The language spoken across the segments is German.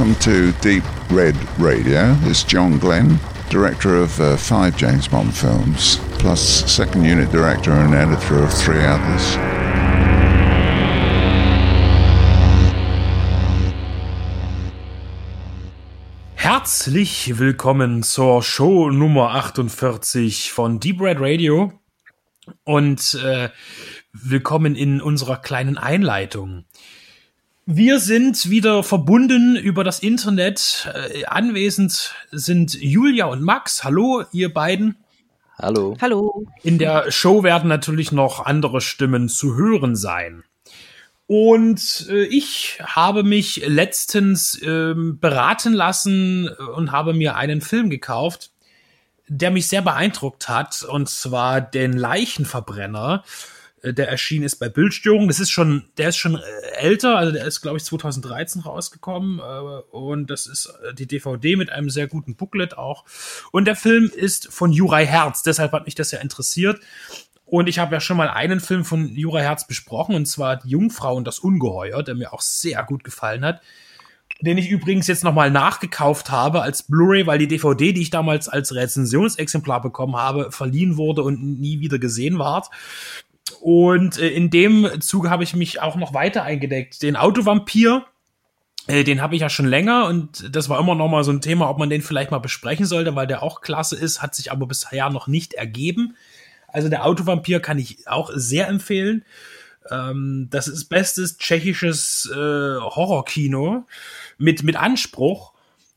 welcome to Deep Red Radio. It's John Glenn, director of uh, five James Bond films, plus second unit director and editor of three others. Herzlich willkommen zur Show Nummer 48 von Deep Red Radio und äh, willkommen in unserer kleinen Einleitung. Wir sind wieder verbunden über das Internet. Äh, anwesend sind Julia und Max. Hallo, ihr beiden. Hallo. Hallo. In der Show werden natürlich noch andere Stimmen zu hören sein. Und äh, ich habe mich letztens äh, beraten lassen und habe mir einen Film gekauft, der mich sehr beeindruckt hat, und zwar den Leichenverbrenner. Äh, der erschienen ist bei Bildstörung. Das ist schon, der ist schon äh, älter, also der ist, glaube ich, 2013 rausgekommen. Äh, und das ist die DVD mit einem sehr guten Booklet auch. Und der Film ist von Juraj Herz, deshalb hat mich das ja interessiert. Und ich habe ja schon mal einen Film von Jura Herz besprochen, und zwar Die Jungfrau und das Ungeheuer, der mir auch sehr gut gefallen hat. Den ich übrigens jetzt nochmal nachgekauft habe als Blu-ray, weil die DVD, die ich damals als Rezensionsexemplar bekommen habe, verliehen wurde und nie wieder gesehen ward. Und äh, in dem Zuge habe ich mich auch noch weiter eingedeckt. Den Autovampir, äh, den habe ich ja schon länger und das war immer noch mal so ein Thema, ob man den vielleicht mal besprechen sollte, weil der auch klasse ist, hat sich aber bisher noch nicht ergeben. Also der Autovampir kann ich auch sehr empfehlen. Ähm, das ist bestes tschechisches äh, Horrorkino mit, mit Anspruch.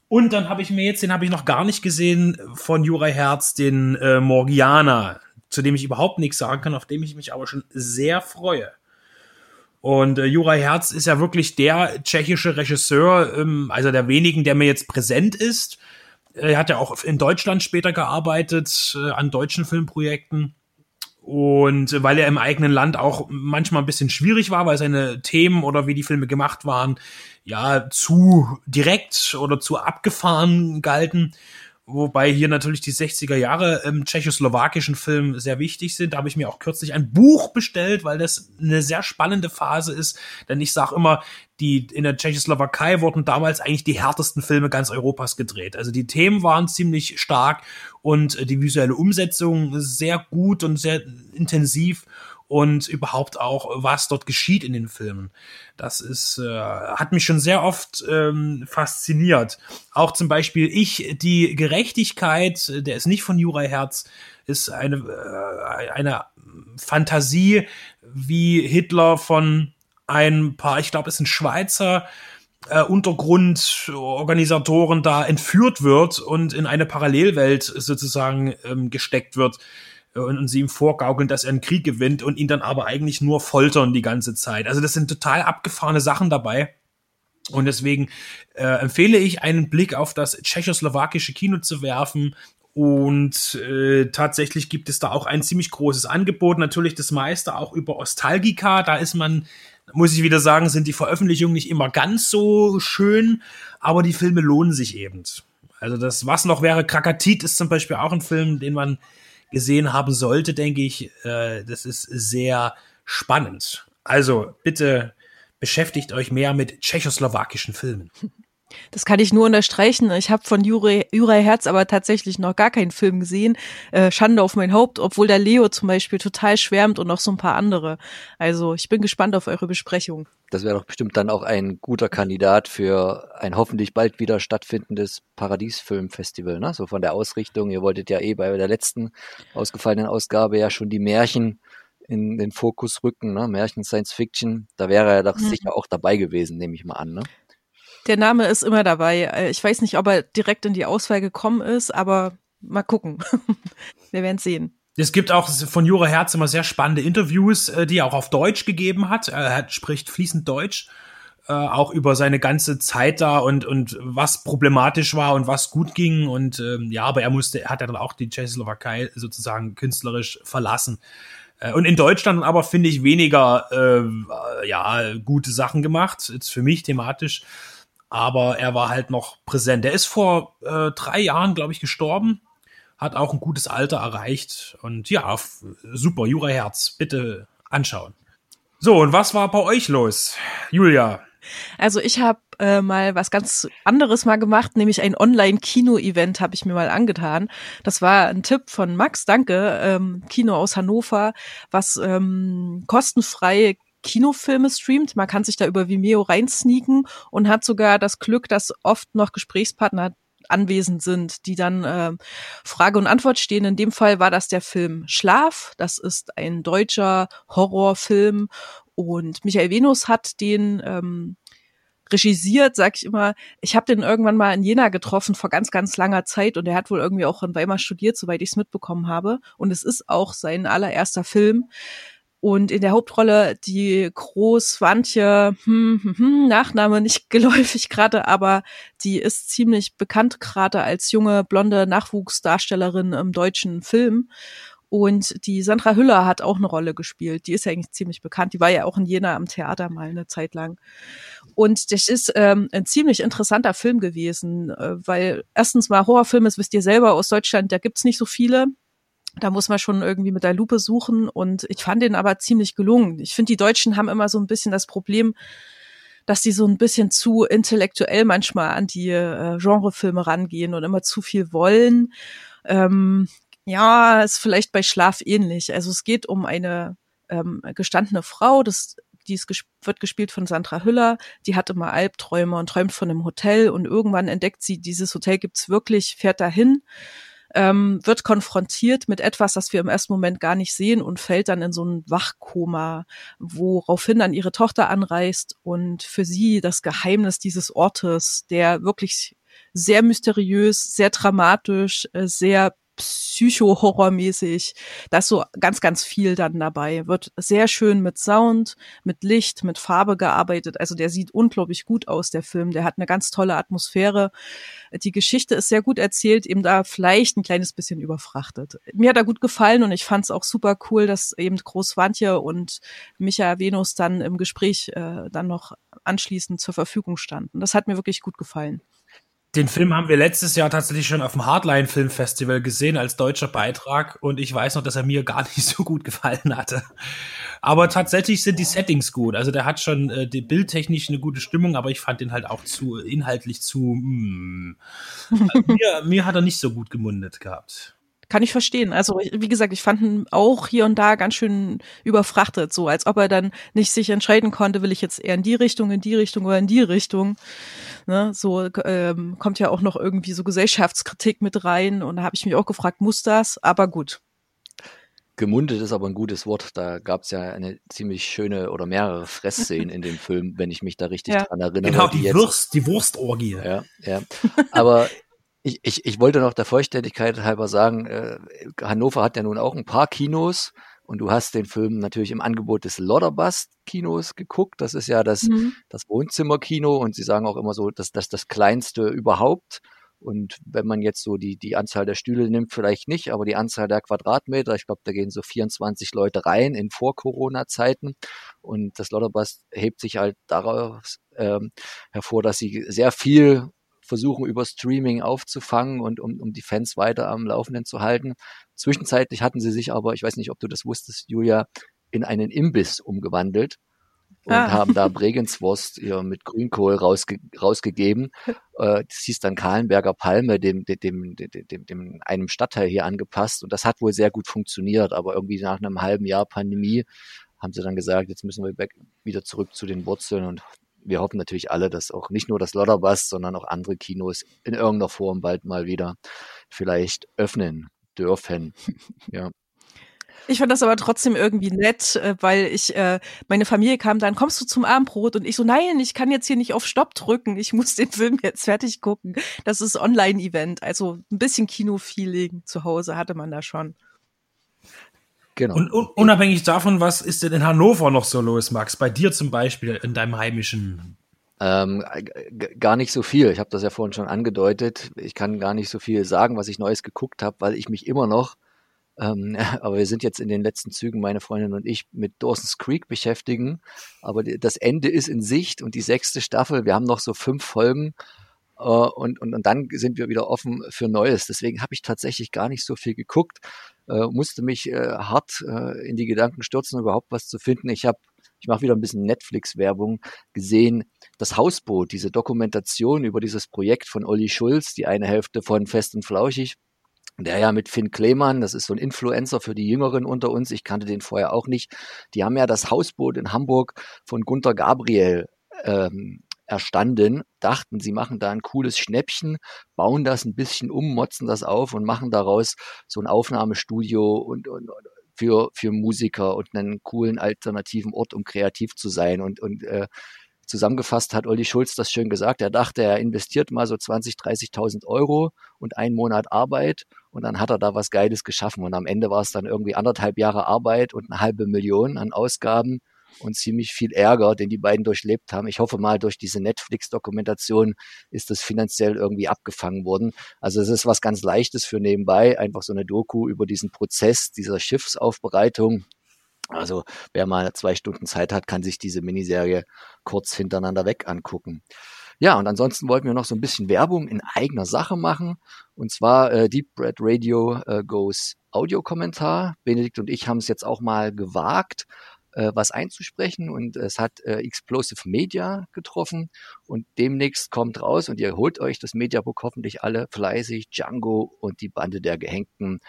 Und dann habe ich mir jetzt, den habe ich noch gar nicht gesehen, von Juraj Herz, den äh, Morgiana, zu dem ich überhaupt nichts sagen kann, auf dem ich mich aber schon sehr freue. Und äh, Juraj Herz ist ja wirklich der tschechische Regisseur, ähm, also der wenigen, der mir jetzt präsent ist. Er hat ja auch in Deutschland später gearbeitet, äh, an deutschen Filmprojekten. Und weil er im eigenen Land auch manchmal ein bisschen schwierig war, weil seine Themen oder wie die Filme gemacht waren, ja, zu direkt oder zu abgefahren galten, Wobei hier natürlich die 60er Jahre im tschechoslowakischen Film sehr wichtig sind. Da habe ich mir auch kürzlich ein Buch bestellt, weil das eine sehr spannende Phase ist. Denn ich sage immer, die in der Tschechoslowakei wurden damals eigentlich die härtesten Filme ganz Europas gedreht. Also die Themen waren ziemlich stark und die visuelle Umsetzung sehr gut und sehr intensiv und überhaupt auch, was dort geschieht in den Filmen. Das ist, äh, hat mich schon sehr oft ähm, fasziniert. Auch zum Beispiel ich, die Gerechtigkeit, der ist nicht von Juraj Herz, ist eine, äh, eine Fantasie, wie Hitler von ein paar, ich glaube, es sind Schweizer, äh, Untergrundorganisatoren da entführt wird und in eine Parallelwelt sozusagen ähm, gesteckt wird und, und sie ihm vorgaukeln, dass er einen Krieg gewinnt und ihn dann aber eigentlich nur foltern die ganze Zeit. Also das sind total abgefahrene Sachen dabei. Und deswegen äh, empfehle ich einen Blick auf das tschechoslowakische Kino zu werfen. Und äh, tatsächlich gibt es da auch ein ziemlich großes Angebot. Natürlich das meiste auch über Ostalgica. Da ist man, muss ich wieder sagen, sind die Veröffentlichungen nicht immer ganz so schön, aber die Filme lohnen sich eben. Also das, was noch wäre, Krakatit ist zum Beispiel auch ein Film, den man gesehen haben sollte, denke ich, äh, das ist sehr spannend. Also bitte beschäftigt euch mehr mit tschechoslowakischen Filmen. Das kann ich nur unterstreichen. Ich habe von Juraj Herz aber tatsächlich noch gar keinen Film gesehen. Äh, Schande auf mein Haupt, obwohl der Leo zum Beispiel total schwärmt und noch so ein paar andere. Also ich bin gespannt auf eure Besprechung. Das wäre doch bestimmt dann auch ein guter Kandidat für ein hoffentlich bald wieder stattfindendes Paradiesfilmfestival, ne? So von der Ausrichtung. Ihr wolltet ja eh bei der letzten ausgefallenen Ausgabe ja schon die Märchen in den Fokus rücken, ne? Märchen Science Fiction. Da wäre er doch mhm. sicher auch dabei gewesen, nehme ich mal an, ne? Der Name ist immer dabei. Äh, ich weiß nicht, ob er direkt in die Auswahl gekommen ist, aber mal gucken. Wir werden sehen. Es gibt auch von Jura Herz immer sehr spannende Interviews, äh, die er auch auf Deutsch gegeben hat. Er spricht fließend Deutsch, äh, auch über seine ganze Zeit da und, und was problematisch war und was gut ging. Und ähm, ja, aber er musste, er hat ja dann auch die Tschechoslowakei sozusagen künstlerisch verlassen. Und in Deutschland aber finde ich weniger äh, ja, gute Sachen gemacht, jetzt für mich thematisch aber er war halt noch präsent. Er ist vor äh, drei Jahren, glaube ich, gestorben, hat auch ein gutes Alter erreicht und ja, super, Jura Herz, bitte anschauen. So, und was war bei euch los? Julia, Also ich habe äh, mal was ganz anderes mal gemacht, nämlich ein Online-Kino-Event habe ich mir mal angetan. Das war ein Tipp von Max, danke, ähm, Kino aus Hannover, was ähm, kostenfrei Kinofilme streamt. Man kann sich da über Vimeo reinsneaken und hat sogar das Glück, dass oft noch Gesprächspartner anwesend sind, die dann äh, Frage und Antwort stehen. In dem Fall war das der Film Schlaf. Das ist ein deutscher Horrorfilm und Michael Venus hat den ähm, regisiert, sag ich immer. Ich habe den irgendwann mal in Jena getroffen vor ganz, ganz langer Zeit und er hat wohl irgendwie auch in Weimar studiert, soweit ich es mitbekommen habe. Und es ist auch sein allererster Film. Und in der Hauptrolle die Großwantje, hm, hm, hm, Nachname nicht geläufig gerade, aber die ist ziemlich bekannt gerade als junge blonde Nachwuchsdarstellerin im deutschen Film. Und die Sandra Hüller hat auch eine Rolle gespielt. Die ist ja eigentlich ziemlich bekannt. Die war ja auch in Jena am Theater mal eine Zeit lang. Und das ist ähm, ein ziemlich interessanter Film gewesen, äh, weil erstens mal Horrorfilme, das wisst ihr selber aus Deutschland, da gibt's nicht so viele. Da muss man schon irgendwie mit der Lupe suchen und ich fand den aber ziemlich gelungen. Ich finde, die Deutschen haben immer so ein bisschen das Problem, dass die so ein bisschen zu intellektuell manchmal an die äh, Genrefilme rangehen und immer zu viel wollen. Ähm, ja, ist vielleicht bei Schlaf ähnlich. Also es geht um eine ähm, gestandene Frau, das die ist, wird gespielt von Sandra Hüller, die hat immer Albträume und träumt von einem Hotel und irgendwann entdeckt sie, dieses Hotel gibt's wirklich, fährt dahin ähm, wird konfrontiert mit etwas, das wir im ersten Moment gar nicht sehen und fällt dann in so ein Wachkoma, woraufhin dann ihre Tochter anreist und für sie das Geheimnis dieses Ortes, der wirklich sehr mysteriös, sehr dramatisch, äh, sehr psycho-horrormäßig. Da ist so ganz, ganz viel dann dabei. Wird sehr schön mit Sound, mit Licht, mit Farbe gearbeitet. Also der sieht unglaublich gut aus, der Film. Der hat eine ganz tolle Atmosphäre. Die Geschichte ist sehr gut erzählt, eben da vielleicht ein kleines bisschen überfrachtet. Mir hat er gut gefallen und ich fand es auch super cool, dass eben Großwantje und Micha Venus dann im Gespräch äh, dann noch anschließend zur Verfügung standen. Das hat mir wirklich gut gefallen. Den Film haben wir letztes Jahr tatsächlich schon auf dem Hardline Film Festival gesehen als deutscher Beitrag und ich weiß noch, dass er mir gar nicht so gut gefallen hatte. Aber tatsächlich sind die Settings gut. Also der hat schon äh, die bildtechnisch eine gute Stimmung, aber ich fand den halt auch zu inhaltlich zu. Mm. mir, mir hat er nicht so gut gemundet gehabt kann ich verstehen. Also wie gesagt, ich fand ihn auch hier und da ganz schön überfrachtet, so als ob er dann nicht sich entscheiden konnte, will ich jetzt eher in die Richtung, in die Richtung oder in die Richtung. Ne, so ähm, kommt ja auch noch irgendwie so Gesellschaftskritik mit rein und da habe ich mich auch gefragt, muss das? Aber gut. Gemundet ist aber ein gutes Wort. Da gab es ja eine ziemlich schöne oder mehrere Fressszenen in dem Film, wenn ich mich da richtig ja. dran erinnere. Genau, die, die Wurst, die Wurstorgie. Ja, ja. Aber ich, ich, ich wollte noch der Vollständigkeit halber sagen, äh, Hannover hat ja nun auch ein paar Kinos und du hast den Film natürlich im Angebot des Lodderbust-Kinos geguckt. Das ist ja das, mhm. das Wohnzimmerkino und sie sagen auch immer so, dass das das kleinste überhaupt. Und wenn man jetzt so die, die Anzahl der Stühle nimmt, vielleicht nicht, aber die Anzahl der Quadratmeter, ich glaube, da gehen so 24 Leute rein in Vor-Corona-Zeiten. Und das Lodderbust hebt sich halt daraus ähm, hervor, dass sie sehr viel versuchen über Streaming aufzufangen und um, um die Fans weiter am Laufenden zu halten. Zwischenzeitlich hatten sie sich aber, ich weiß nicht, ob du das wusstest, Julia, in einen Imbiss umgewandelt und ah. haben da Bregenswurst ja, mit Grünkohl rausge rausgegeben. Äh, das hieß dann Kahlenberger Palme, dem, dem, dem, dem, dem, einem Stadtteil hier angepasst. Und das hat wohl sehr gut funktioniert, aber irgendwie nach einem halben Jahr Pandemie haben sie dann gesagt, jetzt müssen wir wieder zurück zu den Wurzeln und wir hoffen natürlich alle, dass auch nicht nur das Lodderbust, sondern auch andere Kinos in irgendeiner Form bald mal wieder vielleicht öffnen dürfen. Ja. Ich fand das aber trotzdem irgendwie nett, äh, weil ich, äh, meine Familie kam dann, kommst du zum Abendbrot? Und ich so, nein, ich kann jetzt hier nicht auf Stopp drücken, ich muss den Film jetzt fertig gucken. Das ist Online-Event, also ein bisschen Kino-Feeling zu Hause hatte man da schon. Genau. Und un unabhängig davon, was ist denn in Hannover noch so los, Max? Bei dir zum Beispiel in deinem heimischen ähm, gar nicht so viel. Ich habe das ja vorhin schon angedeutet. Ich kann gar nicht so viel sagen, was ich Neues geguckt habe, weil ich mich immer noch, ähm, aber wir sind jetzt in den letzten Zügen, meine Freundin und ich, mit Dawson's Creek beschäftigen. Aber das Ende ist in Sicht und die sechste Staffel, wir haben noch so fünf Folgen äh, und, und, und dann sind wir wieder offen für Neues. Deswegen habe ich tatsächlich gar nicht so viel geguckt, äh, musste mich äh, hart äh, in die Gedanken stürzen, überhaupt was zu finden. Ich habe ich mache wieder ein bisschen Netflix-Werbung, gesehen, das Hausboot, diese Dokumentation über dieses Projekt von Olli Schulz, die eine Hälfte von Fest und Flauschig, der ja mit Finn Klemann, das ist so ein Influencer für die Jüngeren unter uns, ich kannte den vorher auch nicht, die haben ja das Hausboot in Hamburg von Gunter Gabriel ähm, erstanden, dachten, sie machen da ein cooles Schnäppchen, bauen das ein bisschen um, motzen das auf und machen daraus so ein Aufnahmestudio und, und für, für Musiker und einen coolen alternativen Ort, um kreativ zu sein. Und, und äh, zusammengefasst hat Olli Schulz das schön gesagt. Er dachte, er investiert mal so 20, 30.000 Euro und einen Monat Arbeit und dann hat er da was Geiles geschaffen. Und am Ende war es dann irgendwie anderthalb Jahre Arbeit und eine halbe Million an Ausgaben und ziemlich viel Ärger, den die beiden durchlebt haben. Ich hoffe mal, durch diese Netflix-Dokumentation ist das finanziell irgendwie abgefangen worden. Also es ist was ganz Leichtes für nebenbei, einfach so eine Doku über diesen Prozess dieser Schiffsaufbereitung. Also wer mal zwei Stunden Zeit hat, kann sich diese Miniserie kurz hintereinander weg angucken. Ja, und ansonsten wollten wir noch so ein bisschen Werbung in eigener Sache machen. Und zwar äh, Deep Red Radio äh, Goes Audiokommentar. Benedikt und ich haben es jetzt auch mal gewagt äh, was einzusprechen und es hat äh, Explosive Media getroffen und demnächst kommt raus und ihr holt euch das Mediabook hoffentlich alle fleißig, Django und die Bande der Gehängten.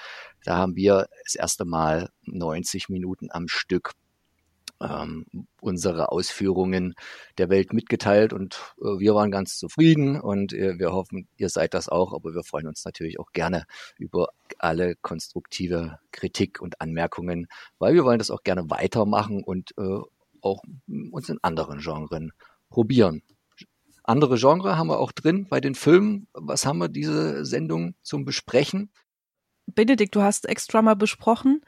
Da haben wir das erste Mal 90 Minuten am Stück ähm, unsere Ausführungen der Welt mitgeteilt und äh, wir waren ganz zufrieden und äh, wir hoffen, ihr seid das auch, aber wir freuen uns natürlich auch gerne über alle konstruktive Kritik und Anmerkungen, weil wir wollen das auch gerne weitermachen und äh, auch uns in anderen Genren probieren. Andere Genre haben wir auch drin bei den Filmen. Was haben wir diese Sendung zum Besprechen? Benedikt, du hast extra mal besprochen,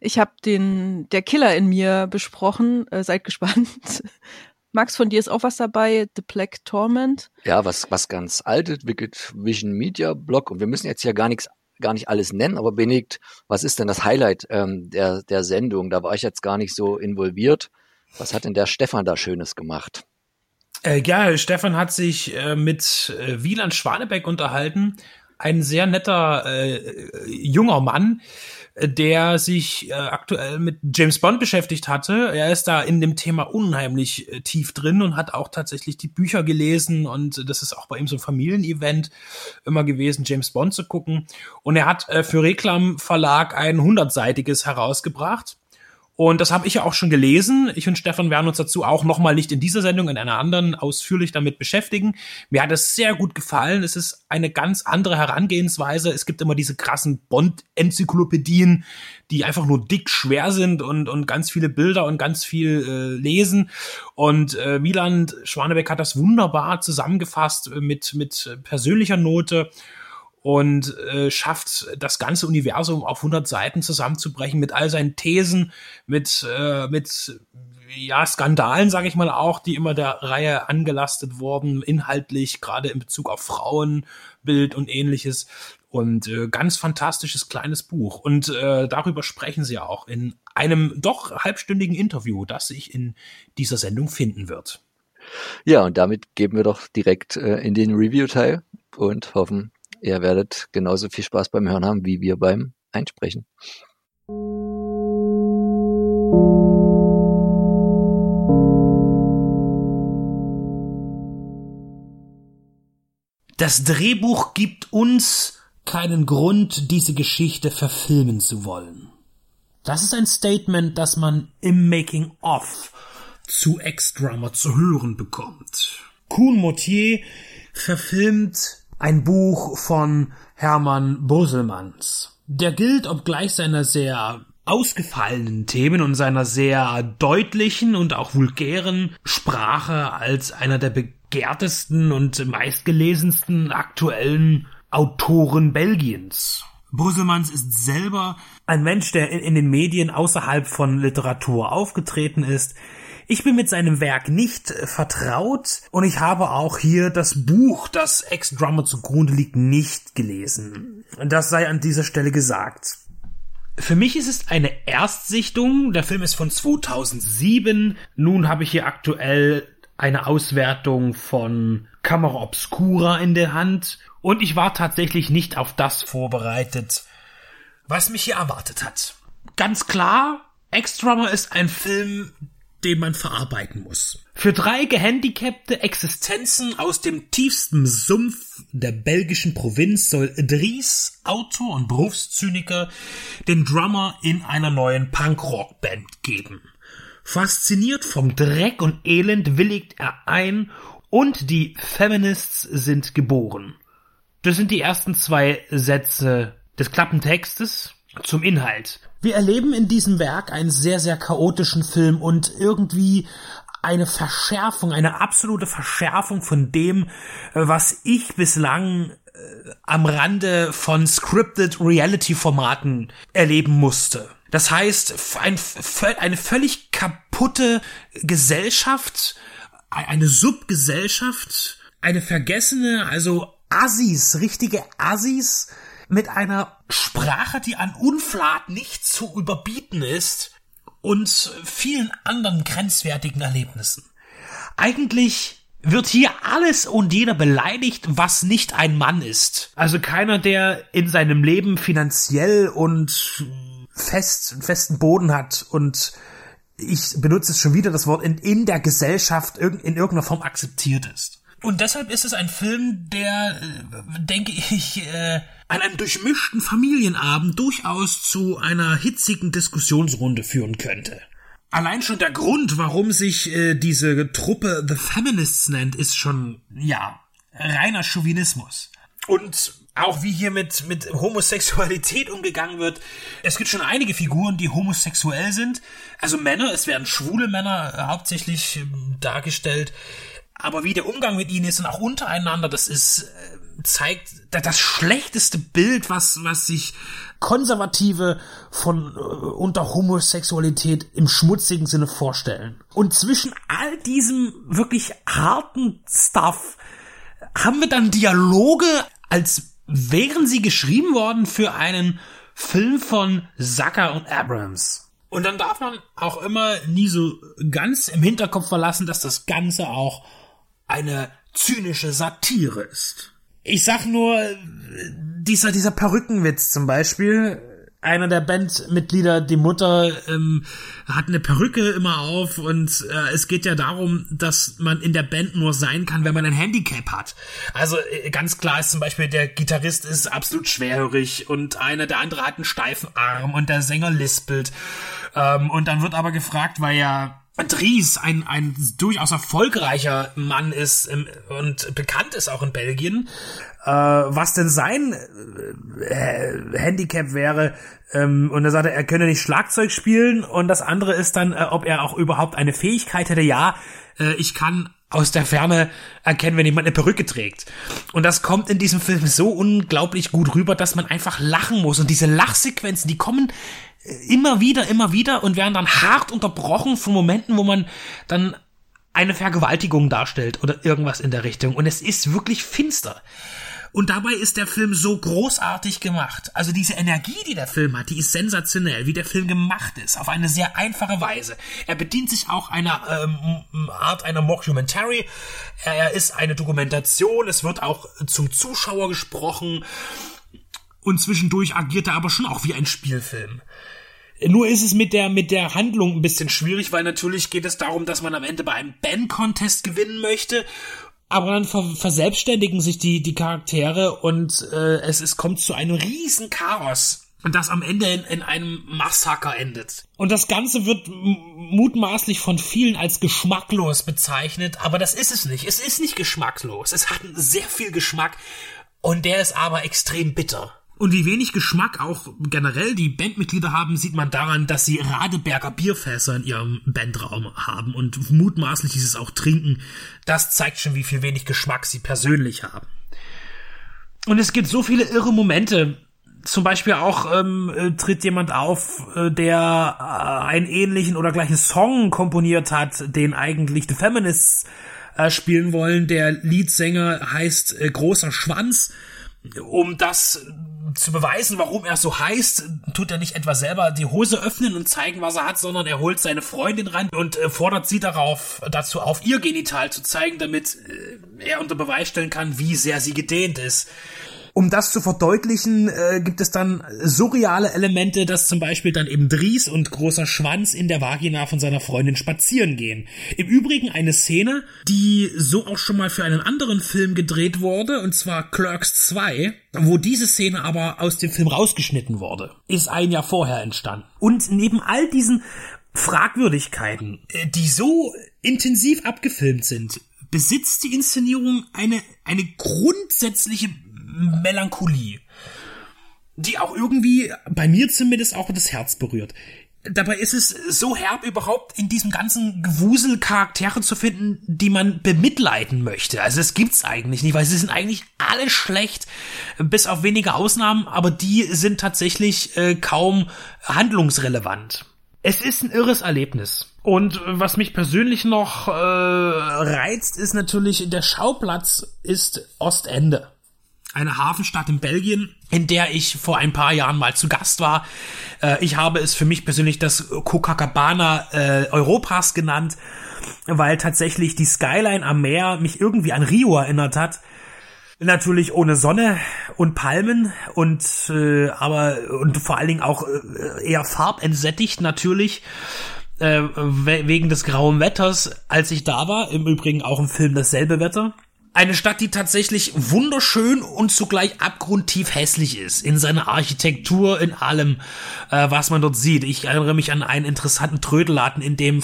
ich habe den Der Killer in mir besprochen. Äh, seid gespannt. Max, von dir ist auch was dabei, The Black Torment. Ja, was, was ganz altes, Wicked Vision Media Blog. Und wir müssen jetzt ja gar nichts, gar nicht alles nennen, aber Benedikt, was ist denn das Highlight ähm, der, der Sendung? Da war ich jetzt gar nicht so involviert. Was hat denn der Stefan da Schönes gemacht? Äh, ja, Stefan hat sich äh, mit äh, Wieland Schwanebeck unterhalten. Ein sehr netter äh, junger Mann, der sich äh, aktuell mit James Bond beschäftigt hatte. Er ist da in dem Thema unheimlich äh, tief drin und hat auch tatsächlich die Bücher gelesen und das ist auch bei ihm so ein Familienevent immer gewesen, James Bond zu gucken. Und er hat äh, für Reklam Verlag ein hundertseitiges herausgebracht und das habe ich ja auch schon gelesen. Ich und Stefan werden uns dazu auch nochmal nicht in dieser Sendung, in einer anderen ausführlich damit beschäftigen. Mir hat es sehr gut gefallen. Es ist eine ganz andere Herangehensweise. Es gibt immer diese krassen Bond-Enzyklopädien, die einfach nur dick schwer sind und, und ganz viele Bilder und ganz viel äh, lesen. Und äh, Wieland Schwanebeck hat das wunderbar zusammengefasst mit, mit persönlicher Note und äh, schafft das ganze Universum auf 100 Seiten zusammenzubrechen mit all seinen Thesen, mit äh, mit ja Skandalen, sage ich mal auch, die immer der Reihe angelastet wurden, inhaltlich gerade in Bezug auf Frauenbild und ähnliches. Und äh, ganz fantastisches kleines Buch. Und äh, darüber sprechen sie auch in einem doch halbstündigen Interview, das sich in dieser Sendung finden wird. Ja, und damit geben wir doch direkt äh, in den Review-Teil und hoffen, Ihr werdet genauso viel Spaß beim Hören haben, wie wir beim Einsprechen. Das Drehbuch gibt uns keinen Grund, diese Geschichte verfilmen zu wollen. Das ist ein Statement, das man im Making of zu Ex-Drummer zu hören bekommt. Kuhn Mortier verfilmt ein Buch von Hermann Boselmanns. Der gilt, obgleich seiner sehr ausgefallenen Themen und seiner sehr deutlichen und auch vulgären Sprache als einer der begehrtesten und meistgelesensten aktuellen Autoren Belgiens. Boselmanns ist selber ein Mensch, der in, den Medien außerhalb von Literatur aufgetreten ist, ich bin mit seinem Werk nicht äh, vertraut und ich habe auch hier das Buch, das Ex-Drummer zugrunde liegt, nicht gelesen. Das sei an dieser Stelle gesagt. Für mich ist es eine Erstsichtung. Der Film ist von 2007. Nun habe ich hier aktuell eine Auswertung von Camera Obscura in der Hand und ich war tatsächlich nicht auf das vorbereitet, was mich hier erwartet hat. Ganz klar, Ex-Drummer ist ein Film, den man verarbeiten muss. Für drei gehandicapte Existenzen aus dem tiefsten Sumpf der belgischen Provinz soll Dries, Autor und Berufszyniker, den Drummer in einer neuen Punkrock-Band geben. Fasziniert vom Dreck und Elend willigt er ein und die Feminists sind geboren. Das sind die ersten zwei Sätze des Klappentextes zum Inhalt. Wir erleben in diesem Werk einen sehr, sehr chaotischen Film und irgendwie eine Verschärfung, eine absolute Verschärfung von dem, äh, was ich bislang äh, am Rande von scripted Reality-Formaten erleben musste. Das heißt, ein, eine völlig kaputte Gesellschaft, eine Subgesellschaft, eine vergessene, also Assis, richtige Assis, mit einer Sprache, die an Unflat nicht zu überbieten ist und vielen anderen grenzwertigen Erlebnissen. Eigentlich wird hier alles und jeder beleidigt, was nicht ein Mann ist. Also keiner, der in seinem Leben finanziell und fest, festen Boden hat und ich benutze es schon wieder das Wort in, in der Gesellschaft in irgendeiner Form akzeptiert ist. Und deshalb ist es ein Film, der, äh, denke ich, äh, an einem durchmischten Familienabend durchaus zu einer hitzigen Diskussionsrunde führen könnte. Allein schon der Grund, warum sich äh, diese Truppe The Feminists nennt, ist schon, ja, reiner Chauvinismus. Und auch wie hier mit, mit Homosexualität umgegangen wird. Es gibt schon einige Figuren, die homosexuell sind. Also Männer, es werden schwule Männer äh, hauptsächlich ähm, dargestellt. Aber wie der Umgang mit ihnen ist und auch untereinander, das ist, äh, zeigt das schlechteste Bild, was, was sich Konservative von äh, unter Homosexualität im schmutzigen Sinne vorstellen. Und zwischen all diesem wirklich harten Stuff haben wir dann Dialoge, als wären sie geschrieben worden für einen Film von Zucker und Abrams. Und dann darf man auch immer nie so ganz im Hinterkopf verlassen, dass das Ganze auch eine zynische Satire ist. Ich sag nur, dieser, dieser Perückenwitz zum Beispiel, einer der Bandmitglieder, die Mutter, ähm, hat eine Perücke immer auf und äh, es geht ja darum, dass man in der Band nur sein kann, wenn man ein Handicap hat. Also äh, ganz klar ist zum Beispiel, der Gitarrist ist absolut schwerhörig und einer, der andere hat einen steifen Arm und der Sänger lispelt. Ähm, und dann wird aber gefragt, weil ja Dries ein, ein durchaus erfolgreicher Mann ist im, und bekannt ist auch in Belgien, äh, was denn sein äh, Handicap wäre. Ähm, und er sagte, er könne nicht Schlagzeug spielen. Und das andere ist dann, äh, ob er auch überhaupt eine Fähigkeit hätte. Ja, äh, ich kann aus der Ferne erkennen, wenn jemand eine Perücke trägt. Und das kommt in diesem Film so unglaublich gut rüber, dass man einfach lachen muss. Und diese Lachsequenzen, die kommen immer wieder, immer wieder und werden dann hart unterbrochen von Momenten, wo man dann eine Vergewaltigung darstellt oder irgendwas in der Richtung. Und es ist wirklich finster. Und dabei ist der Film so großartig gemacht. Also diese Energie, die der Film hat, die ist sensationell, wie der Film gemacht ist, auf eine sehr einfache Weise. Er bedient sich auch einer ähm, Art einer Mockumentary. Er ist eine Dokumentation, es wird auch zum Zuschauer gesprochen. Und zwischendurch agiert er aber schon auch wie ein Spielfilm. Nur ist es mit der, mit der Handlung ein bisschen schwierig, weil natürlich geht es darum, dass man am Ende bei einem Band-Contest gewinnen möchte. Aber dann ver verselbstständigen sich die, die Charaktere und äh, es, es kommt zu einem riesen Chaos. Und das am Ende in, in einem Massaker endet. Und das Ganze wird mutmaßlich von vielen als geschmacklos bezeichnet, aber das ist es nicht. Es ist nicht geschmacklos. Es hat sehr viel Geschmack und der ist aber extrem bitter. Und wie wenig Geschmack auch generell die Bandmitglieder haben, sieht man daran, dass sie Radeberger Bierfässer in ihrem Bandraum haben und mutmaßlich dieses auch trinken. Das zeigt schon, wie viel wenig Geschmack sie persönlich haben. Und es gibt so viele irre Momente. Zum Beispiel auch ähm, äh, tritt jemand auf, äh, der äh, einen ähnlichen oder gleichen Song komponiert hat, den eigentlich The Feminists äh, spielen wollen. Der Leadsänger heißt äh, Großer Schwanz um das zu beweisen, warum er so heißt, tut er nicht etwa selber die Hose öffnen und zeigen, was er hat, sondern er holt seine Freundin ran und äh, fordert sie darauf, dazu auf ihr Genital zu zeigen, damit äh, er unter Beweis stellen kann, wie sehr sie gedehnt ist. Um das zu verdeutlichen, äh, gibt es dann surreale Elemente, dass zum Beispiel dann eben Dries und großer Schwanz in der Vagina von seiner Freundin spazieren gehen. Im Übrigen eine Szene, die so auch schon mal für einen anderen Film gedreht wurde, und zwar Clerks 2, wo diese Szene aber aus dem Film rausgeschnitten wurde. Ist ein Jahr vorher entstanden. Und neben all diesen Fragwürdigkeiten, äh, die so intensiv abgefilmt sind, besitzt die Inszenierung eine, eine grundsätzliche Melancholie, die auch irgendwie bei mir zumindest auch das Herz berührt. Dabei ist es so herb, überhaupt in diesem ganzen Gewusel Charaktere zu finden, die man bemitleiden möchte. Also es gibt's eigentlich nicht, weil sie sind eigentlich alle schlecht, bis auf wenige Ausnahmen, aber die sind tatsächlich äh, kaum handlungsrelevant. Es ist ein irres Erlebnis. Und was mich persönlich noch äh, reizt, ist natürlich, der Schauplatz ist Ostende eine Hafenstadt in Belgien, in der ich vor ein paar Jahren mal zu Gast war. Äh, ich habe es für mich persönlich das Copacabana äh, Europas genannt, weil tatsächlich die Skyline am Meer mich irgendwie an Rio erinnert hat. Natürlich ohne Sonne und Palmen und äh, aber und vor allen Dingen auch äh, eher farbentsättigt natürlich äh, wegen des grauen Wetters, als ich da war. Im Übrigen auch im Film dasselbe Wetter. Eine Stadt, die tatsächlich wunderschön und zugleich abgrundtief hässlich ist. In seiner Architektur, in allem, äh, was man dort sieht. Ich erinnere mich an einen interessanten Trödelladen, in dem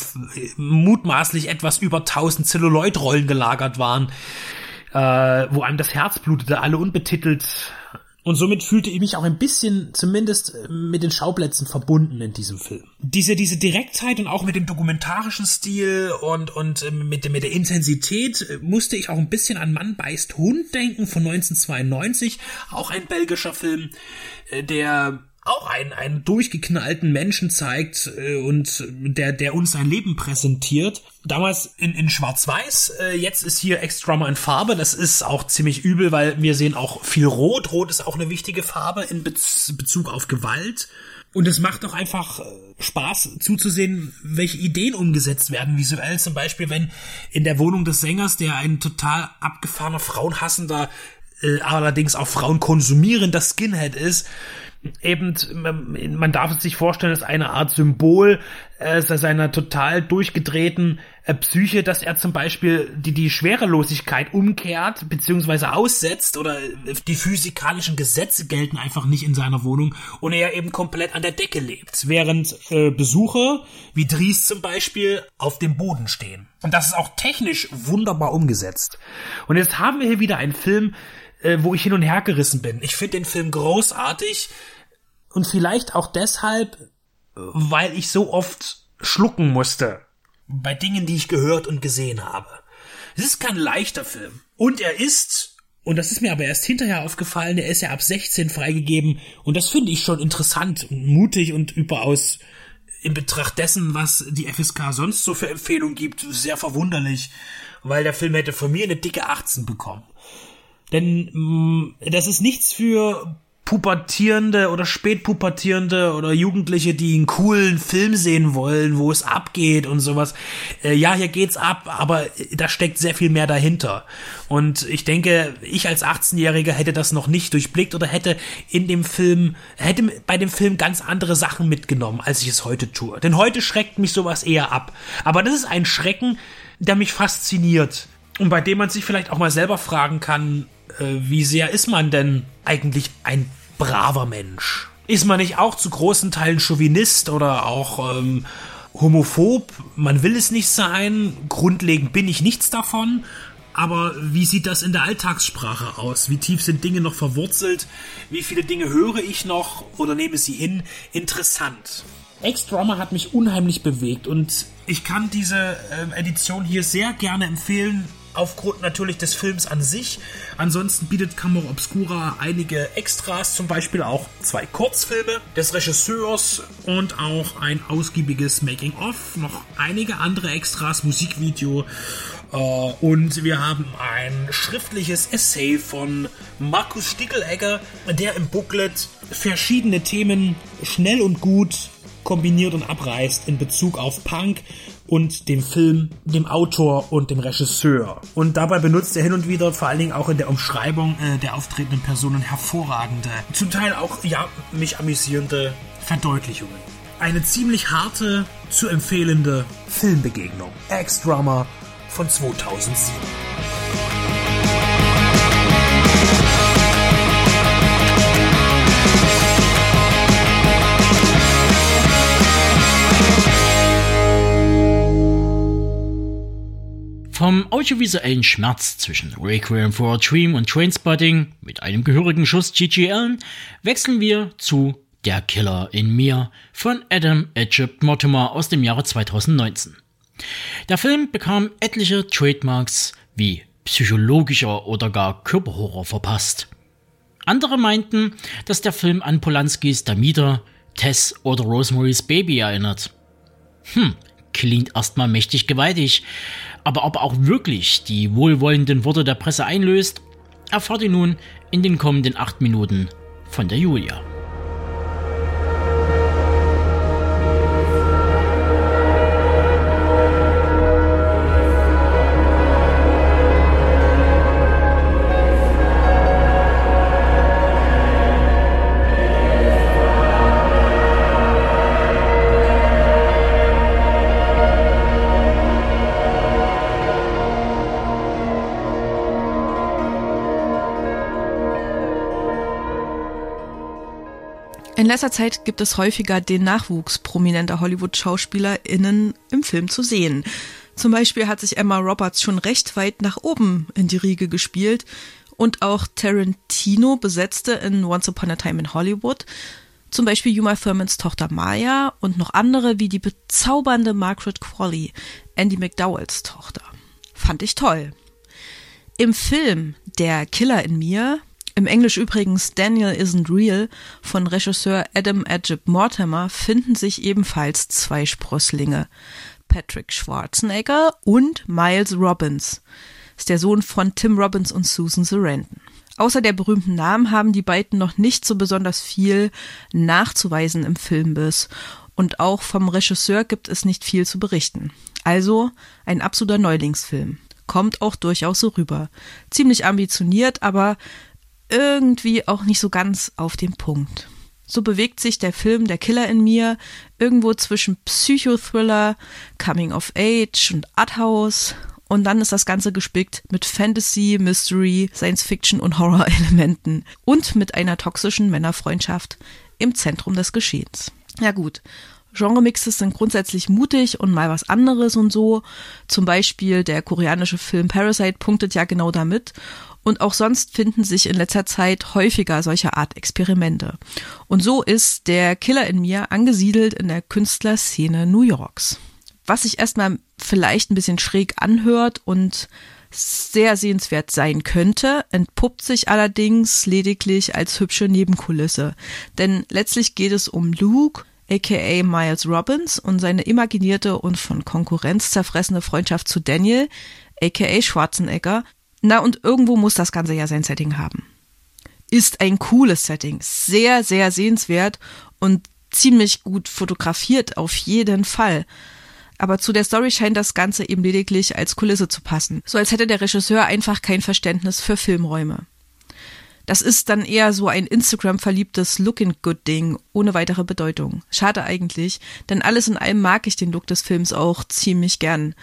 mutmaßlich etwas über 1000 Zelluloidrollen gelagert waren, äh, wo einem das Herz blutete, alle unbetitelt und somit fühlte ich mich auch ein bisschen zumindest äh, mit den Schauplätzen verbunden in diesem Film. Diese, diese Direktheit und auch mit dem dokumentarischen Stil und, und ähm, mit, mit der Intensität äh, musste ich auch ein bisschen an Mann beißt Hund denken von 1992. Auch ein belgischer Film, äh, der auch einen, einen durchgeknallten Menschen zeigt äh, und der, der uns sein Leben präsentiert. Damals in, in Schwarz-Weiß, äh, jetzt ist hier Extrama in Farbe. Das ist auch ziemlich übel, weil wir sehen auch viel Rot. Rot ist auch eine wichtige Farbe in Bez Bezug auf Gewalt. Und es macht auch einfach äh, Spaß zuzusehen, welche Ideen umgesetzt werden visuell. Zum Beispiel, wenn in der Wohnung des Sängers, der ein total abgefahrener, frauenhassender, äh, allerdings auch Frauen konsumierender Skinhead ist, eben, man darf es sich vorstellen, ist eine Art Symbol äh, seiner total durchgedrehten äh, Psyche, dass er zum Beispiel die, die Schwerelosigkeit umkehrt, beziehungsweise aussetzt oder äh, die physikalischen Gesetze gelten einfach nicht in seiner Wohnung und er eben komplett an der Decke lebt, während äh, Besucher wie Dries zum Beispiel auf dem Boden stehen. Und das ist auch technisch wunderbar umgesetzt. Und jetzt haben wir hier wieder einen Film, äh, wo ich hin und her gerissen bin. Ich finde den Film großartig und vielleicht auch deshalb, weil ich so oft schlucken musste bei Dingen, die ich gehört und gesehen habe. Es ist kein leichter Film. Und er ist, und das ist mir aber erst hinterher aufgefallen, er ist ja ab 16 freigegeben und das finde ich schon interessant und mutig und überaus in Betracht dessen, was die FSK sonst so für Empfehlungen gibt, sehr verwunderlich, weil der Film hätte von mir eine dicke 18 bekommen. Denn mh, mm, das ist nichts für Pubertierende oder Spätpubertierende oder Jugendliche, die einen coolen Film sehen wollen, wo es abgeht und sowas. Äh, ja, hier geht's ab, aber da steckt sehr viel mehr dahinter. Und ich denke, ich als 18-Jähriger hätte das noch nicht durchblickt oder hätte in dem Film, hätte bei dem Film ganz andere Sachen mitgenommen, als ich es heute tue. Denn heute schreckt mich sowas eher ab. Aber das ist ein Schrecken, der mich fasziniert und bei dem man sich vielleicht auch mal selber fragen kann, äh, wie sehr ist man denn eigentlich ein braver Mensch? Ist man nicht auch zu großen Teilen Chauvinist oder auch ähm, homophob? Man will es nicht sein. Grundlegend bin ich nichts davon. Aber wie sieht das in der Alltagssprache aus? Wie tief sind Dinge noch verwurzelt? Wie viele Dinge höre ich noch oder nehme sie hin? Interessant. Ex-Drama hat mich unheimlich bewegt und ich kann diese äh, Edition hier sehr gerne empfehlen aufgrund natürlich des Films an sich. Ansonsten bietet Camera Obscura einige Extras, zum Beispiel auch zwei Kurzfilme des Regisseurs und auch ein ausgiebiges Making-of, noch einige andere Extras, Musikvideo äh, und wir haben ein schriftliches Essay von Markus Stickelegger, der im Booklet verschiedene Themen schnell und gut kombiniert und abreißt in Bezug auf Punk und dem Film, dem Autor und dem Regisseur. Und dabei benutzt er hin und wieder, vor allen Dingen auch in der Umschreibung äh, der auftretenden Personen, hervorragende, zum Teil auch, ja, mich amüsierende Verdeutlichungen. Eine ziemlich harte, zu empfehlende Filmbegegnung. Ex-Drummer von 2007. Vom audiovisuellen Schmerz zwischen Requiem for a Dream und Trainspotting mit einem gehörigen Schuss G.G. Allen wechseln wir zu Der Killer in mir von Adam Egypt Mortimer aus dem Jahre 2019. Der Film bekam etliche Trademarks wie psychologischer oder gar Körperhorror verpasst. Andere meinten, dass der Film an Polanskis Damida, Tess oder Rosemary's Baby erinnert. Hm, klingt erstmal mächtig gewaltig, aber ob er auch wirklich die wohlwollenden Worte der Presse einlöst, erfahrt ihr nun in den kommenden acht Minuten von der Julia. Letzter Zeit gibt es häufiger den Nachwuchs prominenter Hollywood-SchauspielerInnen im Film zu sehen. Zum Beispiel hat sich Emma Roberts schon recht weit nach oben in die Riege gespielt und auch Tarantino besetzte in Once Upon a Time in Hollywood zum Beispiel Uma Thurmans Tochter Maya und noch andere wie die bezaubernde Margaret Qualley, Andy McDowells Tochter. Fand ich toll. Im Film Der Killer in mir im Englisch übrigens Daniel Isn't Real von Regisseur Adam Egypt Mortimer finden sich ebenfalls zwei Sprösslinge. Patrick Schwarzenegger und Miles Robbins. Ist der Sohn von Tim Robbins und Susan Sarandon. Außer der berühmten Namen haben die beiden noch nicht so besonders viel nachzuweisen im Filmbiss. Und auch vom Regisseur gibt es nicht viel zu berichten. Also ein absoluter Neulingsfilm. Kommt auch durchaus so rüber. Ziemlich ambitioniert, aber irgendwie auch nicht so ganz auf den Punkt. So bewegt sich der Film Der Killer in mir irgendwo zwischen Psychothriller, Coming of Age und Arthouse und dann ist das Ganze gespickt mit Fantasy, Mystery, Science Fiction und Horror-Elementen und mit einer toxischen Männerfreundschaft im Zentrum des Geschehens. Ja gut, Genremixes sind grundsätzlich mutig und mal was anderes und so. Zum Beispiel der koreanische Film Parasite punktet ja genau damit und auch sonst finden sich in letzter Zeit häufiger solcher Art Experimente. Und so ist der Killer in mir angesiedelt in der Künstlerszene New Yorks. Was sich erstmal vielleicht ein bisschen schräg anhört und sehr sehenswert sein könnte, entpuppt sich allerdings lediglich als hübsche Nebenkulisse. Denn letztlich geht es um Luke, aka Miles Robbins, und seine imaginierte und von Konkurrenz zerfressene Freundschaft zu Daniel, aka Schwarzenegger, na, und irgendwo muss das Ganze ja sein Setting haben. Ist ein cooles Setting, sehr, sehr sehenswert und ziemlich gut fotografiert auf jeden Fall. Aber zu der Story scheint das Ganze eben lediglich als Kulisse zu passen. So als hätte der Regisseur einfach kein Verständnis für Filmräume. Das ist dann eher so ein Instagram-verliebtes Looking Good Ding, ohne weitere Bedeutung. Schade eigentlich, denn alles in allem mag ich den Look des Films auch ziemlich gern.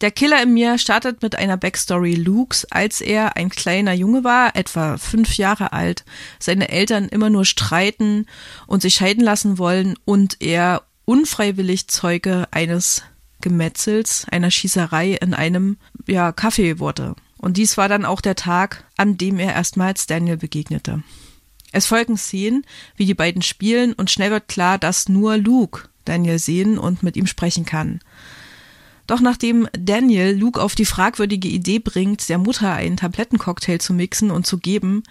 Der Killer in mir startet mit einer Backstory Lukes, als er ein kleiner Junge war, etwa fünf Jahre alt, seine Eltern immer nur streiten und sich scheiden lassen wollen und er unfreiwillig Zeuge eines Gemetzels, einer Schießerei in einem ja, Café wurde. Und dies war dann auch der Tag, an dem er erstmals Daniel begegnete. Es folgen Szenen, wie die beiden spielen und schnell wird klar, dass nur Luke Daniel sehen und mit ihm sprechen kann. Doch nachdem Daniel Luke auf die fragwürdige Idee bringt, der Mutter einen Tablettencocktail zu mixen und zu geben,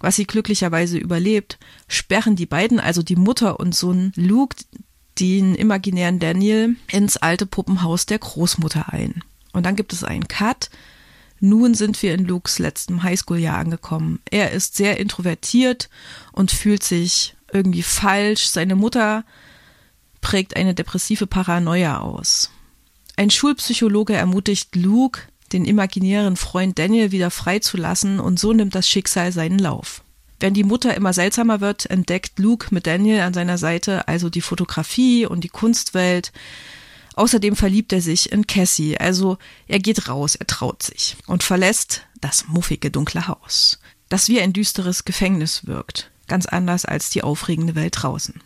was sie glücklicherweise überlebt, sperren die beiden, also die Mutter und Sohn Luke, den imaginären Daniel ins alte Puppenhaus der Großmutter ein. Und dann gibt es einen Cut. Nun sind wir in Lukes letztem Highschool-Jahr angekommen. Er ist sehr introvertiert und fühlt sich irgendwie falsch. Seine Mutter prägt eine depressive Paranoia aus. Ein Schulpsychologe ermutigt Luke, den imaginären Freund Daniel wieder freizulassen und so nimmt das Schicksal seinen Lauf. Während die Mutter immer seltsamer wird, entdeckt Luke mit Daniel an seiner Seite also die Fotografie und die Kunstwelt. Außerdem verliebt er sich in Cassie, also er geht raus, er traut sich und verlässt das muffige dunkle Haus, das wie ein düsteres Gefängnis wirkt, ganz anders als die aufregende Welt draußen.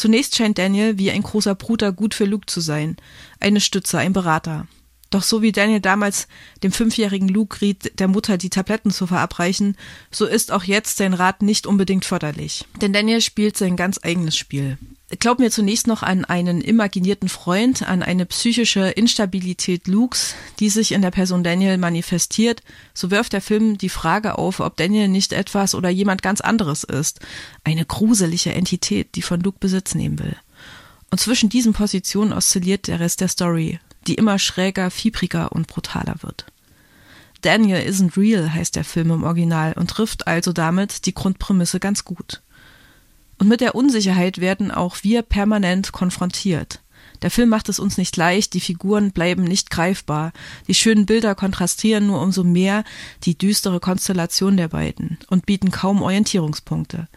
Zunächst scheint Daniel wie ein großer Bruder gut für Luke zu sein, eine Stütze, ein Berater. Doch so wie Daniel damals dem fünfjährigen Luke riet, der Mutter die Tabletten zu verabreichen, so ist auch jetzt sein Rat nicht unbedingt förderlich. Denn Daniel spielt sein ganz eigenes Spiel. Glaub mir zunächst noch an einen imaginierten Freund, an eine psychische Instabilität Lukes, die sich in der Person Daniel manifestiert, so wirft der Film die Frage auf, ob Daniel nicht etwas oder jemand ganz anderes ist. Eine gruselige Entität, die von Luke Besitz nehmen will. Und zwischen diesen Positionen oszilliert der Rest der Story die immer schräger, fiebriger und brutaler wird. Daniel isn't real heißt der Film im Original und trifft also damit die Grundprämisse ganz gut. Und mit der Unsicherheit werden auch wir permanent konfrontiert. Der Film macht es uns nicht leicht, die Figuren bleiben nicht greifbar, die schönen Bilder kontrastieren nur umso mehr die düstere Konstellation der beiden und bieten kaum Orientierungspunkte.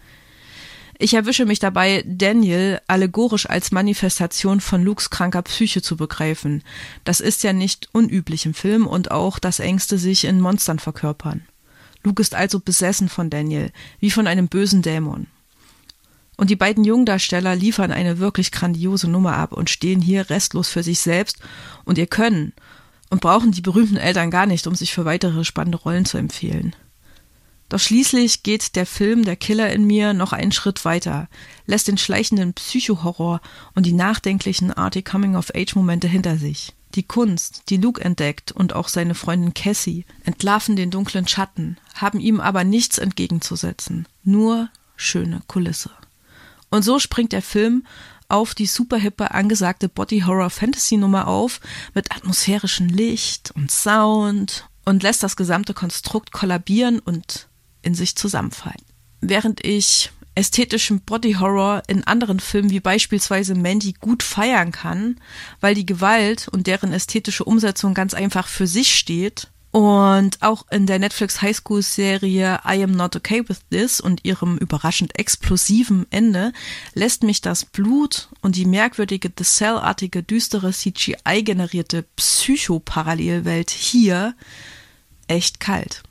Ich erwische mich dabei, Daniel allegorisch als Manifestation von Lukes kranker Psyche zu begreifen. Das ist ja nicht unüblich im Film und auch das Ängste sich in Monstern verkörpern. Luke ist also besessen von Daniel, wie von einem bösen Dämon. Und die beiden Jungdarsteller liefern eine wirklich grandiose Nummer ab und stehen hier restlos für sich selbst und ihr Können und brauchen die berühmten Eltern gar nicht, um sich für weitere spannende Rollen zu empfehlen. Doch schließlich geht der Film Der Killer in mir noch einen Schritt weiter, lässt den schleichenden Psychohorror und die nachdenklichen arty Coming-of-Age-Momente hinter sich. Die Kunst, die Luke entdeckt und auch seine Freundin Cassie, entlarven den dunklen Schatten, haben ihm aber nichts entgegenzusetzen, nur schöne Kulisse. Und so springt der Film auf die superhippe angesagte Body-Horror-Fantasy-Nummer auf, mit atmosphärischem Licht und Sound und lässt das gesamte Konstrukt kollabieren und in sich zusammenfallen. Während ich ästhetischen Body Horror in anderen Filmen wie beispielsweise Mandy gut feiern kann, weil die Gewalt und deren ästhetische Umsetzung ganz einfach für sich steht. Und auch in der Netflix Highschool Serie I Am Not Okay With This und ihrem überraschend explosiven Ende lässt mich das Blut und die merkwürdige The Cell-artige düstere CGI generierte Psychoparallelwelt hier echt kalt.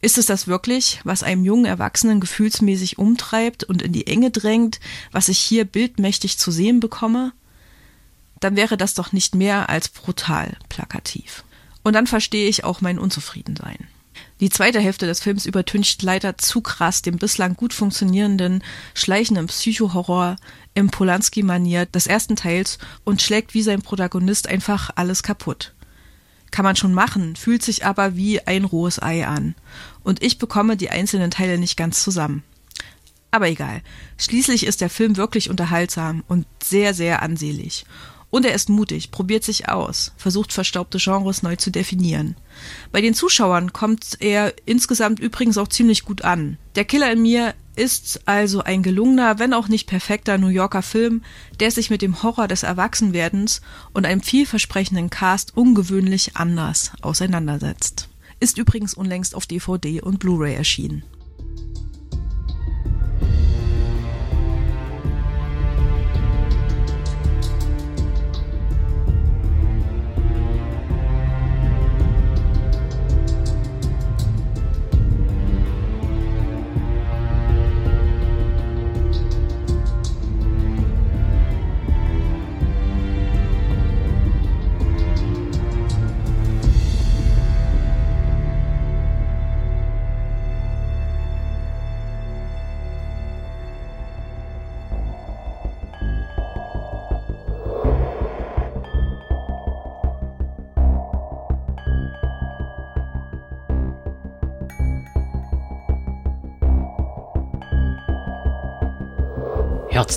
Ist es das wirklich, was einem jungen Erwachsenen gefühlsmäßig umtreibt und in die Enge drängt, was ich hier bildmächtig zu sehen bekomme? Dann wäre das doch nicht mehr als brutal plakativ. Und dann verstehe ich auch mein Unzufriedensein. Die zweite Hälfte des Films übertüncht leider zu krass den bislang gut funktionierenden, schleichenden Psychohorror im Polanski-Manier des ersten Teils und schlägt wie sein Protagonist einfach alles kaputt kann man schon machen, fühlt sich aber wie ein rohes Ei an. Und ich bekomme die einzelnen Teile nicht ganz zusammen. Aber egal. Schließlich ist der Film wirklich unterhaltsam und sehr, sehr ansehlich. Und er ist mutig, probiert sich aus, versucht verstaubte Genres neu zu definieren. Bei den Zuschauern kommt er insgesamt übrigens auch ziemlich gut an. Der Killer in mir ist also ein gelungener, wenn auch nicht perfekter New Yorker Film, der sich mit dem Horror des Erwachsenwerdens und einem vielversprechenden Cast ungewöhnlich anders auseinandersetzt. Ist übrigens unlängst auf DVD und Blu-ray erschienen.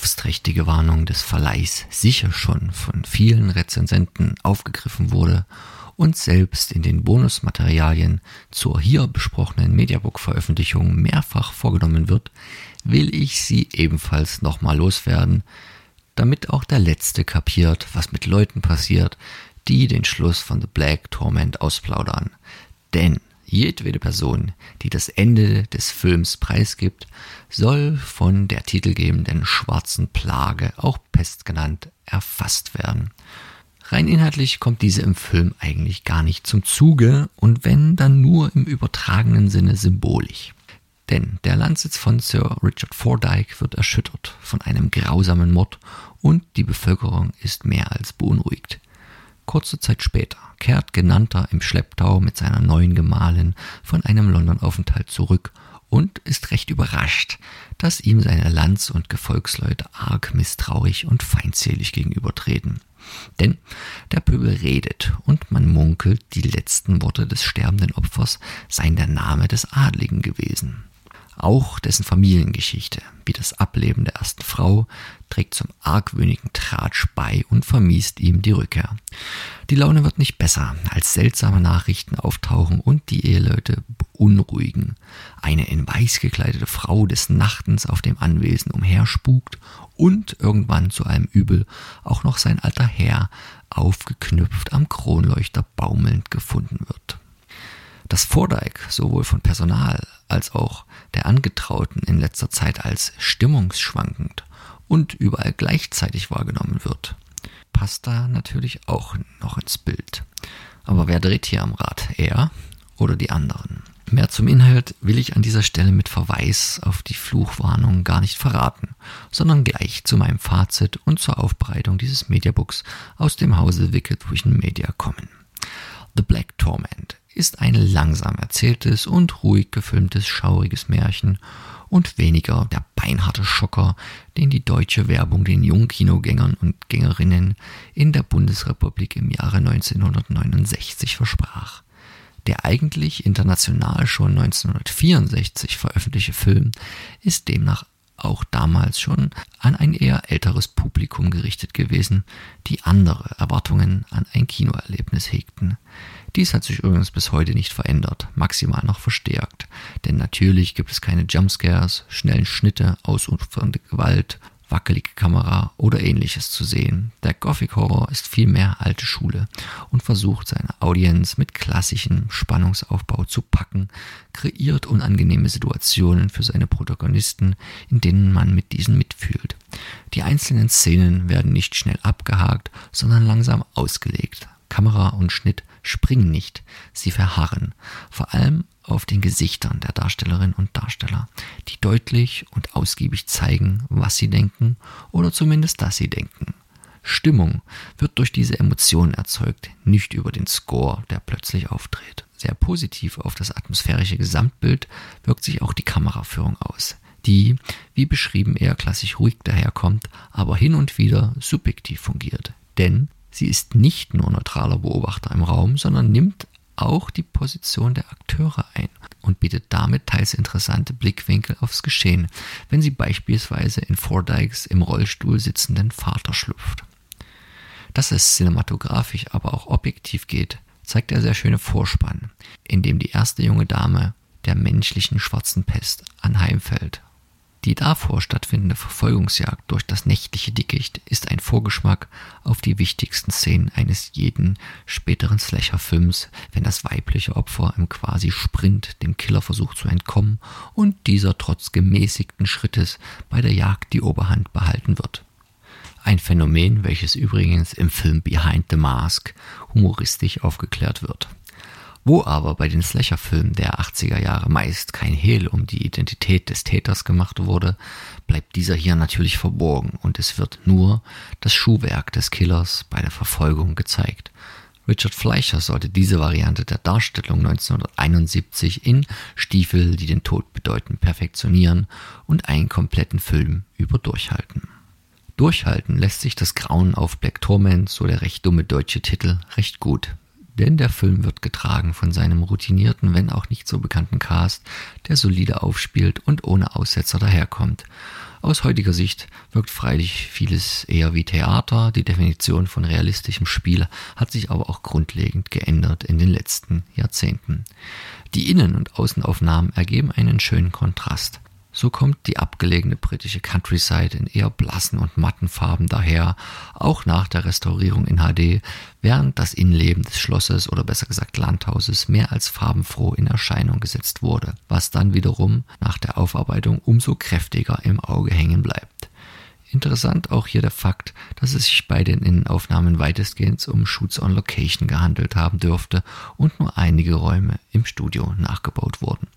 Die verkaufsträchtige Warnung des Verleihs sicher schon von vielen Rezensenten aufgegriffen wurde und selbst in den Bonusmaterialien zur hier besprochenen Mediabook-Veröffentlichung mehrfach vorgenommen wird, will ich sie ebenfalls nochmal loswerden, damit auch der Letzte kapiert, was mit Leuten passiert, die den Schluss von The Black Torment ausplaudern. Denn jedwede Person, die das Ende des Films preisgibt, soll von der titelgebenden schwarzen Plage, auch Pest genannt, erfasst werden. Rein inhaltlich kommt diese im Film eigentlich gar nicht zum Zuge und wenn, dann nur im übertragenen Sinne symbolisch. Denn der Landsitz von Sir Richard Fordyke wird erschüttert von einem grausamen Mord und die Bevölkerung ist mehr als beunruhigt. Kurze Zeit später kehrt Genannter im Schlepptau mit seiner neuen Gemahlin von einem London-Aufenthalt zurück und ist recht überrascht, dass ihm seine Lands- und Gefolgsleute arg misstrauisch und feindselig gegenübertreten. Denn der Pöbel redet und man munkelt, die letzten Worte des sterbenden Opfers seien der Name des Adligen gewesen. Auch dessen Familiengeschichte, wie das Ableben der ersten Frau, trägt zum argwöhnigen Tratsch bei und vermiest ihm die Rückkehr. Die Laune wird nicht besser, als seltsame Nachrichten auftauchen und die Eheleute beunruhigen. Eine in weiß gekleidete Frau des Nachtens auf dem Anwesen umherspukt und irgendwann zu allem Übel auch noch sein alter Herr aufgeknüpft am Kronleuchter baumelnd gefunden wird. Dass Fordyke sowohl von Personal als auch der Angetrauten in letzter Zeit als stimmungsschwankend und überall gleichzeitig wahrgenommen wird, passt da natürlich auch noch ins Bild. Aber wer dreht hier am Rad? Er oder die anderen? Mehr zum Inhalt will ich an dieser Stelle mit Verweis auf die Fluchwarnung gar nicht verraten, sondern gleich zu meinem Fazit und zur Aufbereitung dieses Mediabooks aus dem Hause Wicked Vision Media kommen. The Black Torment ist ein langsam erzähltes und ruhig gefilmtes schauriges Märchen und weniger der beinharte Schocker, den die deutsche Werbung den jungen Kinogängern und Gängerinnen in der Bundesrepublik im Jahre 1969 versprach. Der eigentlich international schon 1964 veröffentlichte Film ist demnach auch damals schon an ein eher älteres Publikum gerichtet gewesen, die andere Erwartungen an ein Kinoerlebnis hegten. Dies hat sich übrigens bis heute nicht verändert, maximal noch verstärkt. Denn natürlich gibt es keine Jumpscares, schnellen Schnitte, ausufernde Gewalt, wackelige Kamera oder ähnliches zu sehen. Der Gothic Horror ist vielmehr alte Schule und versucht seine Audienz mit klassischem Spannungsaufbau zu packen, kreiert unangenehme Situationen für seine Protagonisten, in denen man mit diesen mitfühlt. Die einzelnen Szenen werden nicht schnell abgehakt, sondern langsam ausgelegt. Kamera und Schnitt springen nicht, sie verharren, vor allem auf den Gesichtern der Darstellerinnen und Darsteller, die deutlich und ausgiebig zeigen, was sie denken oder zumindest, dass sie denken. Stimmung wird durch diese Emotionen erzeugt, nicht über den Score, der plötzlich auftritt. Sehr positiv auf das atmosphärische Gesamtbild wirkt sich auch die Kameraführung aus, die, wie beschrieben, eher klassisch ruhig daherkommt, aber hin und wieder subjektiv fungiert. Denn Sie ist nicht nur neutraler Beobachter im Raum, sondern nimmt auch die Position der Akteure ein und bietet damit teils interessante Blickwinkel aufs Geschehen, wenn sie beispielsweise in Fordykes im Rollstuhl sitzenden Vater schlüpft. Dass es cinematografisch aber auch objektiv geht, zeigt der sehr schöne Vorspann, in dem die erste junge Dame der menschlichen schwarzen Pest anheimfällt die davor stattfindende Verfolgungsjagd durch das nächtliche Dickicht ist ein Vorgeschmack auf die wichtigsten Szenen eines jeden späteren Slasher-Films, wenn das weibliche Opfer im quasi Sprint dem Killer versucht zu entkommen und dieser trotz gemäßigten Schrittes bei der Jagd die Oberhand behalten wird. Ein Phänomen, welches übrigens im Film Behind the Mask humoristisch aufgeklärt wird. Wo aber bei den Slasher-Filmen der 80er Jahre meist kein Hehl um die Identität des Täters gemacht wurde, bleibt dieser hier natürlich verborgen und es wird nur das Schuhwerk des Killers bei der Verfolgung gezeigt. Richard Fleischer sollte diese Variante der Darstellung 1971 in Stiefel, die den Tod bedeuten, perfektionieren und einen kompletten Film über durchhalten. Durchhalten lässt sich das Grauen auf Black Torment, so der recht dumme deutsche Titel, recht gut denn der Film wird getragen von seinem routinierten, wenn auch nicht so bekannten Cast, der solide aufspielt und ohne Aussetzer daherkommt. Aus heutiger Sicht wirkt freilich vieles eher wie Theater. Die Definition von realistischem Spiel hat sich aber auch grundlegend geändert in den letzten Jahrzehnten. Die Innen- und Außenaufnahmen ergeben einen schönen Kontrast. So kommt die abgelegene britische Countryside in eher blassen und matten Farben daher, auch nach der Restaurierung in HD, während das Innenleben des Schlosses oder besser gesagt Landhauses mehr als farbenfroh in Erscheinung gesetzt wurde, was dann wiederum nach der Aufarbeitung umso kräftiger im Auge hängen bleibt. Interessant auch hier der Fakt, dass es sich bei den Innenaufnahmen weitestgehend um Shoots on Location gehandelt haben dürfte und nur einige Räume im Studio nachgebaut wurden.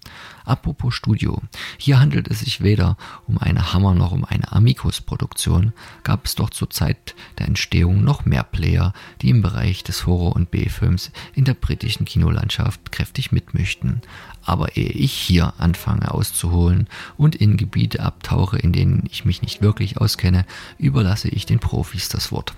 Apropos Studio, hier handelt es sich weder um eine Hammer noch um eine Amicus-Produktion, gab es doch zur Zeit der Entstehung noch mehr Player, die im Bereich des Horror- und B-Films in der britischen Kinolandschaft kräftig mitmischten. Aber ehe ich hier anfange auszuholen und in Gebiete abtauche, in denen ich mich nicht wirklich auskenne, überlasse ich den Profis das Wort.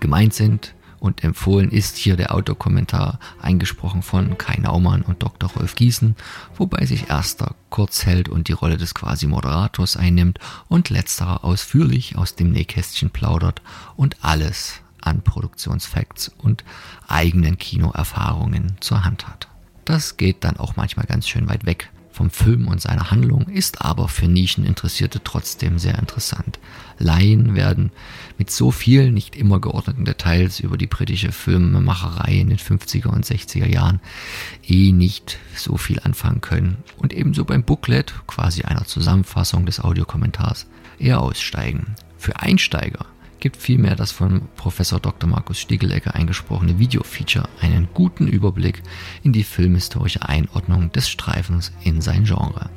Gemeint sind und empfohlen ist hier der Autokommentar, eingesprochen von Kai Naumann und Dr. Rolf Gießen, wobei sich erster kurz hält und die Rolle des Quasi-Moderators einnimmt und letzterer ausführlich aus dem Nähkästchen plaudert und alles an Produktionsfacts und eigenen Kinoerfahrungen zur Hand hat. Das geht dann auch manchmal ganz schön weit weg vom Film und seiner Handlung, ist aber für Nischeninteressierte trotzdem sehr interessant. Laien werden mit so vielen nicht immer geordneten Details über die britische Filmemacherei in den 50er und 60er Jahren eh nicht so viel anfangen können und ebenso beim Booklet, quasi einer Zusammenfassung des Audiokommentars, eher aussteigen. Für Einsteiger gibt vielmehr das von Professor Dr. Markus Stiegelegger eingesprochene Video-Feature einen guten Überblick in die filmhistorische Einordnung des Streifens in sein Genre.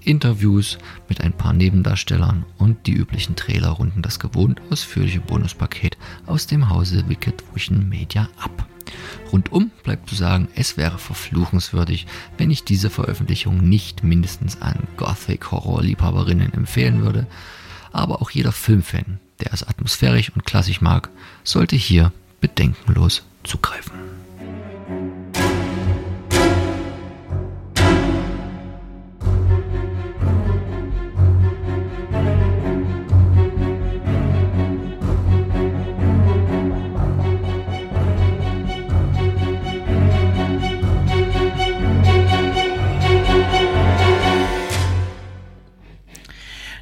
Interviews mit ein paar Nebendarstellern und die üblichen Trailer runden das gewohnt ausführliche Bonuspaket aus dem Hause Wicked Vision Media ab. Rundum bleibt zu sagen, es wäre verfluchenswürdig, wenn ich diese Veröffentlichung nicht mindestens an Gothic-Horror-Liebhaberinnen empfehlen würde, aber auch jeder Filmfan, der es atmosphärisch und klassisch mag, sollte hier bedenkenlos zugreifen.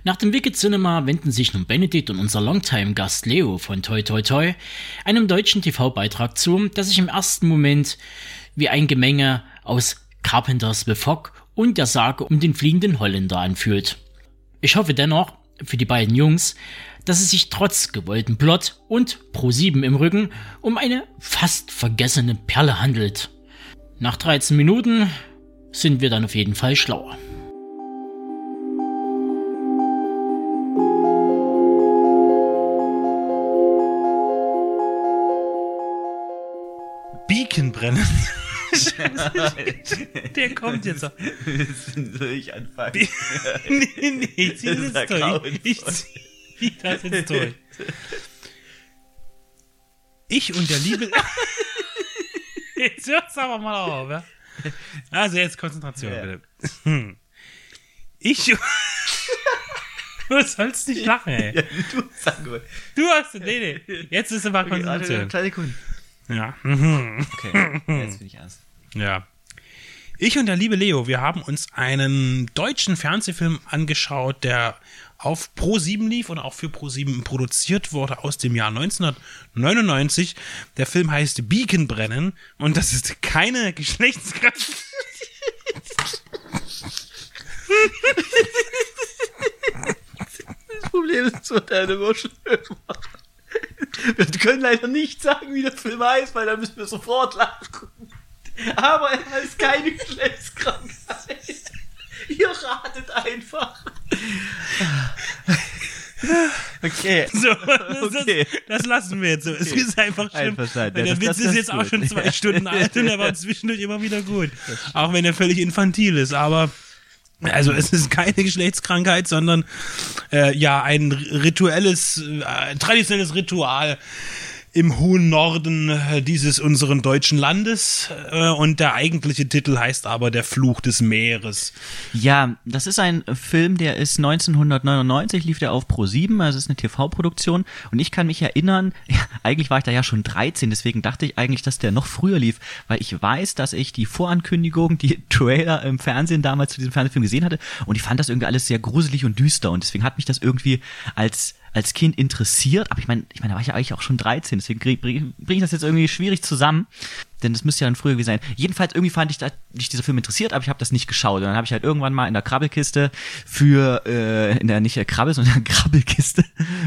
Nach dem Wicked Cinema wenden sich nun Benedikt und unser Longtime-Gast Leo von Toi Toi Toi einem deutschen TV-Beitrag zu, der sich im ersten Moment wie ein Gemenge aus Carpenters The Fog und der Sage um den fliegenden Holländer anfühlt. Ich hoffe dennoch für die beiden Jungs, dass es sich trotz gewollten Plot und Pro7 im Rücken um eine fast vergessene Perle handelt. Nach 13 Minuten sind wir dann auf jeden Fall schlauer. Beacon brennen. Der kommt jetzt. noch. Soll ich anfangen? nee, nee, ich zieh Das das ist ja jetzt durch. Ich zieh das jetzt durch. Ich und der liebe. Jetzt hört's aber mal auf, ja? Also jetzt Konzentration, Ja. bitte. Hm. Ich. Du sollst nicht lachen, ey. Ja, du sag mal. Du hast. Nee, nee. Jetzt ist aber Okay, warte, Konzentration. kleine Sekunde. Ja. Okay, jetzt bin ich ernst. Ja. Ich und der liebe Leo, wir haben uns einen deutschen Fernsehfilm angeschaut, der auf Pro7 lief und auch für Pro7 produziert wurde aus dem Jahr 1999. Der Film heißt Beacon brennen und das ist keine Geschlechtskraft. Das Problem ist, es wird eine immer schön machen. Wir können leider nicht sagen, wie der Film heißt, weil dann müssen wir sofort lachen. Aber er heißt keine Geschlechtskrankheit. Ihr ratet einfach. Okay. So, das, Okay. das, das lassen wir jetzt so. Es ist einfach schlimm. Ja, der das- Witz das- ist jetzt ist auch gut. schon zwei Stunden alt und er war zwischendurch immer wieder gut. Auch wenn er völlig infantil ist. Aber also es ist keine Geschlechtskrankheit, sondern äh, ja ein rituelles, äh, traditionelles Ritual im hohen Norden äh, dieses unseren deutschen Landes äh, und der eigentliche Titel heißt aber Der Fluch des Meeres. Ja, das ist ein Film, der ist 1999, lief der auf Pro 7, also ist eine TV-Produktion und ich kann mich erinnern, ja, eigentlich war ich da ja schon 13, deswegen dachte ich eigentlich, dass der noch früher lief, weil ich weiß, dass ich die Vorankündigung, die Trailer im Fernsehen damals zu diesem Fernsehfilm gesehen hatte und ich fand das irgendwie alles sehr gruselig und düster. Und deswegen hat mich das irgendwie als als Kind interessiert, aber ich meine, ich meine, da war ich ja eigentlich auch schon 13, deswegen bringe bring ich das jetzt irgendwie schwierig zusammen denn das müsste ja dann früher gewesen sein. Jedenfalls irgendwie fand ich da, mich dieser Film interessiert, aber ich habe das nicht geschaut. Und dann habe ich halt irgendwann mal in der Krabbelkiste für, äh, in der nicht der Krabbel, sondern Krabbelkiste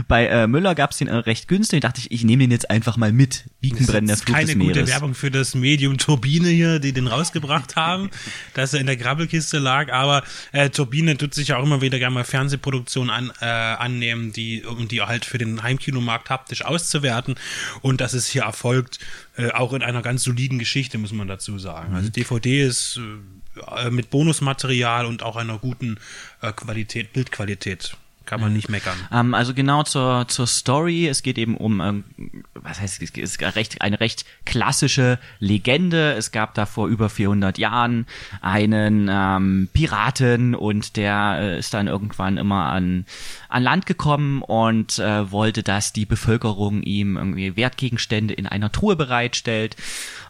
bei äh, Müller gab es den äh, recht günstig. Und dachte ich, ich nehme den jetzt einfach mal mit. Biekenbrennen, der Flug keine des Meeres. gute Werbung für das Medium Turbine hier, die den rausgebracht haben, dass er in der Krabbelkiste lag. Aber äh, Turbine tut sich ja auch immer wieder gerne mal Fernsehproduktionen an, äh, annehmen, die, um die halt für den Heimkinomarkt haptisch auszuwerten. Und das ist hier erfolgt, äh, auch in einer ganz soliden Geschichte, muss man dazu sagen. Also DVD ist äh, mit Bonusmaterial und auch einer guten äh, Qualität, Bildqualität. Kann man nicht meckern. Ähm, also genau zur, zur Story. Es geht eben um, ähm, was heißt, es ist recht, eine recht klassische Legende. Es gab da vor über 400 Jahren einen ähm, Piraten und der äh, ist dann irgendwann immer an, an Land gekommen und äh, wollte, dass die Bevölkerung ihm irgendwie Wertgegenstände in einer Truhe bereitstellt.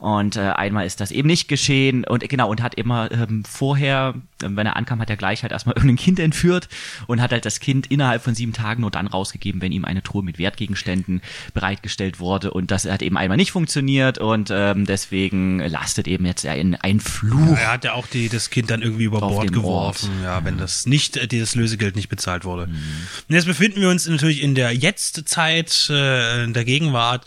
Und äh, einmal ist das eben nicht geschehen und genau und hat immer ähm, vorher, äh, wenn er ankam, hat er gleich halt erstmal irgendein Kind entführt und hat halt das Kind innerhalb von sieben Tagen nur dann rausgegeben, wenn ihm eine Truhe mit Wertgegenständen bereitgestellt wurde. Und das hat eben einmal nicht funktioniert und ähm, deswegen lastet eben jetzt ein, ein Fluch. Er hat ja auch die, das Kind dann irgendwie über Bord geworfen, ja, wenn das nicht, äh, dieses Lösegeld nicht bezahlt wurde. Und jetzt befinden wir uns natürlich in der Jetztzeit, äh, in der Gegenwart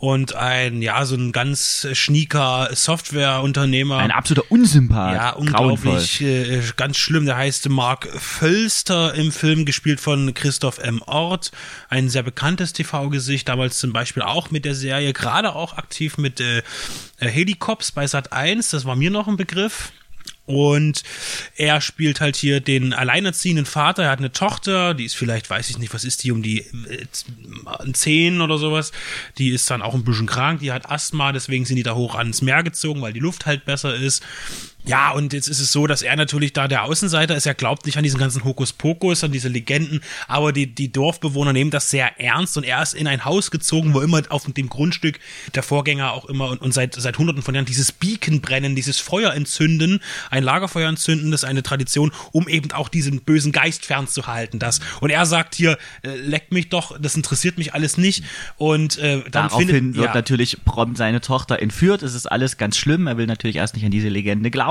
und ein, ja, so ein ganz schnieker Softwareunternehmer. Ein absoluter Unsympath. Ja, unglaublich, äh, ganz schlimm. Der heißt Mark Völster im Film, gespielt von Christoph M. Ort. Ein sehr bekanntes TV-Gesicht, damals zum Beispiel auch mit der Serie, gerade auch aktiv mit äh, äh, Helicops bei Sat 1, das war mir noch ein Begriff. Und er spielt halt hier den alleinerziehenden Vater. Er hat eine Tochter, die ist vielleicht, weiß ich nicht, was ist die, um die äh, zehn oder sowas. Die ist dann auch ein bisschen krank, die hat Asthma, deswegen sind die da hoch ans Meer gezogen, weil die Luft halt besser ist. Ja, und jetzt ist es so, dass er natürlich da der Außenseiter ist. Er glaubt nicht an diesen ganzen Hokuspokus, an diese Legenden, aber die, die Dorfbewohner nehmen das sehr ernst und er ist in ein Haus gezogen, wo immer auf dem Grundstück der Vorgänger auch immer und, und seit, seit hunderten von Jahren dieses Beacon brennen, dieses Feuer entzünden, ein Lagerfeuer entzünden, das ist eine Tradition, um eben auch diesen bösen Geist fernzuhalten. Das. Und er sagt hier, äh, leck mich doch, das interessiert mich alles nicht. Und äh, dann Daraufhin findet, wird ja. natürlich prompt seine Tochter entführt. Es ist alles ganz schlimm. Er will natürlich erst nicht an diese Legende glauben,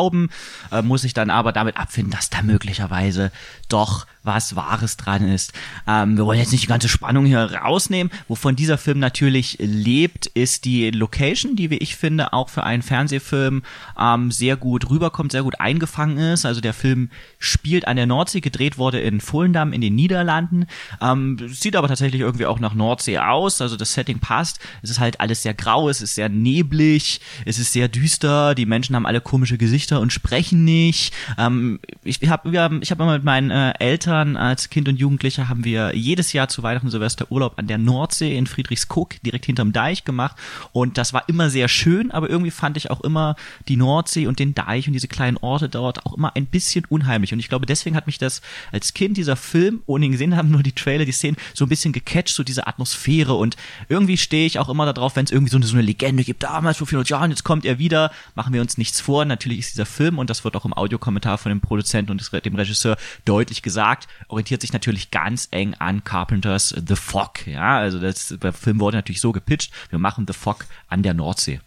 äh, muss sich dann aber damit abfinden, dass da möglicherweise doch was Wahres dran ist. Ähm, wir wollen jetzt nicht die ganze Spannung hier rausnehmen. Wovon dieser Film natürlich lebt, ist die Location, die, wie ich finde, auch für einen Fernsehfilm ähm, sehr gut rüberkommt, sehr gut eingefangen ist. Also der Film spielt an der Nordsee, gedreht wurde in Volendam in den Niederlanden. Ähm, sieht aber tatsächlich irgendwie auch nach Nordsee aus. Also das Setting passt. Es ist halt alles sehr grau, es ist sehr neblig, es ist sehr düster. Die Menschen haben alle komische Gesichter und sprechen nicht. Ähm, ich habe ich hab immer mit meinen äh, Eltern als Kind und Jugendlicher haben wir jedes Jahr zu Weihnachten Silvester Urlaub an der Nordsee in Friedrichskoog direkt hinterm Deich gemacht. Und das war immer sehr schön, aber irgendwie fand ich auch immer die Nordsee und den Deich und diese kleinen Orte dort auch immer ein bisschen unheimlich. Und ich glaube deswegen hat mich das als Kind dieser Film, ohne ihn gesehen haben, nur die Trailer, die Szenen so ein bisschen gecatcht, so diese Atmosphäre. Und irgendwie stehe ich auch immer darauf, wenn es irgendwie so eine, so eine Legende gibt, damals vor 400 Jahren, jetzt kommt er wieder, machen wir uns nichts vor, natürlich ist dieser Film und das wird auch im Audiokommentar von dem Produzenten und dem Regisseur deutlich gesagt, orientiert sich natürlich ganz eng an Carpenters The Fog. Ja, also das, der Film wurde natürlich so gepitcht, wir machen The Fog an der Nordsee.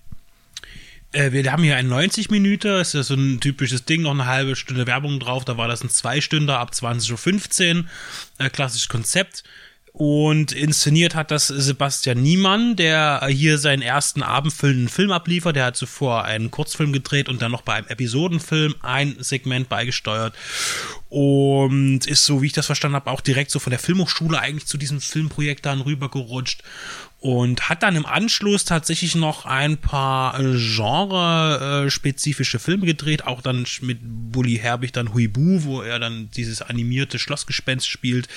Äh, wir haben hier einen 90 Minuten, ist ja so ein typisches Ding, noch eine halbe Stunde Werbung drauf, da war das ein Zweistünder ab 20.15 Uhr, äh, klassisches Konzept. Und inszeniert hat das Sebastian Niemann, der hier seinen ersten abendfüllenden Film abliefert. Der hat zuvor einen Kurzfilm gedreht und dann noch bei einem Episodenfilm ein Segment beigesteuert. Und ist so, wie ich das verstanden habe, auch direkt so von der Filmhochschule eigentlich zu diesem Filmprojekt dann rübergerutscht. Und hat dann im Anschluss tatsächlich noch ein paar genre-spezifische Filme gedreht, auch dann mit Bully Herbig dann Huibu, wo er dann dieses animierte Schlossgespenst spielt.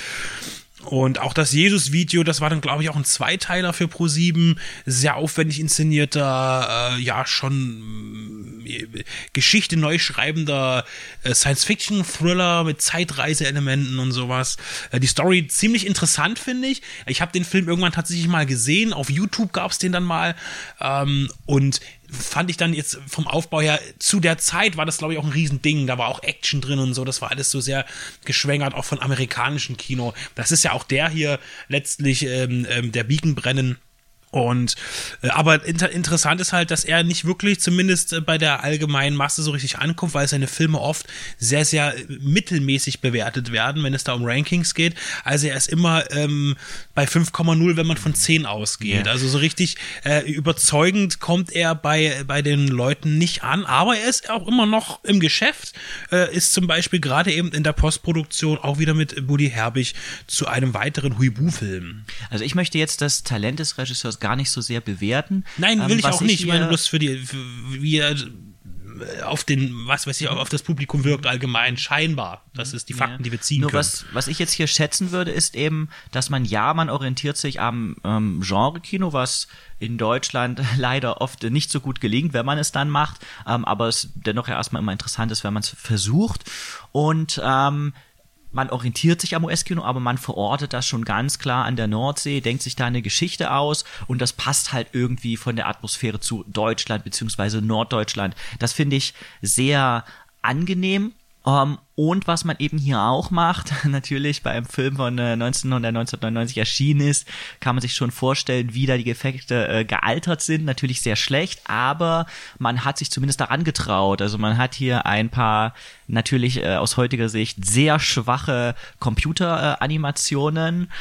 Und auch das Jesus-Video, das war dann, glaube ich, auch ein Zweiteiler für Pro7. Sehr aufwendig inszenierter, äh, ja, schon äh, Geschichte neu schreibender äh, Science-Fiction-Thriller mit Zeitreise-Elementen und sowas. Äh, die Story ziemlich interessant, finde ich. Ich habe den Film irgendwann tatsächlich mal gesehen. Auf YouTube gab es den dann mal. Ähm, und fand ich dann jetzt vom Aufbau her, zu der Zeit war das, glaube ich, auch ein Riesending. Da war auch Action drin und so. Das war alles so sehr geschwängert, auch von amerikanischem Kino. Das ist ja auch der hier letztlich, ähm, ähm, der Beaconbrennen und äh, aber inter interessant ist halt, dass er nicht wirklich, zumindest äh, bei der allgemeinen Masse so richtig ankommt, weil seine Filme oft sehr, sehr mittelmäßig bewertet werden, wenn es da um Rankings geht. Also er ist immer ähm, bei 5,0, wenn man von 10 ausgeht. Ja. Also so richtig äh, überzeugend kommt er bei, bei den Leuten nicht an, aber er ist auch immer noch im Geschäft, äh, ist zum Beispiel gerade eben in der Postproduktion auch wieder mit Buddy Herbig zu einem weiteren Huibu-Film. Also ich möchte jetzt das Talent des Regisseurs gar nicht so sehr bewerten. Nein, will Ähm, ich auch nicht. Ich meine bloß für die, für, wie er äh, auf den, was weiß ich, auf das Publikum wirkt allgemein, scheinbar. Das ist die Fakten, die wir ziehen Nur können. was, was ich jetzt hier schätzen würde, ist eben, dass man ja, man orientiert sich am ähm, Genre-Kino, was in Deutschland leider oft nicht so gut gelingt, wenn man es dann macht, ähm, aber es dennoch ja erstmal immer interessant ist, wenn man es versucht. Und ähm, man orientiert sich am US-Kino, aber man verortet das schon ganz klar an der Nordsee, denkt sich da eine Geschichte aus und das passt halt irgendwie von der Atmosphäre zu Deutschland beziehungsweise Norddeutschland. Das finde ich sehr angenehm. Ähm, und was man eben hier auch macht, natürlich bei einem Film von äh, 1900, 1999 erschienen ist, kann man sich schon vorstellen, wie da die Effekte äh, gealtert sind. Natürlich sehr schlecht, aber man hat sich zumindest daran getraut. Also man hat hier ein paar natürlich äh, aus heutiger Sicht sehr schwache Computeranimationen.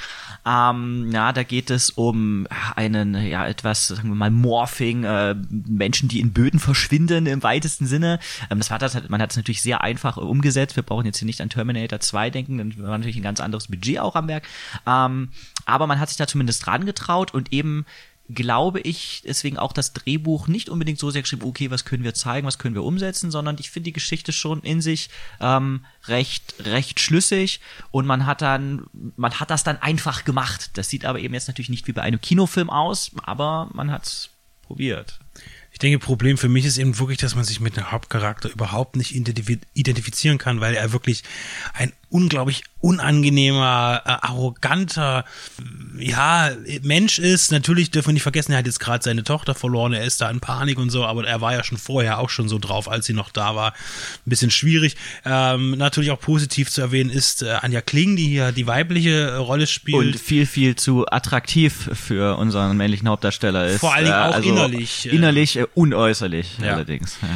Ähm, ja, da geht es um einen, ja, etwas, sagen wir mal, Morphing, äh, Menschen, die in Böden verschwinden im weitesten Sinne. Ähm, das war das, man hat es natürlich sehr einfach äh, umgesetzt. Wir brauchen jetzt hier nicht an Terminator 2 denken, dann war natürlich ein ganz anderes Budget auch am Werk. Ähm, aber man hat sich da zumindest dran getraut und eben glaube ich, deswegen auch das Drehbuch nicht unbedingt so sehr geschrieben, okay, was können wir zeigen, was können wir umsetzen, sondern ich finde die Geschichte schon in sich ähm, recht, recht schlüssig und man hat dann, man hat das dann einfach gemacht. Das sieht aber eben jetzt natürlich nicht wie bei einem Kinofilm aus, aber man hat's probiert. Ich denke, Problem für mich ist eben wirklich, dass man sich mit dem Hauptcharakter überhaupt nicht identif identifizieren kann, weil er wirklich ein unglaublich unangenehmer, äh, arroganter, ja, Mensch ist. Natürlich dürfen wir nicht vergessen, er hat jetzt gerade seine Tochter verloren, er ist da in Panik und so, aber er war ja schon vorher auch schon so drauf, als sie noch da war. Ein bisschen schwierig. Ähm, natürlich auch positiv zu erwähnen ist äh, Anja Kling, die hier die weibliche äh, Rolle spielt. Und viel, viel zu attraktiv für unseren männlichen Hauptdarsteller ist. Vor allen Dingen Äh, auch also innerlich, Innerlich äh, und äußerlich Ja. allerdings. Ja.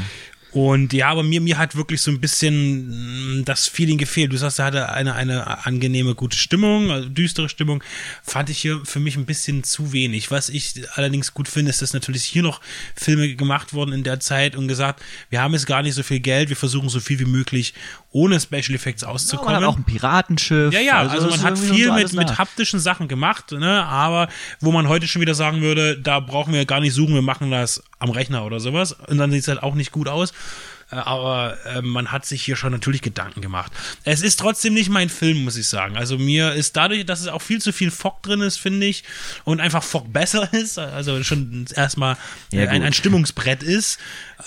Und ja, aber mir, mir hat wirklich so ein bisschen mh, das Feeling gefehlt. Du sagst, er hatte eine, eine angenehme, gute Stimmung, also düstere Stimmung. Fand ich hier für mich ein bisschen zu wenig. Was ich allerdings gut finde, ist, dass natürlich hier noch Filme gemacht wurden in der Zeit und gesagt, wir haben jetzt gar nicht so viel Geld, wir versuchen so viel wie möglich ohne Special Effects Man auszukommen. hat auch ein Piratenschiff. Ja, ja, also, es man hat viel so mit, mit haptischen Sachen gemacht, ne? aber wo man heute schon wieder sagen würde, da brauchen wir gar nicht suchen, wir machen das am Rechner oder sowas. Und dann sieht es halt auch nicht gut aus. Äh, Aber äh, man hat sich hier schon natürlich Gedanken gemacht. Es ist trotzdem nicht mein Film, muss ich sagen. Also mir ist dadurch, dass es auch viel zu viel Fock drin ist, finde ich, und einfach Fock besser ist, also schon erstmal Ja, äh, ein, gut. ein Stimmungsbrett ist,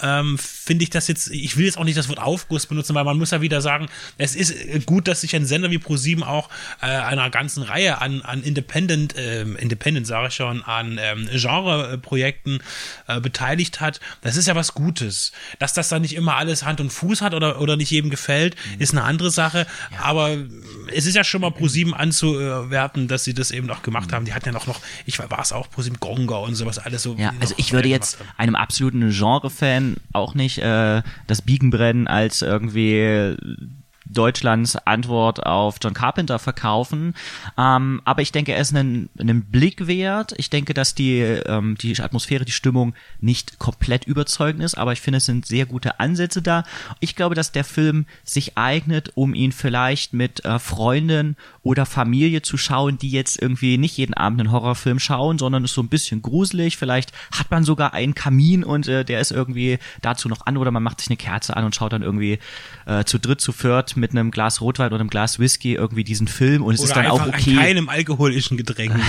ähm, finde ich das jetzt, ich will jetzt auch nicht das Wort Aufguss benutzen, weil man muss ja wieder sagen, es ist äh, gut, dass sich ein Sender wie ProSieben auch äh, einer ganzen Reihe an, an Independent, ähm, Independent sage ich schon, an ähm, Genreprojekten äh, beteiligt hat. Das ist ja was Gutes. Dass das dann nicht immer alles Hand und Fuß hat oder, oder nicht jedem gefällt, Mhm. ist eine andere Sache. Aber es ist ja schon mal ProSieben anzuwerten, dass sie das eben auch gemacht haben. Die hatten ja noch, noch ich war es auch, ProSieben Gonga und sowas alles so. Ja, also noch ich würde jetzt einem absoluten Genre-Fan auch nicht äh, das Biegenbrennen als irgendwie Deutschlands Antwort auf John Carpenter verkaufen. Ähm, aber ich denke, er ist einen, einen Blick wert. Ich denke, dass die, ähm, die Atmosphäre, die Stimmung nicht komplett überzeugend ist, aber ich finde, es sind sehr gute Ansätze da. Ich glaube, dass der Film sich eignet, um ihn vielleicht mit äh, Freunden oder Familie zu schauen, die jetzt irgendwie nicht jeden Abend einen Horrorfilm schauen, sondern ist so ein bisschen gruselig. Vielleicht hat man sogar einen Kamin und äh, der ist irgendwie dazu noch an oder man macht sich eine Kerze an und schaut dann irgendwie äh, zu dritt, zu viert mit einem Glas Rotwein oder einem Glas Whisky irgendwie diesen Film und es Oder ist dann auch okay. an keinem alkoholischen Getränk.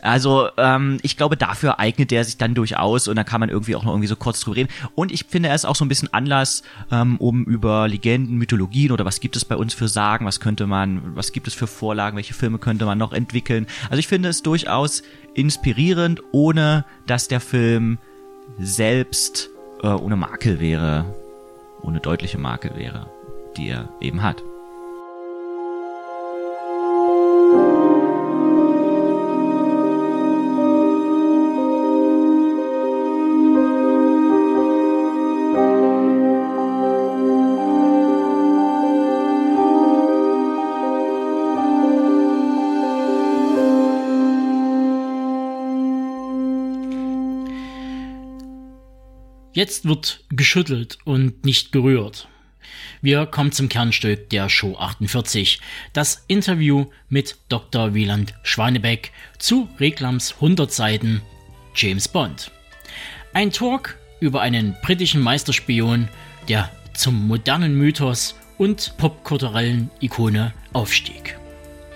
Also ähm, ich glaube, dafür eignet der sich dann durchaus und da kann man irgendwie auch noch irgendwie so kurz drüber reden. Und ich finde, er ist auch so ein bisschen Anlass, ähm, um über Legenden, Mythologien oder was gibt es bei uns für Sagen, was könnte man, was gibt es für Vorlagen, welche Filme könnte man noch entwickeln. Also ich finde es durchaus inspirierend, ohne dass der Film selbst äh, ohne Makel wäre, ohne deutliche Makel wäre, die er eben hat. Jetzt wird geschüttelt und nicht gerührt. Wir kommen zum Kernstück der Show 48, das Interview mit Dr. Wieland Schwanebeck zu Reklams 100 Seiten James Bond. Ein Talk über einen britischen Meisterspion, der zum modernen Mythos und popkulturellen Ikone aufstieg.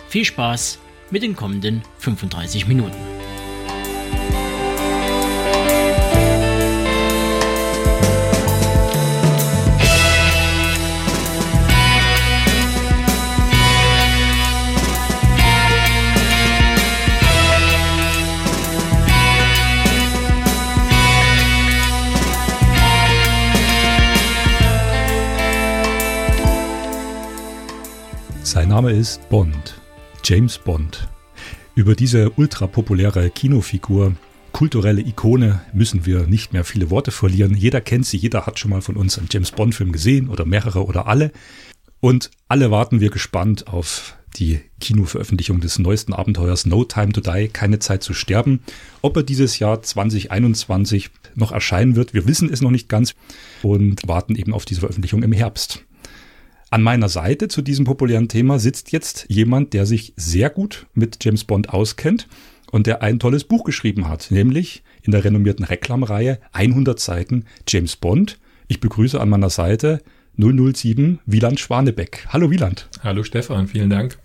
Viel Spaß mit den kommenden 35 Minuten. Name ist Bond, James Bond. Über diese ultrapopuläre Kinofigur, kulturelle Ikone, müssen wir nicht mehr viele Worte verlieren. Jeder kennt sie, jeder hat schon mal von uns einen James Bond-Film gesehen oder mehrere oder alle. Und alle warten wir gespannt auf die Kinoveröffentlichung des neuesten Abenteuers No Time to Die, keine Zeit zu sterben. Ob er dieses Jahr 2021 noch erscheinen wird, wir wissen es noch nicht ganz und warten eben auf diese Veröffentlichung im Herbst. An meiner Seite zu diesem populären Thema sitzt jetzt jemand, der sich sehr gut mit James Bond auskennt und der ein tolles Buch geschrieben hat, nämlich in der renommierten Reklamreihe 100 Seiten James Bond. Ich begrüße an meiner Seite 007 Wieland Schwanebeck. Hallo Wieland. Hallo Stefan, vielen Dank.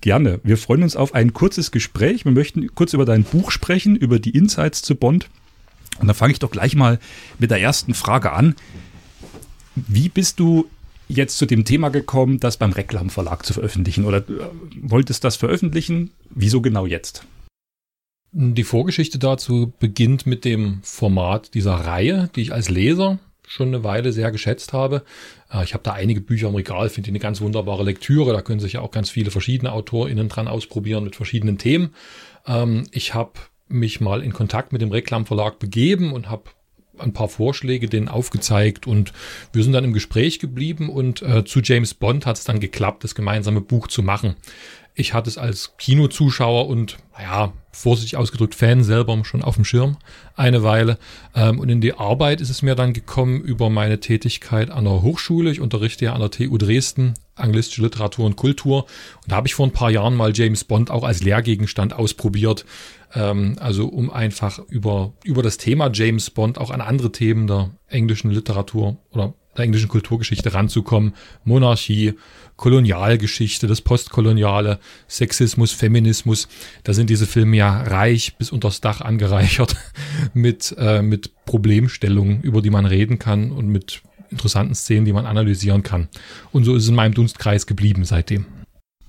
Gerne. Wir freuen uns auf ein kurzes Gespräch. Wir möchten kurz über dein Buch sprechen, über die Insights zu Bond. Und dann fange ich doch gleich mal mit der ersten Frage an. Wie bist du jetzt zu dem Thema gekommen, das beim Reklam Verlag zu veröffentlichen? Oder äh, wolltest das veröffentlichen? Wieso genau jetzt? Die Vorgeschichte dazu beginnt mit dem Format dieser Reihe, die ich als Leser schon eine Weile sehr geschätzt habe. Äh, Ich habe da einige Bücher im Regal, finde ich eine ganz wunderbare Lektüre. Da können sich ja auch ganz viele verschiedene AutorInnen dran ausprobieren mit verschiedenen Themen. Ähm, Ich habe mich mal in Kontakt mit dem Reklamverlag begeben und habe ein paar Vorschläge denen aufgezeigt und wir sind dann im Gespräch geblieben und äh, zu James Bond hat es dann geklappt, das gemeinsame Buch zu machen. Ich hatte es als Kinozuschauer und, naja, vorsichtig ausgedrückt, Fan selber schon auf dem Schirm eine Weile. Ähm, und in die Arbeit ist es mir dann gekommen über meine Tätigkeit an der Hochschule. Ich unterrichte ja an der TU Dresden anglistische Literatur und Kultur. Und da habe ich vor ein paar Jahren mal James Bond auch als Lehrgegenstand ausprobiert. Ähm, also um einfach über, über das Thema James Bond auch an andere Themen der englischen Literatur oder der englischen Kulturgeschichte ranzukommen. Monarchie, Kolonialgeschichte, das Postkoloniale, Sexismus, Feminismus. Da sind diese Filme ja reich bis unters Dach angereichert mit, äh, mit Problemstellungen, über die man reden kann und mit interessanten Szenen, die man analysieren kann. Und so ist es in meinem Dunstkreis geblieben seitdem.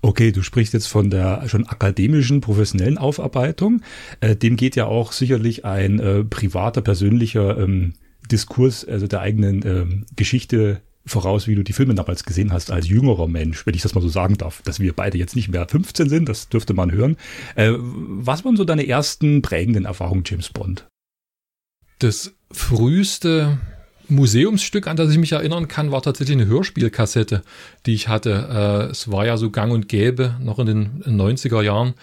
Okay, du sprichst jetzt von der schon akademischen, professionellen Aufarbeitung. Äh, dem geht ja auch sicherlich ein äh, privater, persönlicher ähm, Diskurs, also der eigenen ähm, Geschichte voraus, wie du die Filme damals gesehen hast, als jüngerer Mensch, wenn ich das mal so sagen darf, dass wir beide jetzt nicht mehr 15 sind, das dürfte man hören. Äh, was waren so deine ersten prägenden Erfahrungen James Bond? Das früheste Museumsstück, an das ich mich erinnern kann, war tatsächlich eine Hörspielkassette, die ich hatte. Äh, es war ja so gang und gäbe, noch in den 90er Jahren,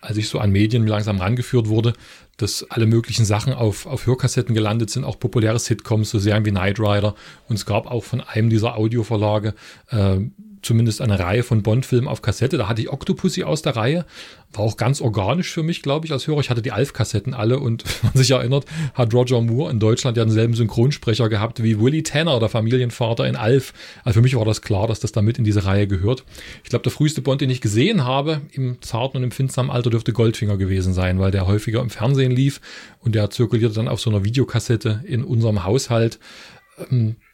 als ich so an Medien langsam rangeführt wurde, dass alle möglichen Sachen auf, auf Hörkassetten gelandet sind, auch populäre Sitcoms, so Serien wie Knight Rider. Und es gab auch von einem dieser Audioverlage äh, zumindest eine Reihe von Bond-Filmen auf Kassette. Da hatte ich Octopussy aus der Reihe. War auch ganz organisch für mich, glaube ich, als Hörer. Ich hatte die Alf-Kassetten alle und wenn man sich erinnert, hat Roger Moore in Deutschland ja denselben Synchronsprecher gehabt wie Willie Tanner, der Familienvater in Alf. Also für mich war das klar, dass das damit in diese Reihe gehört. Ich glaube, der früheste Bond, den ich gesehen habe, im zarten und im finsteren Alter, dürfte Goldfinger gewesen sein, weil der häufiger im Fernsehen lief und der zirkulierte dann auf so einer Videokassette in unserem Haushalt.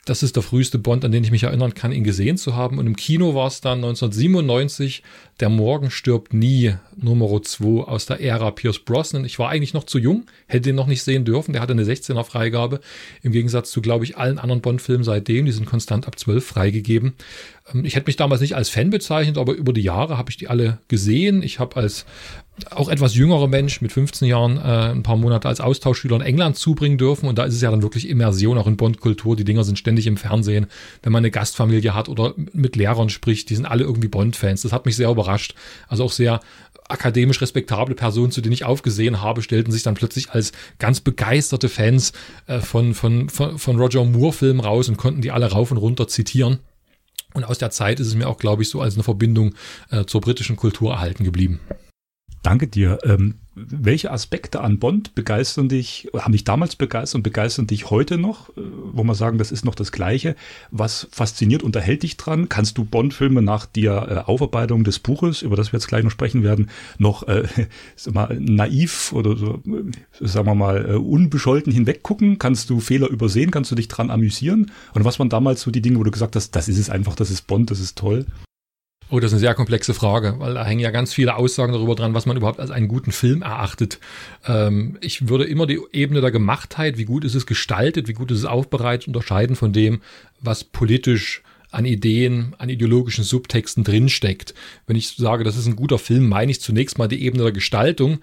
Das ist der früheste Bond, an den ich mich erinnern kann, ihn gesehen zu haben. Und im Kino war es dann 1997 Der Morgen stirbt nie, Nummer 2 aus der Ära Pierce Brosnan. Ich war eigentlich noch zu jung, hätte ihn noch nicht sehen dürfen. Der hatte eine 16er Freigabe. Im Gegensatz zu, glaube ich, allen anderen Bond-Filmen seitdem. Die sind konstant ab 12 freigegeben. Ähm, ich hätte mich damals nicht als Fan bezeichnet, aber über die Jahre habe ich die alle gesehen. Ich habe als auch etwas jüngerer Mensch mit 15 Jahren äh, ein paar Monate als Austauschschüler in England zubringen dürfen. Und da ist es ja dann wirklich Immersion, auch in Bond-Kultur. Die Dinger sind ständig im Fernsehen, wenn man eine Gastfamilie hat oder mit Lehrern spricht. Die sind alle irgendwie Bond-Fans. Das hat mich sehr überrascht. Also auch sehr akademisch respektable Personen, zu denen ich aufgesehen habe, stellten sich dann plötzlich als ganz begeisterte Fans äh, von, von, von, von Roger Moore-Filmen raus und konnten die alle rauf und runter zitieren. Und aus der Zeit ist es mir auch, glaube ich, so als eine Verbindung äh, zur britischen Kultur erhalten geblieben. Danke dir. Ähm, welche Aspekte an Bond begeistern dich, haben dich damals begeistert und begeistern dich heute noch? Äh, wo man sagen, das ist noch das Gleiche. Was fasziniert, unterhält dich dran? Kannst du Bond-Filme nach der äh, Aufarbeitung des Buches, über das wir jetzt gleich noch sprechen werden, noch äh, mal, naiv oder so, äh, sagen wir mal, äh, unbescholten hinweggucken? Kannst du Fehler übersehen? Kannst du dich dran amüsieren? Und was waren damals so die Dinge, wo du gesagt hast, das ist es einfach, das ist Bond, das ist toll? Oh, das ist eine sehr komplexe Frage, weil da hängen ja ganz viele Aussagen darüber dran, was man überhaupt als einen guten Film erachtet. Ähm, ich würde immer die Ebene der Gemachtheit, wie gut ist es gestaltet, wie gut ist es aufbereitet, unterscheiden von dem, was politisch an Ideen, an ideologischen Subtexten drinsteckt. Wenn ich sage, das ist ein guter Film, meine ich zunächst mal die Ebene der Gestaltung.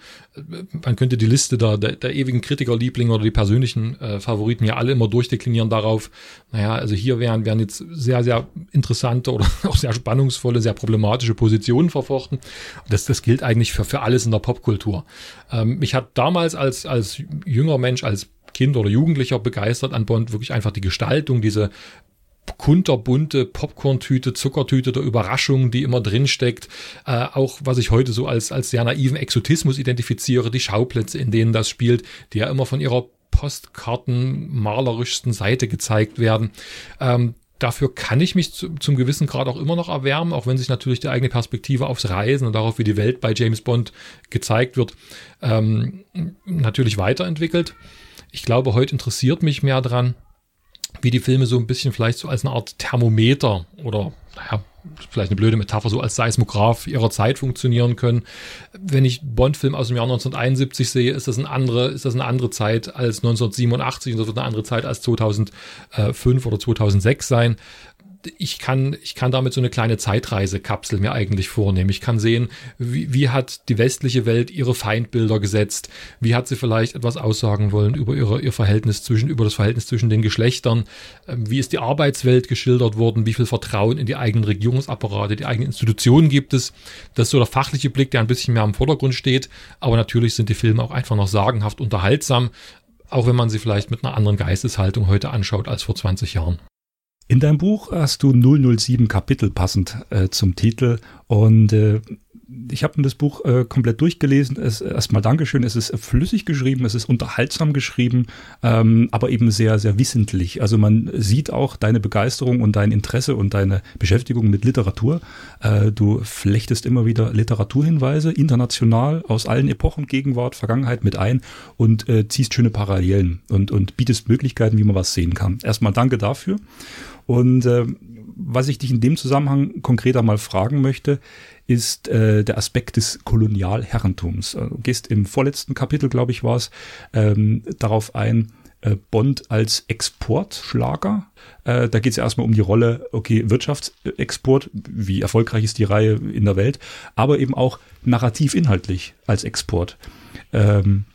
Man könnte die Liste der, der, der ewigen Kritikerlieblinge oder die persönlichen äh, Favoriten ja alle immer durchdeklinieren darauf. Naja, also hier wären, wären jetzt sehr, sehr interessante oder auch sehr spannungsvolle, sehr problematische Positionen verfochten. Das, das gilt eigentlich für, für alles in der Popkultur. Ähm, mich hat damals als, als jünger Mensch, als Kind oder Jugendlicher begeistert an Bond wirklich einfach die Gestaltung, diese kunterbunte Popcorn-Tüte, Zuckertüte der Überraschung, die immer drin steckt. Äh, auch was ich heute so als, als sehr naiven Exotismus identifiziere, die Schauplätze, in denen das spielt, die ja immer von ihrer Postkarten malerischsten Seite gezeigt werden. Ähm, dafür kann ich mich zu, zum gewissen Grad auch immer noch erwärmen, auch wenn sich natürlich die eigene Perspektive aufs Reisen und darauf, wie die Welt bei James Bond gezeigt wird, ähm, natürlich weiterentwickelt. Ich glaube, heute interessiert mich mehr dran, wie die Filme so ein bisschen vielleicht so als eine Art Thermometer oder, naja, vielleicht eine blöde Metapher, so als Seismograph ihrer Zeit funktionieren können. Wenn ich Bond-Film aus dem Jahr 1971 sehe, ist das eine andere, ist das eine andere Zeit als 1987 und das wird eine andere Zeit als 2005 oder 2006 sein ich kann, ich kann damit so eine kleine Zeitreisekapsel mir eigentlich vornehmen. Ich kann sehen, wie, wie hat die westliche Welt ihre Feindbilder gesetzt? Wie hat sie vielleicht etwas aussagen wollen über ihre, ihr Verhältnis zwischen, über das Verhältnis zwischen den Geschlechtern? Ähm, wie ist die Arbeitswelt geschildert worden? Wie viel Vertrauen in die eigenen Regierungsapparate, die eigenen Institutionen gibt es? Das ist so der fachliche Blick, der ein bisschen mehr im Vordergrund steht. Aber natürlich sind die Filme auch einfach noch sagenhaft unterhaltsam, auch wenn man sie vielleicht mit einer anderen Geisteshaltung heute anschaut als vor 20 Jahren. In deinem Buch hast du 007 Kapitel passend äh, zum Titel und äh, ich habe das Buch äh, komplett durchgelesen. Es, erstmal Dankeschön. Es ist flüssig geschrieben, es ist unterhaltsam geschrieben, ähm, aber eben sehr, sehr wissentlich. Also man sieht auch deine Begeisterung und dein Interesse und deine Beschäftigung mit Literatur. Äh, du flechtest immer wieder Literaturhinweise, international, aus allen Epochen, Gegenwart, Vergangenheit mit ein und äh, ziehst schöne Parallelen und, und bietest Möglichkeiten, wie man was sehen kann. Erstmal danke dafür. Und äh, was ich dich in dem Zusammenhang konkreter mal fragen möchte, ist äh, der Aspekt des Kolonialherrentums. Äh, du gehst im vorletzten Kapitel, glaube ich, war es, ähm, darauf ein, äh, Bond als Exportschlager. Äh, da geht es ja erstmal um die Rolle, okay, Wirtschaftsexport, wie erfolgreich ist die Reihe in der Welt, aber eben auch narrativ inhaltlich als Export. Ähm,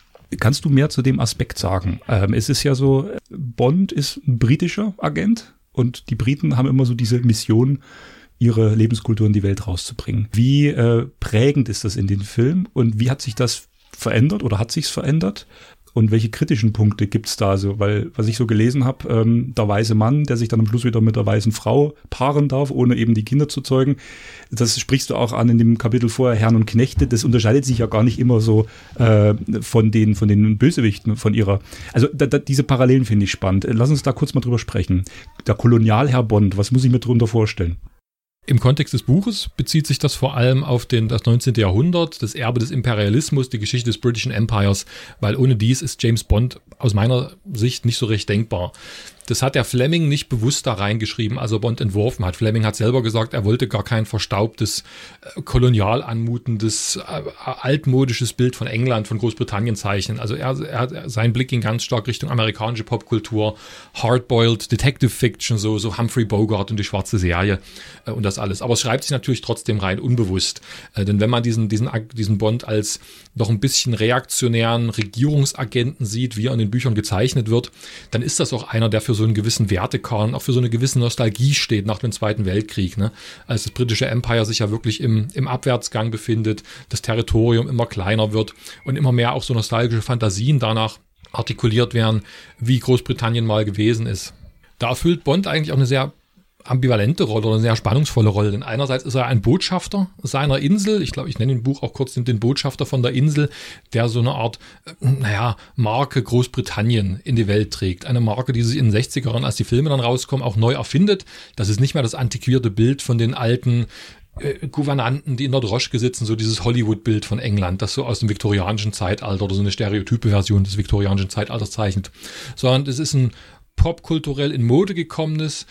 kannst du mehr zu dem Aspekt sagen? Ähm, es ist ja so, Bond ist ein britischer Agent, und die Briten haben immer so diese Mission, ihre Lebenskultur in die Welt rauszubringen. Wie äh, prägend ist das in den Film und wie hat sich das verändert oder hat sich's verändert? und welche kritischen Punkte gibt's da so? Weil, was ich so gelesen habe, ähm, der weiße Mann, der sich dann am Schluss wieder mit der weißen Frau paaren darf, ohne eben die Kinder zu zeugen, das sprichst du auch an in dem Kapitel vorher, Herren und Knechte, das unterscheidet sich ja gar nicht immer so äh, von, den, von den Bösewichten, von ihrer. Also da, da, diese Parallelen finde ich spannend. Lass uns da kurz mal drüber sprechen. Der Kolonialherr Bond, was muss ich mir darunter vorstellen? Im Kontext des Buches bezieht sich das vor allem auf den, das 19. Jahrhundert, das Erbe des Imperialismus, die Geschichte des British Empires, weil ohne dies ist James Bond aus meiner Sicht nicht so recht denkbar. Das hat der Fleming nicht bewusst da reingeschrieben, als er Bond entworfen hat. Fleming hat selber gesagt, er wollte gar kein verstaubtes, äh, kolonial anmutendes, äh, altmodisches Bild von England, von Großbritannien zeichnen. Also er, er sein Blick ging ganz stark Richtung amerikanische Popkultur, Hardboiled, Detective Fiction, so, so Humphrey Bogart und die schwarze Serie äh, und das alles. Aber es schreibt sich natürlich trotzdem rein unbewusst. Denn wenn man diesen, diesen, diesen Bond als noch ein bisschen reaktionären Regierungsagenten sieht, wie er in den Büchern gezeichnet wird, dann ist das auch einer, der für so einen gewissen Wertekern, auch für so eine gewisse Nostalgie steht nach dem Zweiten Weltkrieg. Ne? Als das britische Empire sich ja wirklich im, im Abwärtsgang befindet, das Territorium immer kleiner wird und immer mehr auch so nostalgische Fantasien danach artikuliert werden, wie Großbritannien mal gewesen ist. Da erfüllt Bond eigentlich auch eine sehr ambivalente Rolle oder eine sehr spannungsvolle Rolle. Denn einerseits ist er ein Botschafter seiner Insel. Ich glaube, ich nenne im Buch auch kurz den, Botschafter von der Insel, der so eine Art, äh, naja, Marke Großbritannien in die Welt trägt. Eine Marke, die sich in den 60ern, als die Filme dann rauskommen, auch neu erfindet. Das ist nicht mehr das antiquierte Bild von den alten äh, Gouvernanten, die in der Droschke sitzen, so dieses Hollywood-Bild von England, das so aus dem viktorianischen Zeitalter oder so eine stereotype Version des viktorianischen Zeitalters zeichnet, sondern es ist ein popkulturell in Mode gekommenes,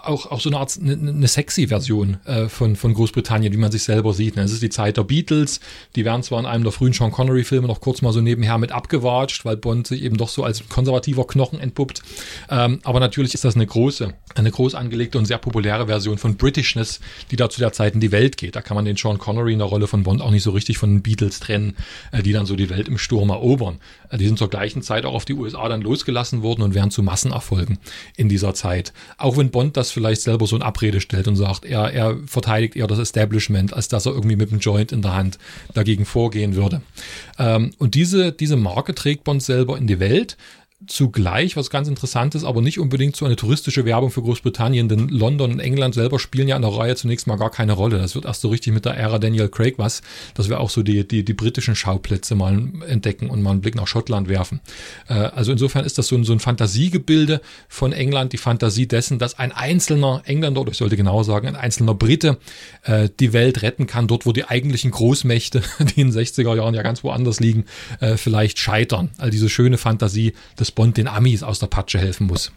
auch, auch so eine Art, eine, eine sexy Version äh, von, von Großbritannien, wie man sich selber sieht. Ne? Es ist die Zeit der Beatles, die werden zwar in einem der frühen Sean Connery-Filme noch kurz mal so nebenher mit abgewatscht, weil Bond sich eben doch so als konservativer Knochen entpuppt. Ähm, aber natürlich ist das eine große, eine groß angelegte und sehr populäre Version von Britishness, die da zu der Zeit in die Welt geht. Da kann man den Sean Connery in der Rolle von Bond auch nicht so richtig von den Beatles trennen, äh, die dann so die Welt im Sturm erobern. Äh, die sind zur gleichen Zeit auch auf die USA dann losgelassen worden und werden zu Massenerfolgen in dieser Zeit. Auch wenn Bond das vielleicht selber so in Abrede stellt und sagt, er, er verteidigt eher das Establishment, als dass er irgendwie mit dem Joint in der Hand dagegen vorgehen würde. Ähm, und diese, diese Marke trägt Bond selber in die Welt zugleich was ganz interessantes, aber nicht unbedingt so eine touristische Werbung für Großbritannien, denn London und England selber spielen ja in der Reihe zunächst mal gar keine Rolle. Das wird erst so richtig mit der Ära Daniel Craig was, dass wir auch so die, die, die britischen Schauplätze mal entdecken und mal einen Blick nach Schottland werfen. Äh, also insofern ist das so ein, so ein Fantasiegebilde von England, die Fantasie dessen, dass ein einzelner Engländer, oder ich sollte genau sagen, ein einzelner Brite äh, die Welt retten kann, dort wo die eigentlichen Großmächte, die in den 60er Jahren ja ganz woanders liegen, äh, vielleicht scheitern. Also diese schöne Fantasie des Bond den Amis aus der Patsche helfen muss.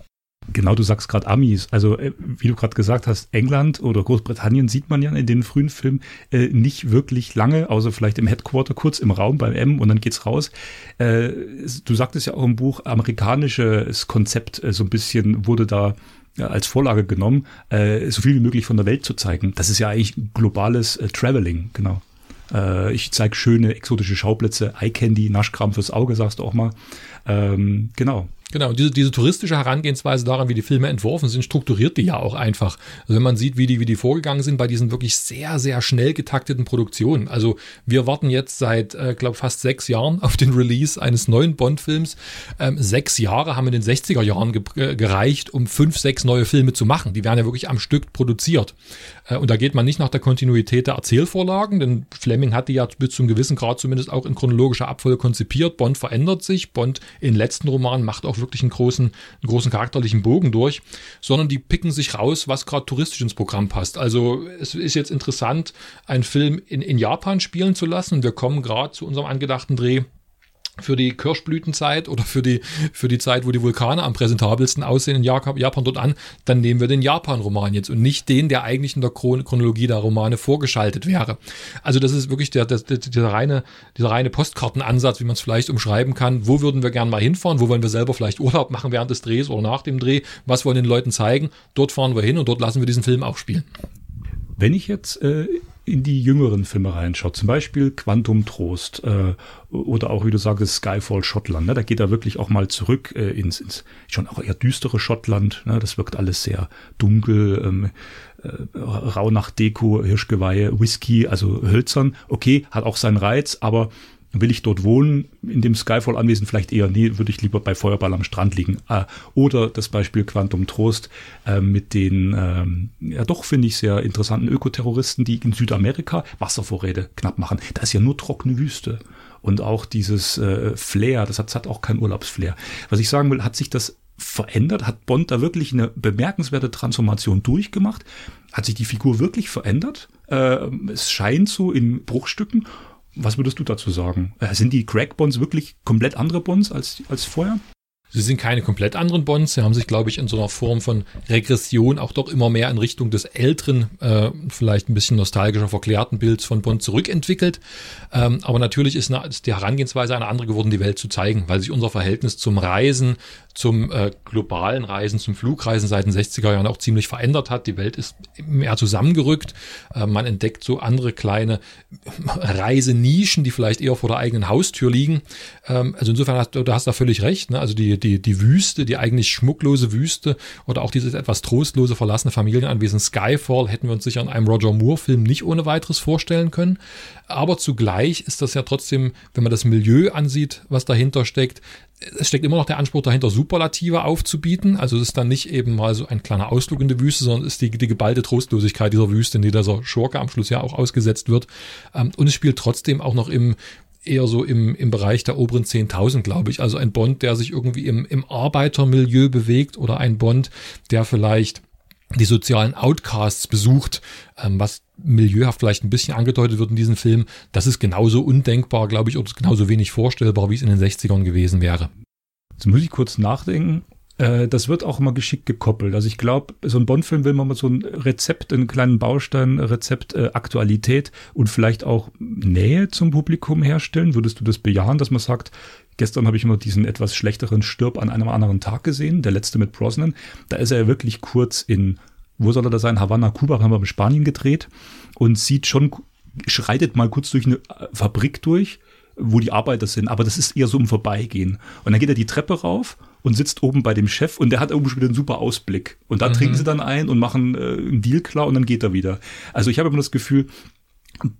Genau, du sagst gerade Amis. Also, äh, wie du gerade gesagt hast, England oder Großbritannien sieht man ja in den frühen Filmen äh, nicht wirklich lange, außer vielleicht im Headquarter, kurz im Raum beim M und dann geht's raus. Äh, du sagtest ja auch im Buch, amerikanisches Konzept äh, so ein bisschen wurde da als Vorlage genommen, äh, so viel wie möglich von der Welt zu zeigen. Das ist ja eigentlich globales äh, Traveling, genau. Äh, ich zeige schöne exotische Schauplätze, Eye Candy, Naschkram fürs Auge, sagst du auch mal. Ähm, genau. Genau, diese, diese touristische Herangehensweise daran, wie die Filme entworfen sind, strukturiert die ja auch einfach. Also wenn man sieht, wie die, wie die vorgegangen sind bei diesen wirklich sehr, sehr schnell getakteten Produktionen. Also wir warten jetzt seit, äh, glaube fast sechs Jahren auf den Release eines neuen Bond-Films. Ähm, sechs Jahre haben in den 60er Jahren ge äh, gereicht, um fünf, sechs neue Filme zu machen. Die werden ja wirklich am Stück produziert. Äh, und da geht man nicht nach der Kontinuität der Erzählvorlagen, denn Fleming hat die ja bis zum gewissen Grad zumindest auch in chronologischer Abfolge konzipiert. Bond verändert sich. Bond in letzten Romanen macht auch wirklich einen großen, einen großen charakterlichen Bogen durch, sondern die picken sich raus, was gerade touristisch ins Programm passt. Also es ist jetzt interessant, einen Film in, in Japan spielen zu lassen. Wir kommen gerade zu unserem angedachten Dreh für die Kirschblütenzeit oder für die, für die Zeit, wo die Vulkane am präsentabelsten aussehen in Japan dort an, dann nehmen wir den Japan-Roman jetzt und nicht den, der eigentlich in der Chronologie der Romane vorgeschaltet wäre. Also das ist wirklich der, der, der, dieser reine, dieser reine Postkartenansatz, wie man es vielleicht umschreiben kann. Wo würden wir gern mal hinfahren? Wo wollen wir selber vielleicht Urlaub machen während des Drehs oder nach dem Dreh? Was wollen den Leuten zeigen? Dort fahren wir hin und dort lassen wir diesen Film auch spielen. Wenn ich jetzt äh, in die jüngeren Filme reinschaut, zum Beispiel Quantum Trost äh, oder auch, wie du sagst, Skyfall Schottland, ne? da geht er wirklich auch mal zurück äh, ins, ins schon auch eher düstere Schottland. Ne? Das wirkt alles sehr dunkel, ähm, äh, Raunacht-Deko, Hirschgeweihe, Whisky, also hölzern. Okay, hat auch seinen Reiz, aber Will ich dort wohnen, in dem Skyfall-Anwesen? Vielleicht eher, nee, würde ich lieber bei Feuerball am Strand liegen. Äh, oder das Beispiel Quantum Trost äh, mit den, ähm, ja doch, finde ich, sehr interessanten Ökoterroristen, die in Südamerika Wasservorräte knapp machen. Da ist ja nur trockene Wüste. Und auch dieses äh, Flair, das hat, das hat auch kein Urlaubsflair. Was ich sagen will, hat sich das verändert? Hat Bond da wirklich eine bemerkenswerte Transformation durchgemacht? Hat sich die Figur wirklich verändert? Äh, es scheint so in Bruchstücken. Was würdest du dazu sagen? Äh, sind die Crack-Bonds wirklich komplett andere Bonds als, als vorher? Sie sind keine komplett anderen Bonds. Sie haben sich, glaube ich, in so einer Form von Regression auch doch immer mehr in Richtung des älteren, äh, vielleicht ein bisschen nostalgischer verklärten Bilds von Bond zurückentwickelt. Ähm, aber natürlich ist, eine, ist die Herangehensweise eine andere geworden, die Welt zu zeigen, weil sich unser Verhältnis zum Reisen, zum äh, globalen Reisen, zum Flugreisen seit den 60er Jahren auch ziemlich verändert hat. Die Welt ist mehr zusammengerückt. Äh, man entdeckt so andere kleine Reisenischen, die vielleicht eher vor der eigenen Haustür liegen. Ähm, also insofern hast du, hast da völlig recht. Ne? Also die, die, die Wüste, die eigentlich schmucklose Wüste oder auch dieses etwas trostlose verlassene Familienanwesen Skyfall hätten wir uns sicher in einem Roger Moore-Film nicht ohne weiteres vorstellen können. Aber zugleich ist das ja trotzdem, wenn man das Milieu ansieht, was dahinter steckt, es steckt immer noch der Anspruch dahinter, Superlative aufzubieten. Also es ist dann nicht eben mal so ein kleiner Ausflug in die Wüste, sondern es ist die, die geballte Trostlosigkeit dieser Wüste, in die dieser Schurke am Schluss ja auch ausgesetzt wird. Ähm, und es spielt trotzdem auch noch im eher so im, im Bereich der oberen 10.000, glaube ich. Also ein Bond, der sich irgendwie im, im Arbeitermilieu bewegt oder ein Bond, der vielleicht die sozialen Outcasts besucht, ähm, was milieuhaft vielleicht ein bisschen angedeutet wird in diesem Film, das ist genauso undenkbar, glaube ich, oder genauso wenig vorstellbar, wie es in den 60ern gewesen wäre. Jetzt muss ich kurz nachdenken. Äh, das wird auch immer geschickt gekoppelt. Also ich glaube, so ein Bond-Film will man mal so ein Rezept, einen kleinen Baustein, Rezept, äh, Aktualität und vielleicht auch Nähe zum Publikum herstellen. Würdest du das bejahen, dass man sagt, Gestern habe ich immer diesen etwas schlechteren Stirb an einem anderen Tag gesehen, der letzte mit Brosnan. Da ist er ja wirklich kurz in, wo soll er da sein? Havanna, Kuba, haben wir in Spanien gedreht und sieht schon, schreitet mal kurz durch eine Fabrik durch, wo die Arbeiter sind, aber das ist eher so im Vorbeigehen. Und dann geht er die Treppe rauf und sitzt oben bei dem Chef und der hat irgendwie schon wieder einen super Ausblick. Und da mhm. trinken sie dann ein und machen äh, einen Deal klar und dann geht er wieder. Also ich habe immer das Gefühl,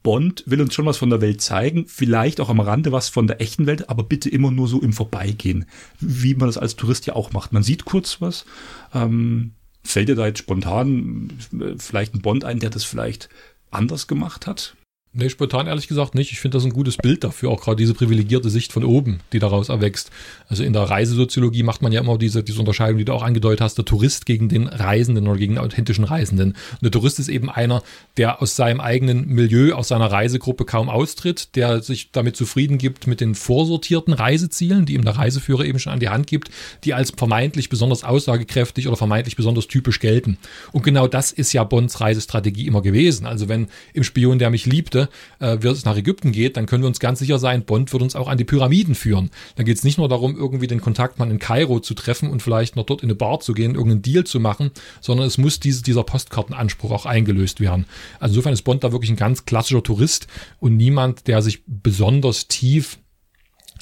Bond will uns schon was von der Welt zeigen, vielleicht auch am Rande was von der echten Welt, aber bitte immer nur so im Vorbeigehen, wie man das als Tourist ja auch macht. Man sieht kurz was. Ähm, fällt dir da jetzt spontan äh, vielleicht ein Bond ein, der das vielleicht anders gemacht hat? Nee, spontan ehrlich gesagt nicht. Ich finde das ein gutes Bild dafür, auch gerade diese privilegierte Sicht von oben, die daraus erwächst. Also in der Reisesoziologie macht man ja immer diese, diese Unterscheidung, die du auch angedeutet hast, der Tourist gegen den Reisenden oder gegen den authentischen Reisenden. Und der Tourist ist eben einer, der aus seinem eigenen Milieu, aus seiner Reisegruppe kaum austritt, der sich damit zufrieden gibt mit den vorsortierten Reisezielen, die ihm der Reiseführer eben schon an die Hand gibt, die als vermeintlich besonders aussagekräftig oder vermeintlich besonders typisch gelten. Und genau das ist ja Bonds Reisestrategie immer gewesen. Also wenn im Spion, der mich liebte, äh, wird es nach Ägypten geht, dann können wir uns ganz sicher sein, Bond wird uns auch an die Pyramiden führen. Dann geht es nicht nur darum, irgendwie den Kontaktmann in Kairo zu treffen und vielleicht noch dort in eine Bar zu gehen, irgendeinen Deal zu machen, sondern es muss diese, dieser Postkartenanspruch auch eingelöst werden. Also insofern ist Bond da wirklich ein ganz klassischer Tourist und niemand, der sich besonders tief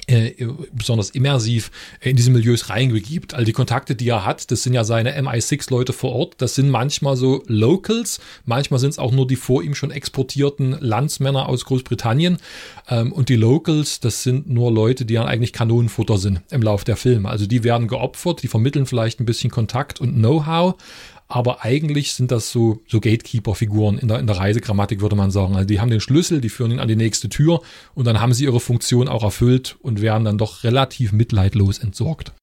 äh, besonders immersiv in diese Milieus reingegibt. All die Kontakte, die er hat, das sind ja seine MI6-Leute vor Ort, das sind manchmal so Locals, manchmal sind es auch nur die vor ihm schon exportierten Landsmänner aus Großbritannien. Ähm, und die Locals, das sind nur Leute, die dann eigentlich Kanonenfutter sind im Lauf der Filme. Also die werden geopfert, die vermitteln vielleicht ein bisschen Kontakt und Know-how, aber eigentlich sind das so, so Gatekeeper-Figuren in der, in der Reisegrammatik, würde man sagen. Also die haben den Schlüssel, die führen ihn an die nächste Tür und dann haben sie ihre Funktion auch erfüllt und werden dann doch relativ mitleidlos entsorgt.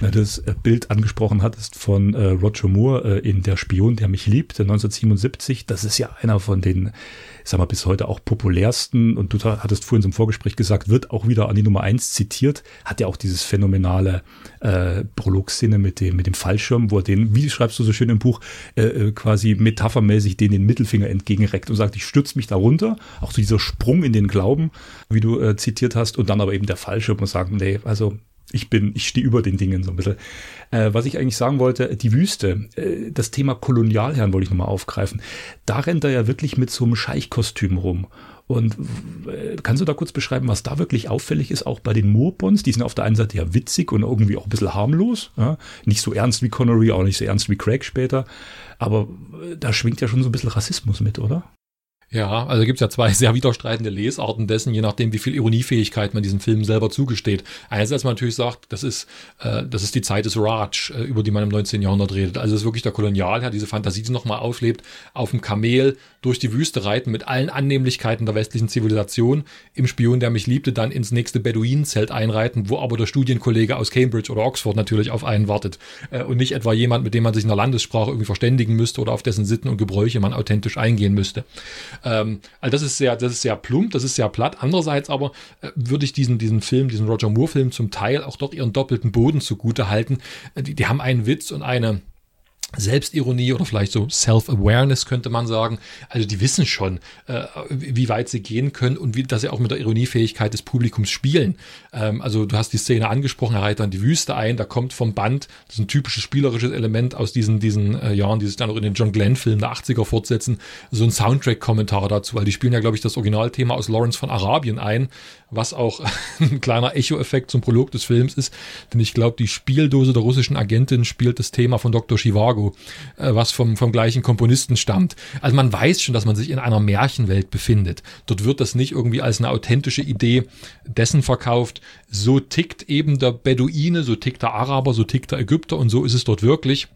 Das äh, Bild angesprochen hattest von äh, Roger Moore äh, in Der Spion, der mich liebt, 1977. Das ist ja einer von den, ich sag mal, bis heute auch populärsten und du hattest vorhin im Vorgespräch gesagt, wird auch wieder an die Nummer eins zitiert, hat ja auch dieses phänomenale äh, Prolog-Szene mit dem, mit dem Fallschirm, wo er den, wie schreibst du so schön im Buch, äh, äh quasi metaphermäßig den den Mittelfinger entgegenreckt und sagt, ich stürze mich da runter. Auch so dieser Sprung in den Glauben, wie du äh, zitiert hast, und dann aber eben der Fallschirm und sagen, nee, also ich bin, ich stehe über den Dingen so ein bisschen. Äh, was ich eigentlich sagen wollte, die Wüste, äh, das Thema Kolonialherren wollte ich nochmal aufgreifen. Da rennt er ja wirklich mit so einem Scheichkostüm rum. Und äh, kannst du da kurz beschreiben, was da wirklich auffällig ist, auch bei den Moorbonds? Die sind auf der einen Seite ja witzig und irgendwie auch ein bisschen harmlos. Ja? Nicht so ernst wie Connery, auch nicht so ernst wie Craig später. Aber äh, da schwingt ja schon so ein bisschen Rassismus mit, oder? Ja, also gibt es ja zwei sehr widerstreitende Lesarten dessen, je nachdem, wie viel Ironiefähigkeit man diesem Film selber zugesteht. Einerseits man natürlich sagt, das ist, äh, das ist die Zeit des Raj, äh, über die man im 19. Jahrhundert redet. Also es ist wirklich der Kolonialherr, diese Fantasie, die nochmal auflebt, auf dem Kamel durch die Wüste reiten mit allen Annehmlichkeiten der westlichen Zivilisation, im Spion, der mich liebte, dann ins nächste Beduinenzelt einreiten, wo aber der Studienkollege aus Cambridge oder Oxford natürlich auf einen wartet äh, und nicht etwa jemand, mit dem man sich in der Landessprache irgendwie verständigen müsste oder auf dessen Sitten und Gebräuche man authentisch eingehen müsste. Ähm, also das ist sehr, das ist sehr plump, das ist sehr platt. Andererseits aber äh, würde ich diesen, diesen Film, diesen Roger Moore-Film zum Teil auch doch ihren doppelten Boden zugute halten. Äh, die, die haben einen Witz und eine, Selbstironie oder vielleicht so Self-Awareness könnte man sagen. Also die wissen schon, äh, wie weit sie gehen können und wie, dass sie auch mit der Ironiefähigkeit des Publikums spielen. Ähm, also du hast die Szene angesprochen, er reitet dann die Wüste ein, da kommt vom Band, das ist ein typisches spielerisches Element aus diesen, diesen äh, Jahren, die sich dann auch in den John Glenn-Filmen der 80er fortsetzen, so ein Soundtrack-Kommentar dazu, weil die spielen ja, glaube ich, das Originalthema aus Lawrence von Arabien ein, was auch ein kleiner Echo-Effekt zum Prolog des Films ist, denn ich glaube, die Spieldose der russischen Agentin spielt das Thema von Dr. Chivago, äh, was vom, vom gleichen Komponisten stammt. Also man weiß schon, dass man sich in einer Märchenwelt befindet. Dort wird das nicht irgendwie als eine authentische Idee dessen verkauft. So tickt eben der Beduine, so tickt der Araber, so tickt der Ägypter und so ist es dort wirklich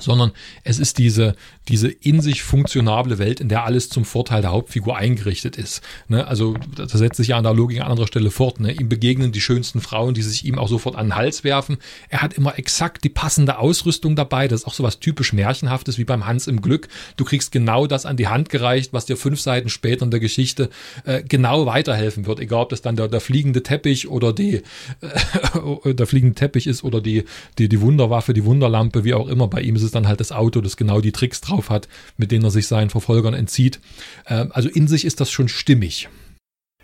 sondern es ist diese, diese in sich funktionable Welt, in der alles zum Vorteil der Hauptfigur eingerichtet ist. Ne? Also da setzt sich ja an der Logik an anderer Stelle fort. Ne? Ihm begegnen die schönsten Frauen, die sich ihm auch sofort an den Hals werfen. Er hat immer exakt die passende Ausrüstung dabei. Das ist auch so was typisch Märchenhaftes wie beim Hans im Glück. Du kriegst genau das an die Hand gereicht, was dir fünf Seiten später in der Geschichte äh, genau weiterhelfen wird. Egal, ob das dann der, der fliegende Teppich oder die äh, der fliegende Teppich ist oder die, die, die Wunderwaffe, die Wunderlampe, wie auch immer. Bei ihm ist es dann halt das Auto, das genau die Tricks drauf hat, mit denen er sich seinen Verfolgern entzieht. Ähm, also in sich ist das schon stimmig.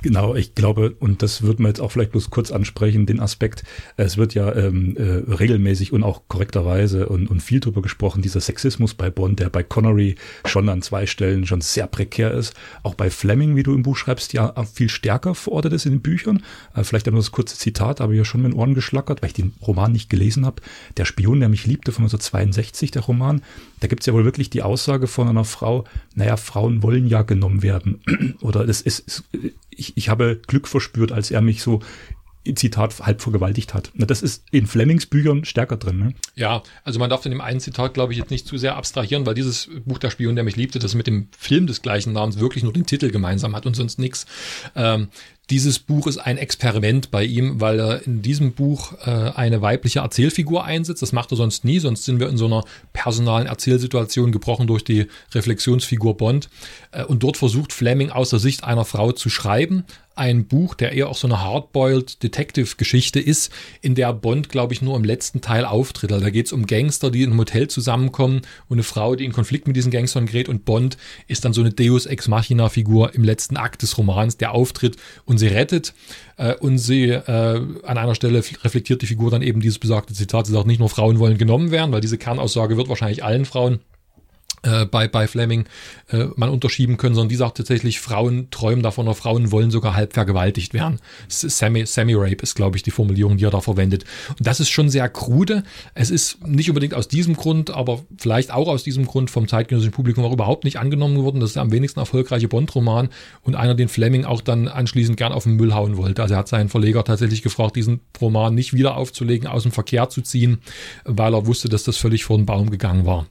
Genau, ich glaube, und das wird man jetzt auch vielleicht bloß kurz ansprechen, den Aspekt, es wird ja ähm, äh, regelmäßig und auch korrekterweise und, und viel drüber gesprochen, dieser Sexismus bei Bond, der bei Connery schon an zwei Stellen schon sehr prekär ist, auch bei Fleming, wie du im Buch schreibst, ja viel stärker verortet ist in den Büchern. Äh, vielleicht nur das kurze Zitat, aber ja schon mit den Ohren geschlackert, weil ich den Roman nicht gelesen habe. Der Spion, der mich liebte, von 1962, der Roman, da gibt's ja wohl wirklich die Aussage von einer Frau, naja, Frauen wollen ja genommen werden. Oder das ist, ich, ich habe Glück verspürt, als er mich so Zitat halb vergewaltigt hat. Das ist in Flemings Büchern stärker drin. Ne? Ja, also man darf in dem einen Zitat, glaube ich, jetzt nicht zu sehr abstrahieren, weil dieses Buch Der Spion, der mich liebte, das mit dem Film des gleichen Namens wirklich nur den Titel gemeinsam hat und sonst nichts. Ähm, dieses Buch ist ein Experiment bei ihm, weil er in diesem Buch äh, eine weibliche Erzählfigur einsetzt. Das macht er sonst nie, sonst sind wir in so einer personalen Erzählsituation gebrochen durch die Reflexionsfigur Bond. Äh, und dort versucht Fleming aus der Sicht einer Frau zu schreiben, ein Buch, der eher auch so eine Hardboiled Detective-Geschichte ist, in der Bond, glaube ich, nur im letzten Teil auftritt. Also da geht es um Gangster, die in einem Hotel zusammenkommen und eine Frau, die in Konflikt mit diesen Gangstern gerät und Bond ist dann so eine Deus Ex Machina-Figur im letzten Akt des Romans, der auftritt und sie rettet. Äh, und sie äh, an einer Stelle reflektiert die Figur dann eben dieses besagte Zitat. Sie sagt, nicht nur Frauen wollen genommen werden, weil diese Kernaussage wird wahrscheinlich allen Frauen äh, bei, bei Fleming äh, man unterschieben können, sondern die sagt tatsächlich, Frauen träumen davon oder Frauen wollen sogar halb vergewaltigt werden. Semi, Semi-Rape ist, glaube ich, die Formulierung, die er da verwendet. Und das ist schon sehr krude. Es ist nicht unbedingt aus diesem Grund, aber vielleicht auch aus diesem Grund vom zeitgenössischen Publikum auch überhaupt nicht angenommen worden. Das ist der am wenigsten erfolgreiche Bond-Roman und einer, den Fleming auch dann anschließend gern auf den Müll hauen wollte. Also er hat seinen Verleger tatsächlich gefragt, diesen Roman nicht wieder aufzulegen, aus dem Verkehr zu ziehen, weil er wusste, dass das völlig vor den Baum gegangen war.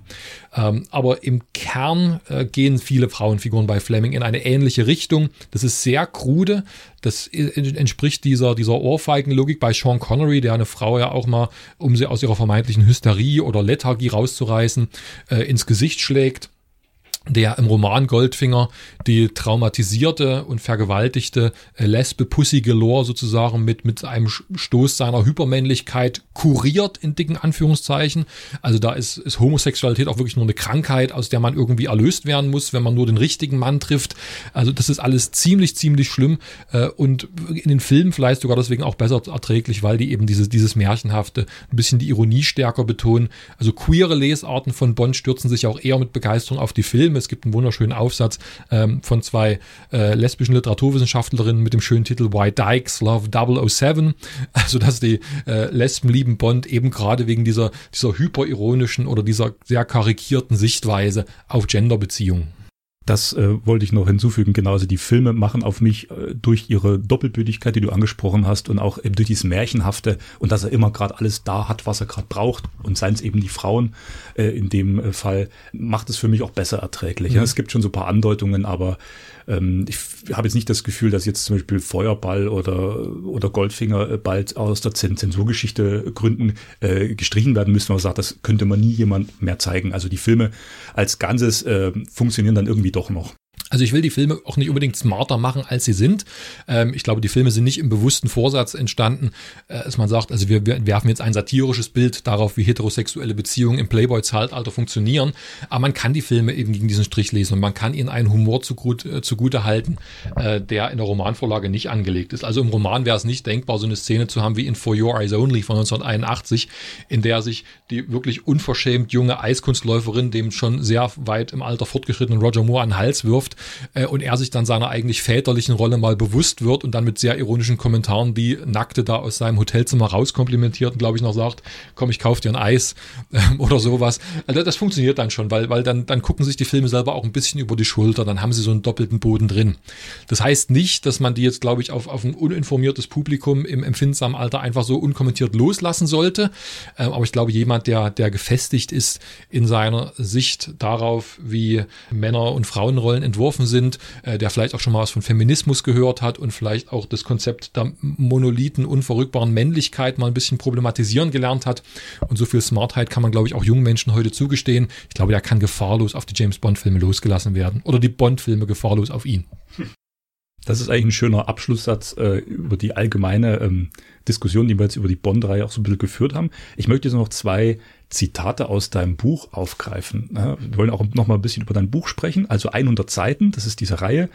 Ähm, aber im Kern äh, gehen viele Frauenfiguren bei Fleming in eine ähnliche Richtung. Das ist sehr krude. Das entspricht dieser, dieser Ohrfeigenlogik bei Sean Connery, der eine Frau ja auch mal, um sie aus ihrer vermeintlichen Hysterie oder Lethargie rauszureißen, äh, ins Gesicht schlägt der im Roman Goldfinger die traumatisierte und vergewaltigte äh, Lesbe Pussy Galore sozusagen mit, mit einem Stoß seiner Hypermännlichkeit kuriert, in dicken Anführungszeichen. Also da ist, ist Homosexualität auch wirklich nur eine Krankheit, aus der man irgendwie erlöst werden muss, wenn man nur den richtigen Mann trifft. Also das ist alles ziemlich, ziemlich schlimm äh, und in den Filmen vielleicht sogar deswegen auch besser erträglich, weil die eben dieses, dieses Märchenhafte, ein bisschen die Ironie stärker betonen. Also queere Lesarten von Bond stürzen sich auch eher mit Begeisterung auf die Filme Film. Es gibt einen wunderschönen Aufsatz ähm, von zwei äh, lesbischen Literaturwissenschaftlerinnen mit dem schönen Titel Why Dykes Love 007. Also, dass die äh, Lesben lieben Bond eben gerade wegen dieser, dieser hyperironischen oder dieser sehr karikierten Sichtweise auf Genderbeziehungen. Das äh, wollte ich noch hinzufügen. Genauso die Filme machen auf mich äh, durch ihre Doppelbödigkeit, die du angesprochen hast, und auch eben durch dieses Märchenhafte und dass er immer gerade alles da hat, was er gerade braucht. Und seien es eben die Frauen äh, in dem äh, Fall, macht es für mich auch besser erträglich. Mhm. Ja, es gibt schon so ein paar Andeutungen, aber ähm, ich habe jetzt nicht das Gefühl, dass jetzt zum Beispiel Feuerball oder, oder Goldfinger äh, bald aus der Zensurgeschichte Gründen äh, gestrichen werden müssen. Man sagt, das könnte man nie jemand mehr zeigen. Also die Filme als Ganzes äh, funktionieren dann irgendwie doch noch. Also ich will die Filme auch nicht unbedingt smarter machen, als sie sind. Ähm, ich glaube, die Filme sind nicht im bewussten Vorsatz entstanden, äh, dass man sagt, also wir, wir werfen jetzt ein satirisches Bild darauf, wie heterosexuelle Beziehungen im Playboy-Zeitalter funktionieren. Aber man kann die Filme eben gegen diesen Strich lesen und man kann ihnen einen Humor zugut, äh, zugute halten, äh, der in der Romanvorlage nicht angelegt ist. Also im Roman wäre es nicht denkbar, so eine Szene zu haben wie in For Your Eyes Only von 1981, in der sich die wirklich unverschämt junge Eiskunstläuferin dem schon sehr weit im Alter fortgeschrittenen Roger Moore an den Hals wirft äh, und er sich dann seiner eigentlich väterlichen Rolle mal bewusst wird und dann mit sehr ironischen Kommentaren die Nackte da aus seinem Hotelzimmer rauskomplimentiert und glaube ich noch sagt, komm, ich kauf dir ein Eis ähm, oder sowas. Also das funktioniert dann schon, weil, weil dann, dann gucken sich die Filme selber auch ein bisschen über die Schulter, dann haben sie so einen doppelten Boden drin. Das heißt nicht, dass man die jetzt, glaube ich, auf, auf ein uninformiertes Publikum im empfindsamen Alter einfach so unkommentiert loslassen sollte. Ähm, aber ich glaube, jemand, der, der gefestigt ist in seiner Sicht darauf, wie Männer- und Frauenrollen entworfen sind, äh, der vielleicht auch schon mal was von Feminismus gehört hat und vielleicht auch das Konzept der monolithen, unverrückbaren Männlichkeit mal ein bisschen problematisieren gelernt hat. Und so viel Smartheit kann man, glaube ich, auch jungen Menschen heute zugestehen. Ich glaube, der kann gefahrlos auf die James Bond-Filme losgelassen werden. Oder die Bond-Filme gefahrlos auf ihn. Das ist eigentlich ein schöner Abschlusssatz äh, über die allgemeine ähm, Diskussion, die wir jetzt über die Bond-Reihe auch so ein bisschen geführt haben. Ich möchte jetzt noch zwei Zitate aus deinem Buch aufgreifen. Ja, wir wollen auch noch mal ein bisschen über dein Buch sprechen. Also 100 Seiten, das ist diese Reihe.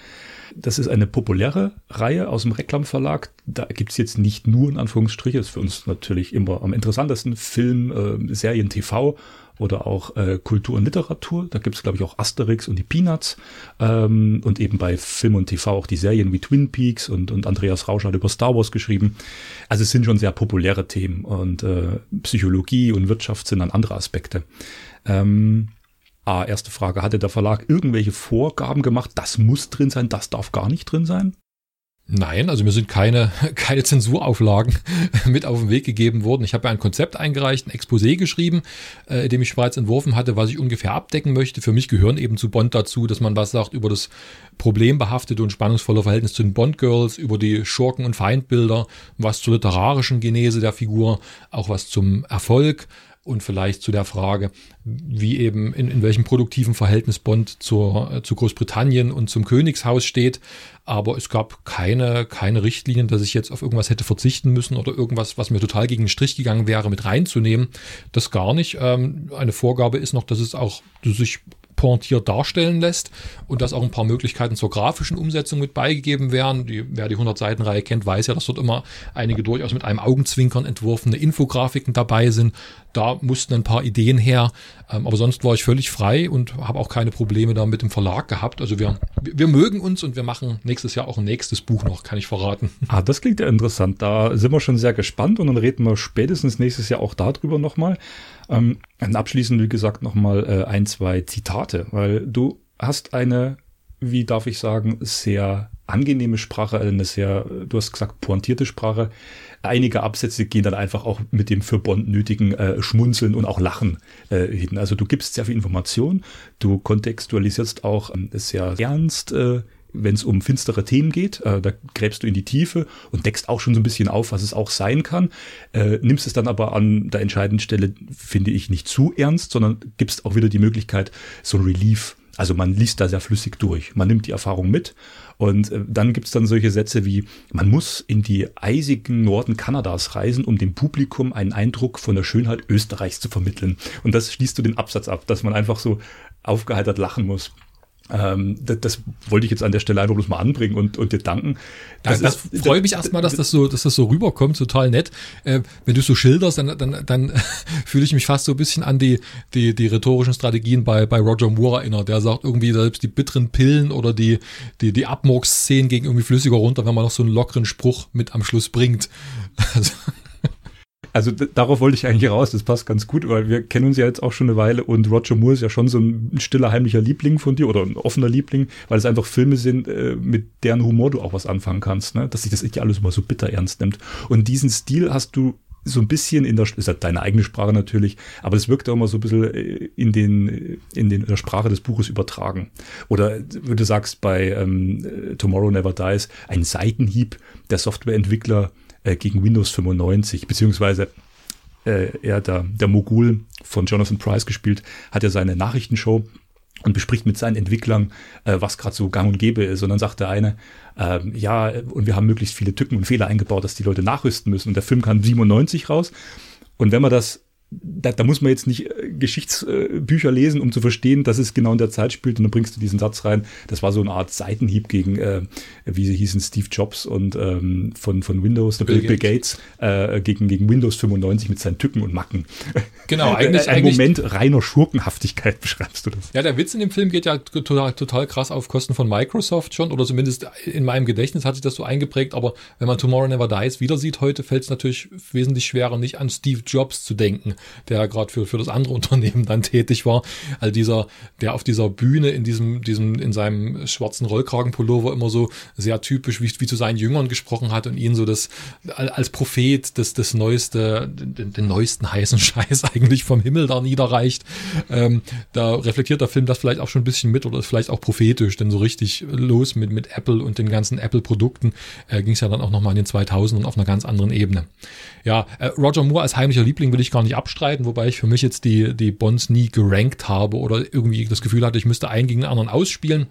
Das ist eine populäre Reihe aus dem Reklamverlag. Da gibt's jetzt nicht nur in Anführungsstriche, das ist für uns natürlich immer am interessantesten, Film, äh, Serien, TV oder auch äh, Kultur und Literatur. Da gibt's es, glaube ich, auch Asterix und die Peanuts. Ähm, und eben bei Film und TV auch die Serien wie Twin Peaks und, und Andreas Rausch hat über Star Wars geschrieben. Also es sind schon sehr populäre Themen und äh, Psychologie und Wirtschaft sind dann andere Aspekte. Ähm, Ah, erste Frage. Hatte der Verlag irgendwelche Vorgaben gemacht? Das muss drin sein, das darf gar nicht drin sein? Nein, also mir sind keine, keine Zensurauflagen mit auf den Weg gegeben worden. Ich habe ja ein Konzept eingereicht, ein Exposé geschrieben, äh, in dem ich bereits entworfen hatte, was ich ungefähr abdecken möchte. Für mich gehören eben zu Bond dazu, dass man was sagt über das problembehaftete und spannungsvolle Verhältnis zu den Bond-Girls, über die Schurken- und Feindbilder, was zur literarischen Genese der Figur, auch was zum Erfolg und vielleicht zu der Frage, wie eben in, in welchem produktiven Verhältnis Bond zur, äh, zu Großbritannien und zum Königshaus steht. Aber es gab keine, keine Richtlinien, dass ich jetzt auf irgendwas hätte verzichten müssen oder irgendwas, was mir total gegen den Strich gegangen wäre, mit reinzunehmen. Das gar nicht. Ähm, eine Vorgabe ist noch, dass es auch sich pointiert darstellen lässt und dass auch ein paar Möglichkeiten zur grafischen Umsetzung mit beigegeben werden. Die, wer die 100-Seiten-Reihe kennt, weiß ja, dass dort immer einige durchaus mit einem Augenzwinkern entworfene Infografiken dabei sind. Da mussten ein paar Ideen her, ähm, aber sonst war ich völlig frei und habe auch keine Probleme da mit dem Verlag gehabt. Also wir, wir mögen uns und wir machen nächstes Jahr auch ein nächstes Buch noch, kann ich verraten. Ah, das klingt ja interessant. Da sind wir schon sehr gespannt und dann reden wir spätestens nächstes Jahr auch darüber nochmal. Ähm, abschließend, wie gesagt, nochmal äh, ein, zwei Zitate, weil du hast eine, wie darf ich sagen, sehr angenehme Sprache, eine sehr, du hast gesagt, pointierte Sprache. Einige Absätze gehen dann einfach auch mit dem für Bond nötigen äh, Schmunzeln und auch Lachen äh, hin. Also du gibst sehr viel Information, du kontextualisierst auch ähm, sehr ernst äh, wenn es um finstere Themen geht. Äh, da gräbst du in die Tiefe und deckst auch schon so ein bisschen auf, was es auch sein kann. Äh, nimmst es dann aber an der entscheidenden Stelle, finde ich, nicht zu ernst, sondern gibst auch wieder die Möglichkeit, so ein Relief. Also man liest da sehr flüssig durch. Man nimmt die Erfahrung mit und äh, dann gibt's dann solche Sätze wie, man muss in die eisigen Norden Kanadas reisen, um dem Publikum einen Eindruck von der Schönheit Österreichs zu vermitteln. Und das schließt du den Absatz ab, dass man einfach so aufgeheitert lachen muss. Ähm, das, das, wollte ich jetzt an der Stelle einfach bloß mal anbringen und, und dir danken. Das, das, das freue mich erstmal, dass das so, dass das so rüberkommt, total nett. Äh, wenn du so schilderst, dann, dann, dann fühle ich mich fast so ein bisschen an die, die, die rhetorischen Strategien bei, bei Roger Moore erinnert. Der sagt irgendwie selbst die bitteren Pillen oder die, die, die Abmurks-Szenen gegen irgendwie flüssiger runter, wenn man noch so einen lockeren Spruch mit am Schluss bringt. Also Also darauf wollte ich eigentlich raus, das passt ganz gut, weil wir kennen uns ja jetzt auch schon eine Weile und Roger Moore ist ja schon so ein stiller, heimlicher Liebling von dir oder ein offener Liebling, weil es einfach Filme sind, äh, mit deren Humor du auch was anfangen kannst, ne? dass sich das nicht alles immer so bitter ernst nimmt. Und diesen Stil hast du so ein bisschen in der, ist ja deine eigene Sprache natürlich, aber es wirkt auch immer so ein bisschen äh, in den, äh, in den, in der Sprache des Buches übertragen. Oder, wie du sagst, bei ähm, äh, Tomorrow Never Dies, ein Seitenhieb der Softwareentwickler äh, gegen Windows 95, beziehungsweise äh, er, der, der Mogul von Jonathan Price gespielt, hat ja seine Nachrichtenshow und bespricht mit seinen Entwicklern, äh, was gerade so gang und gäbe ist. Und dann sagt der eine, ähm, ja, und wir haben möglichst viele Tücken und Fehler eingebaut, dass die Leute nachrüsten müssen. Und der Film kam 97 raus. Und wenn man das da, da muss man jetzt nicht äh, Geschichtsbücher lesen, um zu verstehen, dass es genau in der Zeit spielt. Und dann bringst du diesen Satz rein. Das war so eine Art Seitenhieb gegen, äh, wie sie hießen, Steve Jobs und ähm, von, von Windows, Bill, Bill Gates, äh, gegen, gegen Windows 95 mit seinen Tücken und Macken. Genau, eigentlich- Ein Moment reiner Schurkenhaftigkeit beschreibst du das. Ja, der Witz in dem Film geht ja total, total krass auf Kosten von Microsoft schon, oder zumindest in meinem Gedächtnis hat sich das so eingeprägt, aber wenn man Tomorrow Never Dies wieder sieht heute, fällt es natürlich wesentlich schwerer, nicht an Steve Jobs zu denken, der gerade für, für das andere Unternehmen dann tätig war. Also dieser, der auf dieser Bühne in diesem, diesem, in seinem schwarzen Rollkragenpullover immer so sehr typisch wie, wie zu seinen Jüngern gesprochen hat und ihn so das als Prophet das, das neueste, den, den neuesten heißen Scheiß eigentlich vom Himmel da niederreicht. Ähm, da reflektiert der Film das vielleicht auch schon ein bisschen mit oder ist vielleicht auch prophetisch, denn so richtig los mit, mit Apple und den ganzen Apple-Produkten äh, ging es ja dann auch nochmal in den 2000ern auf einer ganz anderen Ebene. Ja, äh, Roger Moore als heimlicher Liebling will ich gar nicht abstreiten, wobei ich für mich jetzt die, die Bonds nie gerankt habe oder irgendwie das Gefühl hatte, ich müsste einen gegen den anderen ausspielen.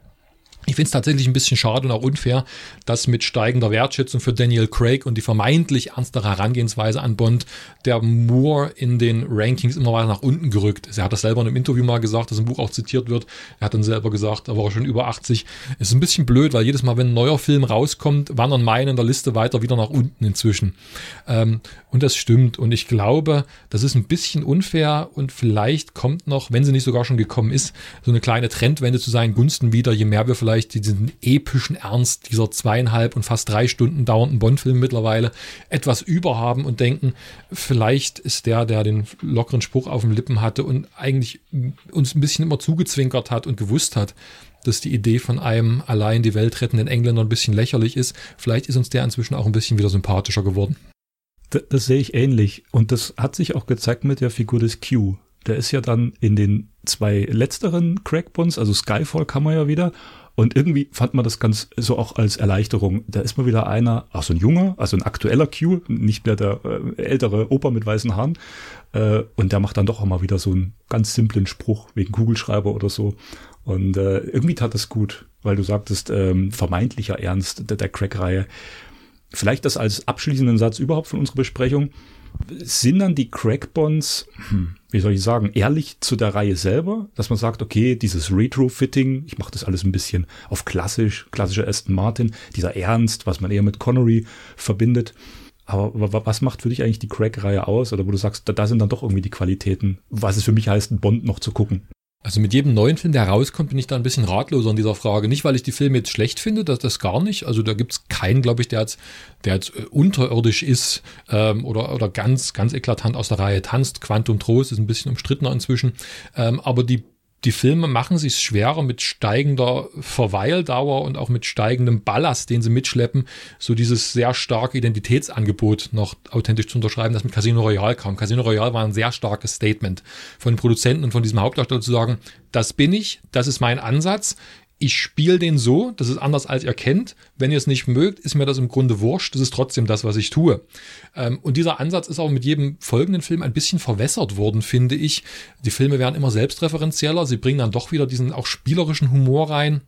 Ich finde es tatsächlich ein bisschen schade und auch unfair, dass mit steigender Wertschätzung für Daniel Craig und die vermeintlich ernstere Herangehensweise an Bond der Moore in den Rankings immer weiter nach unten gerückt ist. Er hat das selber in einem Interview mal gesagt, das im Buch auch zitiert wird. Er hat dann selber gesagt, da war er schon über 80. Es ist ein bisschen blöd, weil jedes Mal, wenn ein neuer Film rauskommt, wandern meine in der Liste weiter wieder nach unten inzwischen. Ähm, und das stimmt. Und ich glaube, das ist ein bisschen unfair und vielleicht kommt noch, wenn sie nicht sogar schon gekommen ist, so eine kleine Trendwende zu seinen Gunsten wieder, je mehr wir vielleicht diesen epischen Ernst dieser zweieinhalb und fast drei Stunden dauernden Bond-Filme mittlerweile etwas überhaben und denken, vielleicht ist der, der den lockeren Spruch auf den Lippen hatte und eigentlich uns ein bisschen immer zugezwinkert hat und gewusst hat, dass die Idee von einem allein die Welt rettenden Engländer ein bisschen lächerlich ist. Vielleicht ist uns der inzwischen auch ein bisschen wieder sympathischer geworden. Das, das sehe ich ähnlich. Und das hat sich auch gezeigt mit der Figur des Q. Der ist ja dann in den zwei letzteren Crackbonds, also Skyfall kann man ja wieder. Und irgendwie fand man das ganz so auch als Erleichterung. Da ist mal wieder einer, auch so ein junger, also ein aktueller Q, nicht mehr der äh, ältere Opa mit weißen Haaren. Äh, und der macht dann doch auch mal wieder so einen ganz simplen Spruch wegen Kugelschreiber oder so. Und äh, irgendwie tat es gut, weil du sagtest, ähm, vermeintlicher Ernst der, der Crack-Reihe. Vielleicht das als abschließenden Satz überhaupt von unserer Besprechung. Sind dann die Crackbonds, hm, wie soll ich sagen, ehrlich zu der Reihe selber? Dass man sagt, okay, dieses Retrofitting, ich mache das alles ein bisschen auf klassisch, klassischer Aston Martin, dieser Ernst, was man eher mit Connery verbindet. Aber wa- was macht für dich eigentlich die Crack-Reihe aus? Oder wo du sagst, da, da sind dann doch irgendwie die Qualitäten, was es für mich heißt, einen Bond noch zu gucken. Also mit jedem neuen Film, der rauskommt, bin ich da ein bisschen ratloser in dieser Frage. Nicht, weil ich die Filme jetzt schlecht finde, das, das gar nicht. Also da gibt's keinen, glaube ich, der jetzt, der jetzt äh, unterirdisch ist ähm, oder, oder ganz, ganz eklatant aus der Reihe tanzt. Quantum Trost ist ein bisschen umstrittener inzwischen. Ähm, aber die die Filme machen sich schwerer mit steigender Verweildauer und auch mit steigendem Ballast, den sie mitschleppen, so dieses sehr starke Identitätsangebot noch authentisch zu unterschreiben, das mit Casino Royale kam. Casino Royale war ein sehr starkes Statement von den Produzenten und von diesem Hauptdarsteller zu sagen, das bin ich, das ist mein Ansatz, ich spiele den so, das ist anders als ihr kennt. Wenn ihr es nicht mögt, ist mir das im Grunde wurscht. Das ist trotzdem das, was ich tue. Ähm, und dieser Ansatz ist auch mit jedem folgenden Film ein bisschen verwässert worden, finde ich. Die Filme werden immer selbstreferenzieller. Sie bringen dann doch wieder diesen auch spielerischen Humor rein.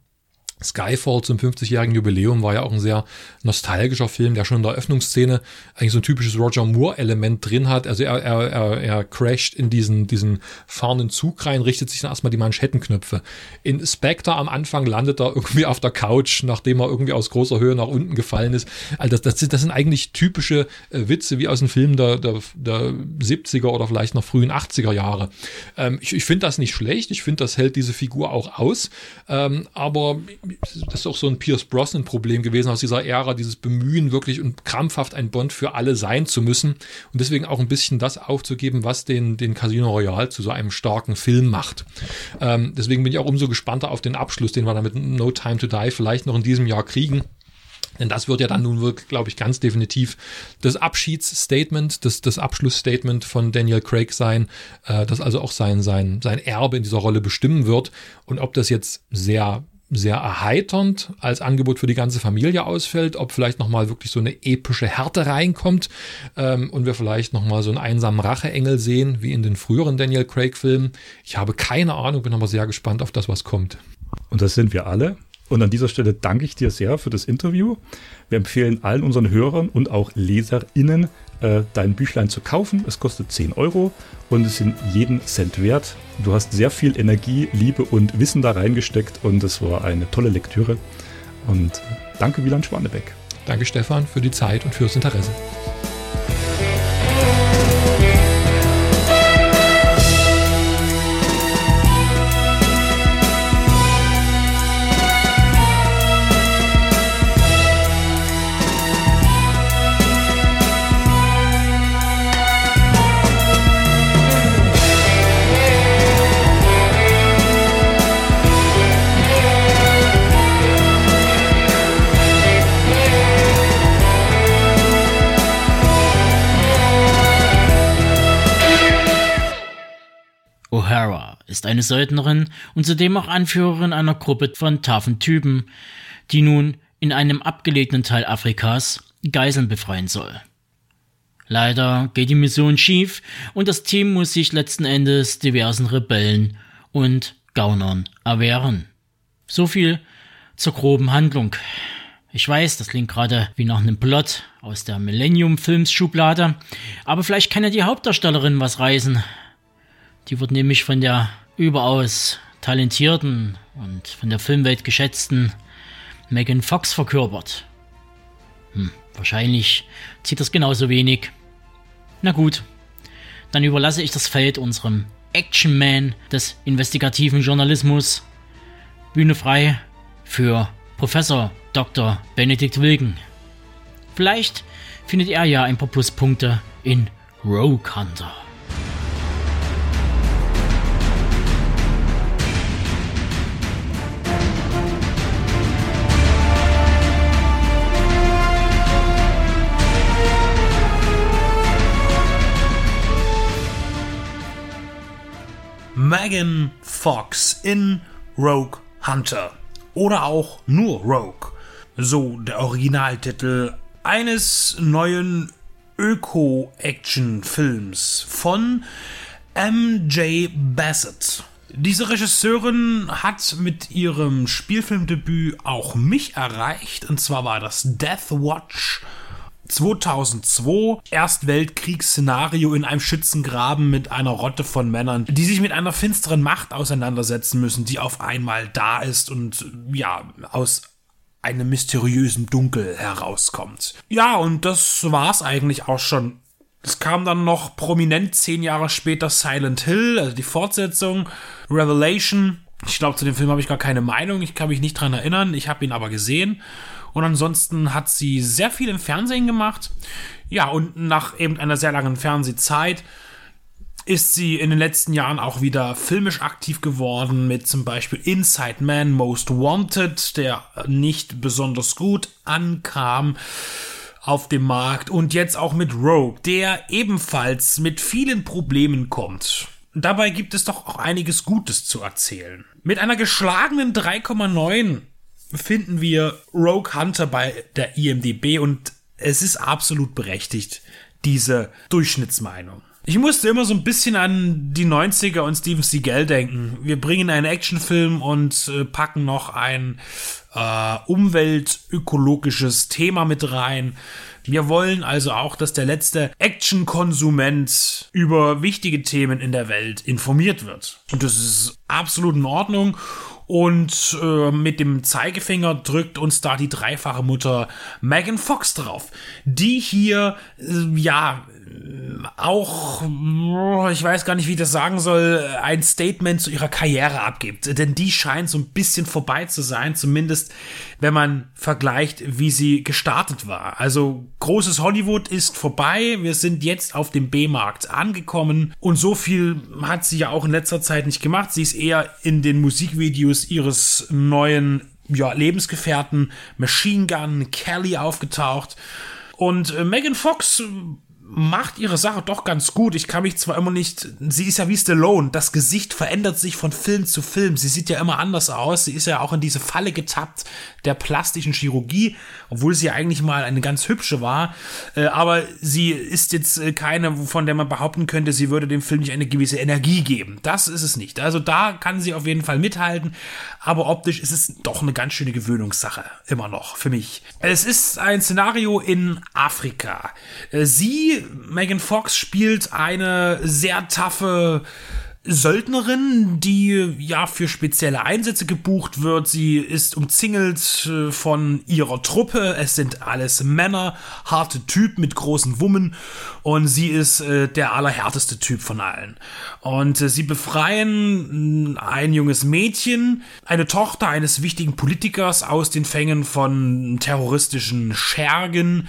Skyfall zum 50-jährigen Jubiläum war ja auch ein sehr nostalgischer Film, der schon in der Öffnungsszene eigentlich so ein typisches Roger Moore-Element drin hat. Also er, er, er, er crasht in diesen, diesen fahrenden Zug rein, richtet sich dann erstmal die Manschettenknöpfe. In Spectre am Anfang landet er irgendwie auf der Couch, nachdem er irgendwie aus großer Höhe nach unten gefallen ist. Also das, das, das sind eigentlich typische äh, Witze wie aus den Filmen der, der, der 70er oder vielleicht noch frühen 80er Jahre. Ähm, ich ich finde das nicht schlecht, ich finde, das hält diese Figur auch aus. Ähm, aber das ist auch so ein Pierce Brosnan-Problem gewesen aus dieser Ära, dieses Bemühen, wirklich und krampfhaft ein Bond für alle sein zu müssen. Und deswegen auch ein bisschen das aufzugeben, was den, den Casino Royale zu so einem starken Film macht. Ähm, deswegen bin ich auch umso gespannter auf den Abschluss, den wir da mit No Time to Die vielleicht noch in diesem Jahr kriegen. Denn das wird ja dann nun wirklich, glaube ich, ganz definitiv das Abschiedsstatement, das, das Abschlussstatement von Daniel Craig sein, äh, das also auch sein, sein, sein Erbe in dieser Rolle bestimmen wird. Und ob das jetzt sehr sehr erheiternd als Angebot für die ganze Familie ausfällt, ob vielleicht nochmal wirklich so eine epische Härte reinkommt ähm, und wir vielleicht nochmal so einen einsamen Racheengel sehen, wie in den früheren Daniel Craig-Filmen. Ich habe keine Ahnung, bin aber sehr gespannt auf das, was kommt. Und das sind wir alle. Und an dieser Stelle danke ich dir sehr für das Interview. Wir empfehlen allen unseren Hörern und auch LeserInnen, äh, dein Büchlein zu kaufen. Es kostet 10 Euro und es sind jeden Cent wert. Du hast sehr viel Energie, Liebe und Wissen da reingesteckt und es war eine tolle Lektüre. Und danke, Wieland Schwanebeck. Danke, Stefan, für die Zeit und fürs Interesse. Eine Söldnerin und zudem auch Anführerin einer Gruppe von taffen Typen, die nun in einem abgelegenen Teil Afrikas Geiseln befreien soll. Leider geht die Mission schief und das Team muss sich letzten Endes diversen Rebellen und Gaunern erwehren. So viel zur groben Handlung. Ich weiß, das klingt gerade wie nach einem Plot aus der Millennium-Films-Schublade, aber vielleicht kann ja die Hauptdarstellerin was reißen. Die wird nämlich von der überaus talentierten und von der Filmwelt geschätzten Megan Fox verkörpert. Hm, wahrscheinlich zieht das genauso wenig. Na gut, dann überlasse ich das Feld unserem Action Man des investigativen Journalismus. Bühne frei für Professor Dr. Benedikt Wilken. Vielleicht findet er ja ein paar Pluspunkte in Rogue Hunter. Megan Fox in Rogue Hunter. Oder auch nur Rogue. So der Originaltitel eines neuen Öko-Action-Films von M.J. Bassett. Diese Regisseurin hat mit ihrem Spielfilmdebüt auch mich erreicht. Und zwar war das Death Watch 2002 Erstweltkriegsszenario in einem Schützengraben mit einer Rotte von Männern, die sich mit einer finsteren Macht auseinandersetzen müssen, die auf einmal da ist und ja, aus einem mysteriösen Dunkel herauskommt. Ja, und das war's eigentlich auch schon. Es kam dann noch prominent zehn Jahre später Silent Hill, also die Fortsetzung, Revelation. Ich glaube, zu dem Film habe ich gar keine Meinung, ich kann mich nicht dran erinnern, ich habe ihn aber gesehen. Und ansonsten hat sie sehr viel im Fernsehen gemacht. Ja, und nach eben einer sehr langen Fernsehzeit ist sie in den letzten Jahren auch wieder filmisch aktiv geworden mit zum Beispiel Inside Man Most Wanted, der nicht besonders gut ankam auf dem Markt und jetzt auch mit Rogue, der ebenfalls mit vielen Problemen kommt. Dabei gibt es doch auch einiges Gutes zu erzählen. Mit einer geschlagenen 3,9 finden wir Rogue Hunter bei der IMDB und es ist absolut berechtigt, diese Durchschnittsmeinung. Ich musste immer so ein bisschen an die 90er und Steven Seagal denken. Wir bringen einen Actionfilm und äh, packen noch ein äh, umweltökologisches Thema mit rein. Wir wollen also auch, dass der letzte Action-Konsument über wichtige Themen in der Welt informiert wird. Und das ist absolut in Ordnung. Und äh, mit dem Zeigefinger drückt uns da die dreifache Mutter Megan Fox drauf, die hier, äh, ja, auch, ich weiß gar nicht, wie ich das sagen soll, ein Statement zu ihrer Karriere abgibt. Denn die scheint so ein bisschen vorbei zu sein, zumindest wenn man vergleicht, wie sie gestartet war. Also großes Hollywood ist vorbei, wir sind jetzt auf dem B-Markt angekommen und so viel hat sie ja auch in letzter Zeit nicht gemacht. Sie ist eher in den Musikvideos ihres neuen ja, Lebensgefährten Machine Gun Kelly aufgetaucht. Und äh, Megan Fox macht ihre Sache doch ganz gut. Ich kann mich zwar immer nicht, sie ist ja wie Stallone, das Gesicht verändert sich von Film zu Film. Sie sieht ja immer anders aus. Sie ist ja auch in diese Falle getappt der plastischen Chirurgie, obwohl sie ja eigentlich mal eine ganz hübsche war. Äh, aber sie ist jetzt äh, keine, von der man behaupten könnte, sie würde dem Film nicht eine gewisse Energie geben. Das ist es nicht. Also da kann sie auf jeden Fall mithalten. Aber optisch ist es doch eine ganz schöne Gewöhnungssache. Immer noch für mich. Es ist ein Szenario in Afrika. Äh, sie Megan Fox spielt eine sehr taffe Söldnerin, die ja für spezielle Einsätze gebucht wird. Sie ist umzingelt äh, von ihrer Truppe. Es sind alles Männer, harte Typ mit großen Wummen und sie ist äh, der allerhärteste Typ von allen. Und äh, sie befreien äh, ein junges Mädchen, eine Tochter eines wichtigen Politikers aus den Fängen von terroristischen Schergen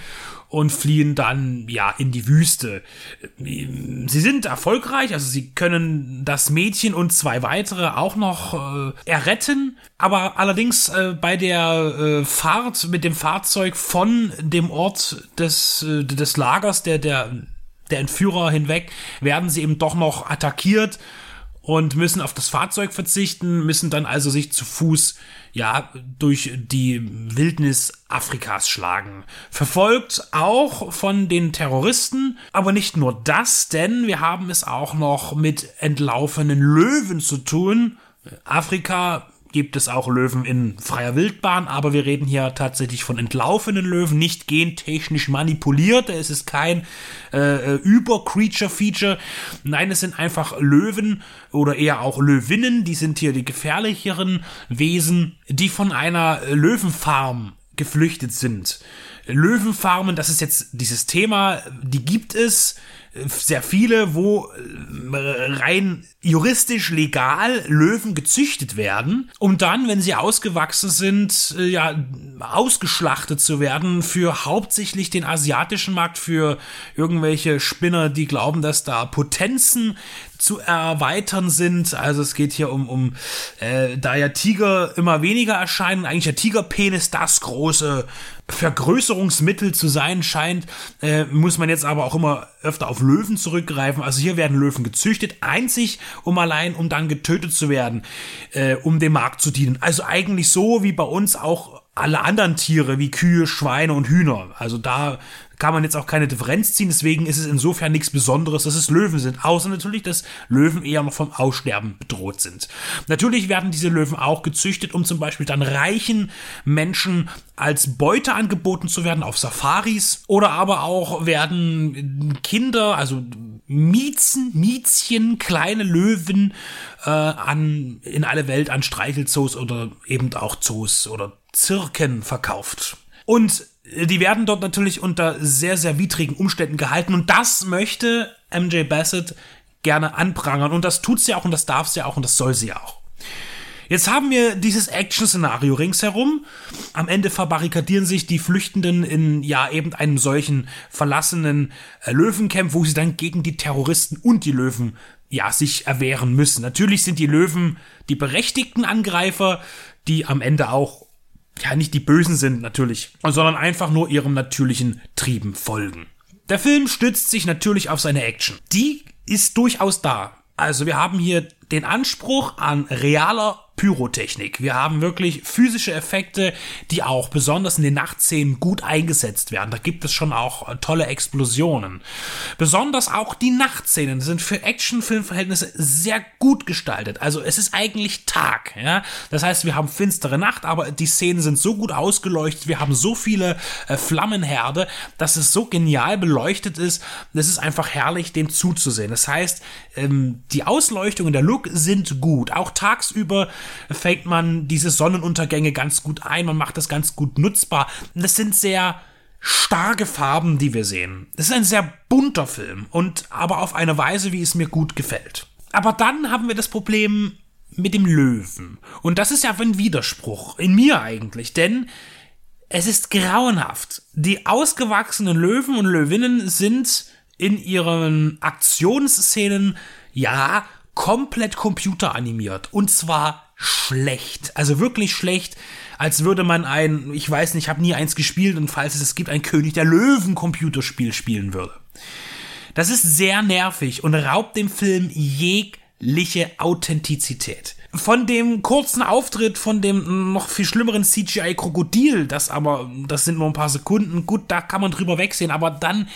und fliehen dann ja in die Wüste. Sie sind erfolgreich, also sie können das Mädchen und zwei weitere auch noch äh, erretten, aber allerdings äh, bei der äh, Fahrt mit dem Fahrzeug von dem Ort des, äh, des Lagers der, der, der Entführer hinweg werden sie eben doch noch attackiert und müssen auf das Fahrzeug verzichten, müssen dann also sich zu Fuß ja durch die Wildnis Afrikas schlagen. Verfolgt auch von den Terroristen, aber nicht nur das, denn wir haben es auch noch mit entlaufenen Löwen zu tun. Afrika gibt es auch Löwen in freier Wildbahn, aber wir reden hier tatsächlich von entlaufenen Löwen, nicht gentechnisch manipuliert. Es ist kein äh, Über-Creature-Feature. Nein, es sind einfach Löwen oder eher auch Löwinnen, die sind hier die gefährlicheren Wesen, die von einer Löwenfarm geflüchtet sind. Löwenfarmen, das ist jetzt dieses Thema, die gibt es sehr viele, wo äh, rein juristisch legal Löwen gezüchtet werden, um dann, wenn sie ausgewachsen sind, äh, ja, ausgeschlachtet zu werden für hauptsächlich den asiatischen Markt, für irgendwelche Spinner, die glauben, dass da Potenzen zu erweitern sind. Also es geht hier um, um äh, da ja Tiger immer weniger erscheinen, eigentlich der Tigerpenis das große Vergrößerungsmittel zu sein scheint, äh, muss man jetzt aber auch immer öfter auf Löwen zurückgreifen. Also hier werden Löwen gezüchtet, einzig um allein, um dann getötet zu werden, äh, um dem Markt zu dienen. Also eigentlich so wie bei uns auch alle anderen Tiere wie Kühe, Schweine und Hühner. Also da kann man jetzt auch keine Differenz ziehen. Deswegen ist es insofern nichts Besonderes, dass es Löwen sind. Außer natürlich, dass Löwen eher noch vom Aussterben bedroht sind. Natürlich werden diese Löwen auch gezüchtet, um zum Beispiel dann reichen Menschen als Beute angeboten zu werden auf Safaris. Oder aber auch werden Kinder, also Miezen, Miezchen, kleine Löwen äh, an, in alle Welt an Streichelzoos oder eben auch Zoos oder Zirken verkauft. Und die werden dort natürlich unter sehr, sehr widrigen Umständen gehalten und das möchte MJ Bassett gerne anprangern und das tut sie auch und das darf sie auch und das soll sie auch. Jetzt haben wir dieses Action-Szenario ringsherum. Am Ende verbarrikadieren sich die Flüchtenden in ja eben einem solchen verlassenen äh, Löwencamp, wo sie dann gegen die Terroristen und die Löwen ja sich erwehren müssen. Natürlich sind die Löwen die berechtigten Angreifer, die am Ende auch ja nicht die Bösen sind natürlich, sondern einfach nur ihrem natürlichen Trieben folgen. Der Film stützt sich natürlich auf seine Action. Die ist durchaus da. Also wir haben hier den Anspruch an realer Pyrotechnik. Wir haben wirklich physische Effekte, die auch besonders in den Nachtszenen gut eingesetzt werden. Da gibt es schon auch äh, tolle Explosionen. Besonders auch die Nachtszenen sind für Actionfilmverhältnisse sehr gut gestaltet. Also es ist eigentlich Tag, ja. Das heißt, wir haben finstere Nacht, aber die Szenen sind so gut ausgeleuchtet. Wir haben so viele äh, Flammenherde, dass es so genial beleuchtet ist. Es ist einfach herrlich, dem zuzusehen. Das heißt, ähm, die Ausleuchtung und der Look sind gut. Auch tagsüber fängt man diese Sonnenuntergänge ganz gut ein, man macht das ganz gut nutzbar. Das sind sehr starke Farben, die wir sehen. Es ist ein sehr bunter Film und aber auf eine Weise, wie es mir gut gefällt. Aber dann haben wir das Problem mit dem Löwen. Und das ist ja ein Widerspruch in mir eigentlich, denn es ist grauenhaft. Die ausgewachsenen Löwen und Löwinnen sind in ihren Aktionsszenen ja komplett computeranimiert und zwar schlecht, also wirklich schlecht, als würde man ein, ich weiß nicht, ich habe nie eins gespielt und falls es es gibt, ein König der Löwen Computerspiel spielen würde. Das ist sehr nervig und raubt dem Film jegliche Authentizität. Von dem kurzen Auftritt von dem noch viel schlimmeren CGI Krokodil, das aber, das sind nur ein paar Sekunden, gut, da kann man drüber wegsehen, aber dann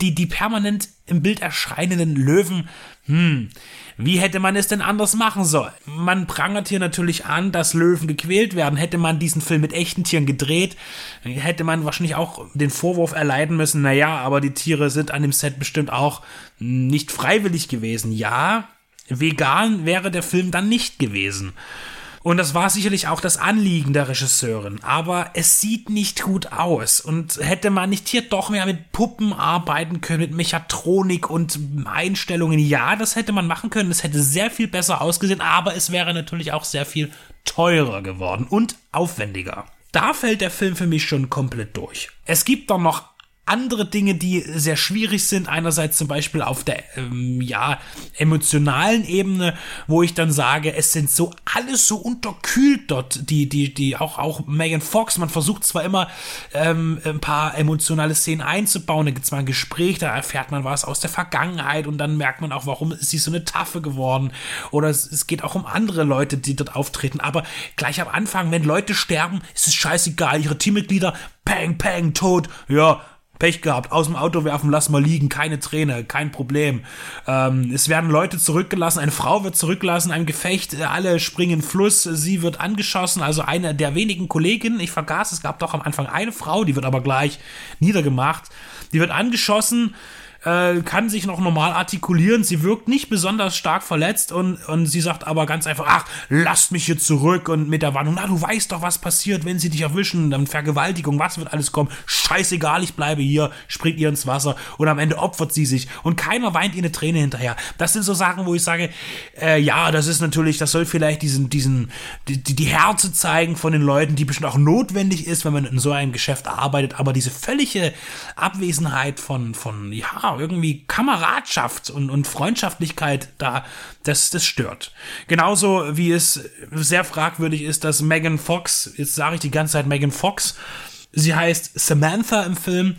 die, die permanent im Bild erscheinenden Löwen, hm, wie hätte man es denn anders machen sollen? Man prangert hier natürlich an, dass Löwen gequält werden. Hätte man diesen Film mit echten Tieren gedreht, hätte man wahrscheinlich auch den Vorwurf erleiden müssen, naja, aber die Tiere sind an dem Set bestimmt auch nicht freiwillig gewesen. Ja, vegan wäre der Film dann nicht gewesen. Und das war sicherlich auch das Anliegen der Regisseurin. Aber es sieht nicht gut aus. Und hätte man nicht hier doch mehr mit Puppen arbeiten können, mit Mechatronik und Einstellungen, ja, das hätte man machen können. Es hätte sehr viel besser ausgesehen, aber es wäre natürlich auch sehr viel teurer geworden und aufwendiger. Da fällt der Film für mich schon komplett durch. Es gibt dann noch andere Dinge, die sehr schwierig sind. Einerseits zum Beispiel auf der ähm, ja emotionalen Ebene, wo ich dann sage, es sind so alles so unterkühlt dort. Die die die auch auch Megan Fox. Man versucht zwar immer ähm, ein paar emotionale Szenen einzubauen. Da gibt es mal ein Gespräch, da erfährt man was aus der Vergangenheit und dann merkt man auch, warum ist sie so eine Taffe geworden. Oder es, es geht auch um andere Leute, die dort auftreten. Aber gleich am Anfang, wenn Leute sterben, ist es scheißegal. Ihre Teammitglieder, peng peng tot. Ja Pech gehabt, aus dem Auto werfen, lass mal liegen, keine Träne, kein Problem. Ähm, es werden Leute zurückgelassen, eine Frau wird zurückgelassen, ein Gefecht, alle springen in Fluss, sie wird angeschossen, also eine der wenigen Kolleginnen, ich vergaß, es gab doch am Anfang eine Frau, die wird aber gleich niedergemacht, die wird angeschossen, äh, kann sich noch normal artikulieren. Sie wirkt nicht besonders stark verletzt und, und sie sagt aber ganz einfach, ach, lasst mich hier zurück und mit der Warnung, na, du weißt doch, was passiert, wenn sie dich erwischen, dann Vergewaltigung, was wird alles kommen, scheißegal, ich bleibe hier, springt ihr ins Wasser und am Ende opfert sie sich und keiner weint ihr eine Träne hinterher. Das sind so Sachen, wo ich sage, äh, ja, das ist natürlich, das soll vielleicht diesen, diesen, die, die Härte zeigen von den Leuten, die bestimmt auch notwendig ist, wenn man in so einem Geschäft arbeitet, aber diese völlige Abwesenheit von, von, ja, irgendwie Kameradschaft und, und Freundschaftlichkeit da, das, das stört. Genauso wie es sehr fragwürdig ist, dass Megan Fox, jetzt sage ich die ganze Zeit Megan Fox, sie heißt Samantha im Film,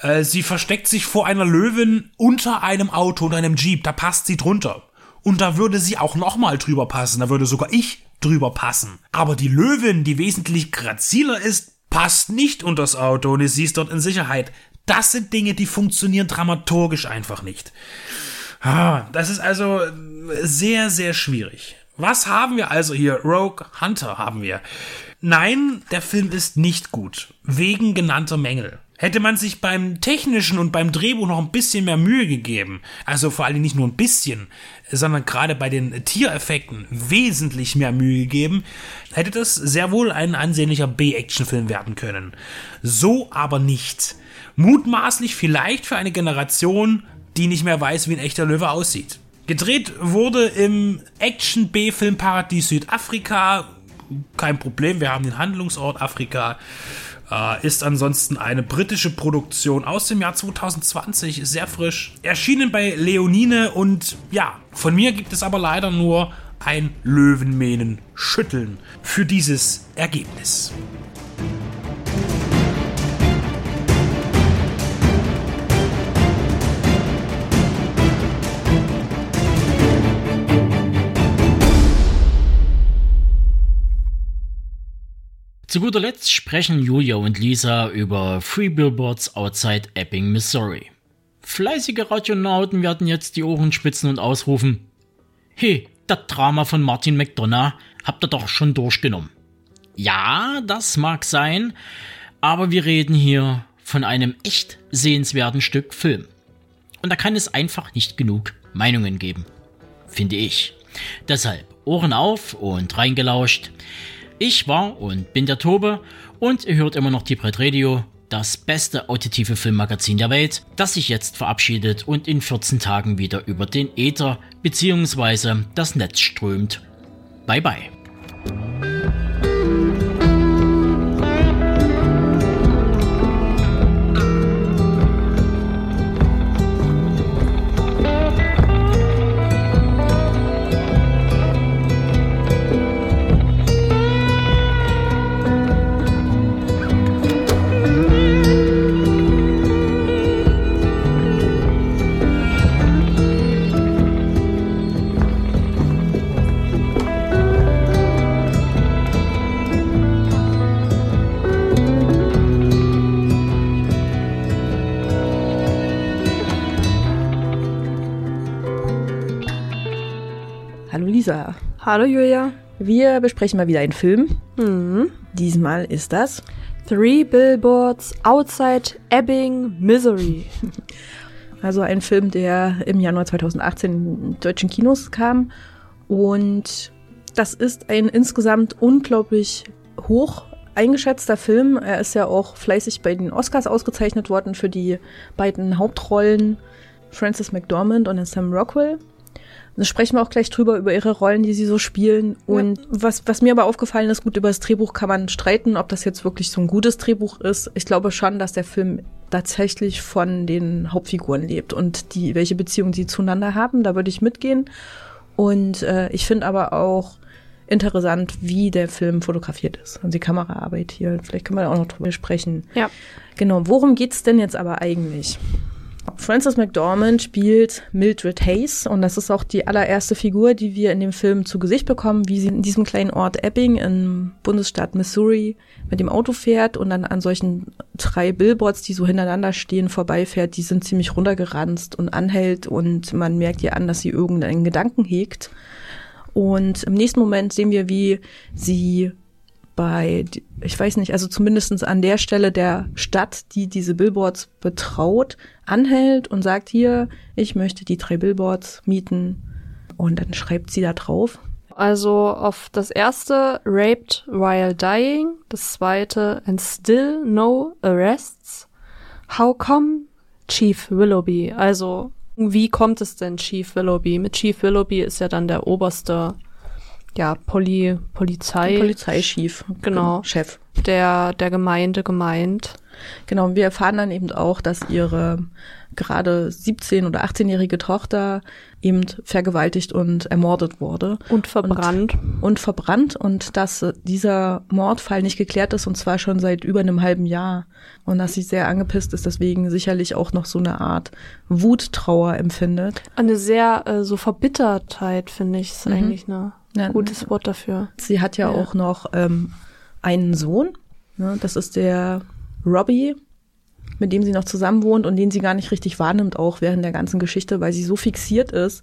äh, sie versteckt sich vor einer Löwin unter einem Auto und einem Jeep, da passt sie drunter. Und da würde sie auch nochmal drüber passen, da würde sogar ich drüber passen. Aber die Löwin, die wesentlich graziler ist, passt nicht unter das Auto und sie ist dort in Sicherheit. Das sind Dinge, die funktionieren dramaturgisch einfach nicht. Ah, das ist also sehr, sehr schwierig. Was haben wir also hier? Rogue Hunter haben wir. Nein, der Film ist nicht gut. Wegen genannter Mängel. Hätte man sich beim technischen und beim Drehbuch noch ein bisschen mehr Mühe gegeben, also vor allem nicht nur ein bisschen, sondern gerade bei den Tiereffekten wesentlich mehr Mühe gegeben, hätte das sehr wohl ein ansehnlicher B-Action-Film werden können. So aber nicht. Mutmaßlich vielleicht für eine Generation, die nicht mehr weiß, wie ein echter Löwe aussieht. Gedreht wurde im Action-B-Film-Paradies Südafrika. Kein Problem, wir haben den Handlungsort Afrika. Äh, ist ansonsten eine britische Produktion aus dem Jahr 2020, sehr frisch. Erschienen bei Leonine und ja, von mir gibt es aber leider nur ein Löwenmähnen schütteln für dieses Ergebnis. Zu guter Letzt sprechen Julia und Lisa über Free Billboards Outside Epping, Missouri. Fleißige Radionauten werden jetzt die Ohren spitzen und ausrufen: Hey, das Drama von Martin McDonough habt ihr doch schon durchgenommen. Ja, das mag sein, aber wir reden hier von einem echt sehenswerten Stück Film. Und da kann es einfach nicht genug Meinungen geben. Finde ich. Deshalb Ohren auf und reingelauscht. Ich war und bin der Tobe und ihr hört immer noch die Brett Radio das beste auditive Filmmagazin der Welt, das sich jetzt verabschiedet und in 14 Tagen wieder über den Äther bzw. das Netz strömt. Bye bye. Hallo Julia. Wir besprechen mal wieder einen Film. Mhm. Diesmal ist das Three Billboards Outside Ebbing, Missouri. also ein Film, der im Januar 2018 in deutschen Kinos kam. Und das ist ein insgesamt unglaublich hoch eingeschätzter Film. Er ist ja auch fleißig bei den Oscars ausgezeichnet worden für die beiden Hauptrollen Frances McDormand und Sam Rockwell. Da sprechen wir auch gleich drüber, über ihre Rollen, die sie so spielen. Und was, was mir aber aufgefallen ist, gut, über das Drehbuch kann man streiten, ob das jetzt wirklich so ein gutes Drehbuch ist. Ich glaube schon, dass der Film tatsächlich von den Hauptfiguren lebt und die, welche Beziehungen sie zueinander haben, da würde ich mitgehen. Und äh, ich finde aber auch interessant, wie der Film fotografiert ist. Und die Kameraarbeit hier. Vielleicht können wir da auch noch drüber sprechen. Ja. Genau, worum geht's denn jetzt aber eigentlich? Frances McDormand spielt Mildred Hayes und das ist auch die allererste Figur, die wir in dem Film zu Gesicht bekommen, wie sie in diesem kleinen Ort Ebbing im Bundesstaat Missouri mit dem Auto fährt und dann an solchen drei Billboards, die so hintereinander stehen, vorbeifährt. Die sind ziemlich runtergeranzt und anhält und man merkt ihr an, dass sie irgendeinen Gedanken hegt. Und im nächsten Moment sehen wir, wie sie bei, ich weiß nicht, also zumindestens an der Stelle der Stadt, die diese Billboards betraut, anhält und sagt hier, ich möchte die drei Billboards mieten. Und dann schreibt sie da drauf. Also auf das erste Raped while dying, das zweite and still no arrests. How come Chief Willoughby? Also wie kommt es denn Chief Willoughby? Mit Chief Willoughby ist ja dann der oberste ja, Poli, Polizei. Polizeichef. Genau. Chef. Der, der Gemeinde gemeint. Genau, und wir erfahren dann eben auch, dass ihre gerade 17- oder 18-jährige Tochter eben vergewaltigt und ermordet wurde. Und verbrannt. Und, und, verbrannt und dass dieser Mordfall nicht geklärt ist und zwar schon seit über einem halben Jahr. Und dass sie sehr angepisst ist, deswegen sicherlich auch noch so eine Art Wuttrauer empfindet. Eine sehr äh, so Verbittertheit, finde ich, ist Mhm. eigentlich eine Ja, gutes Wort dafür. Sie hat ja, Ja. auch noch ähm, einen Sohn. Ne? Das ist der Robbie, mit dem sie noch zusammen wohnt und den sie gar nicht richtig wahrnimmt, auch während der ganzen Geschichte, weil sie so fixiert ist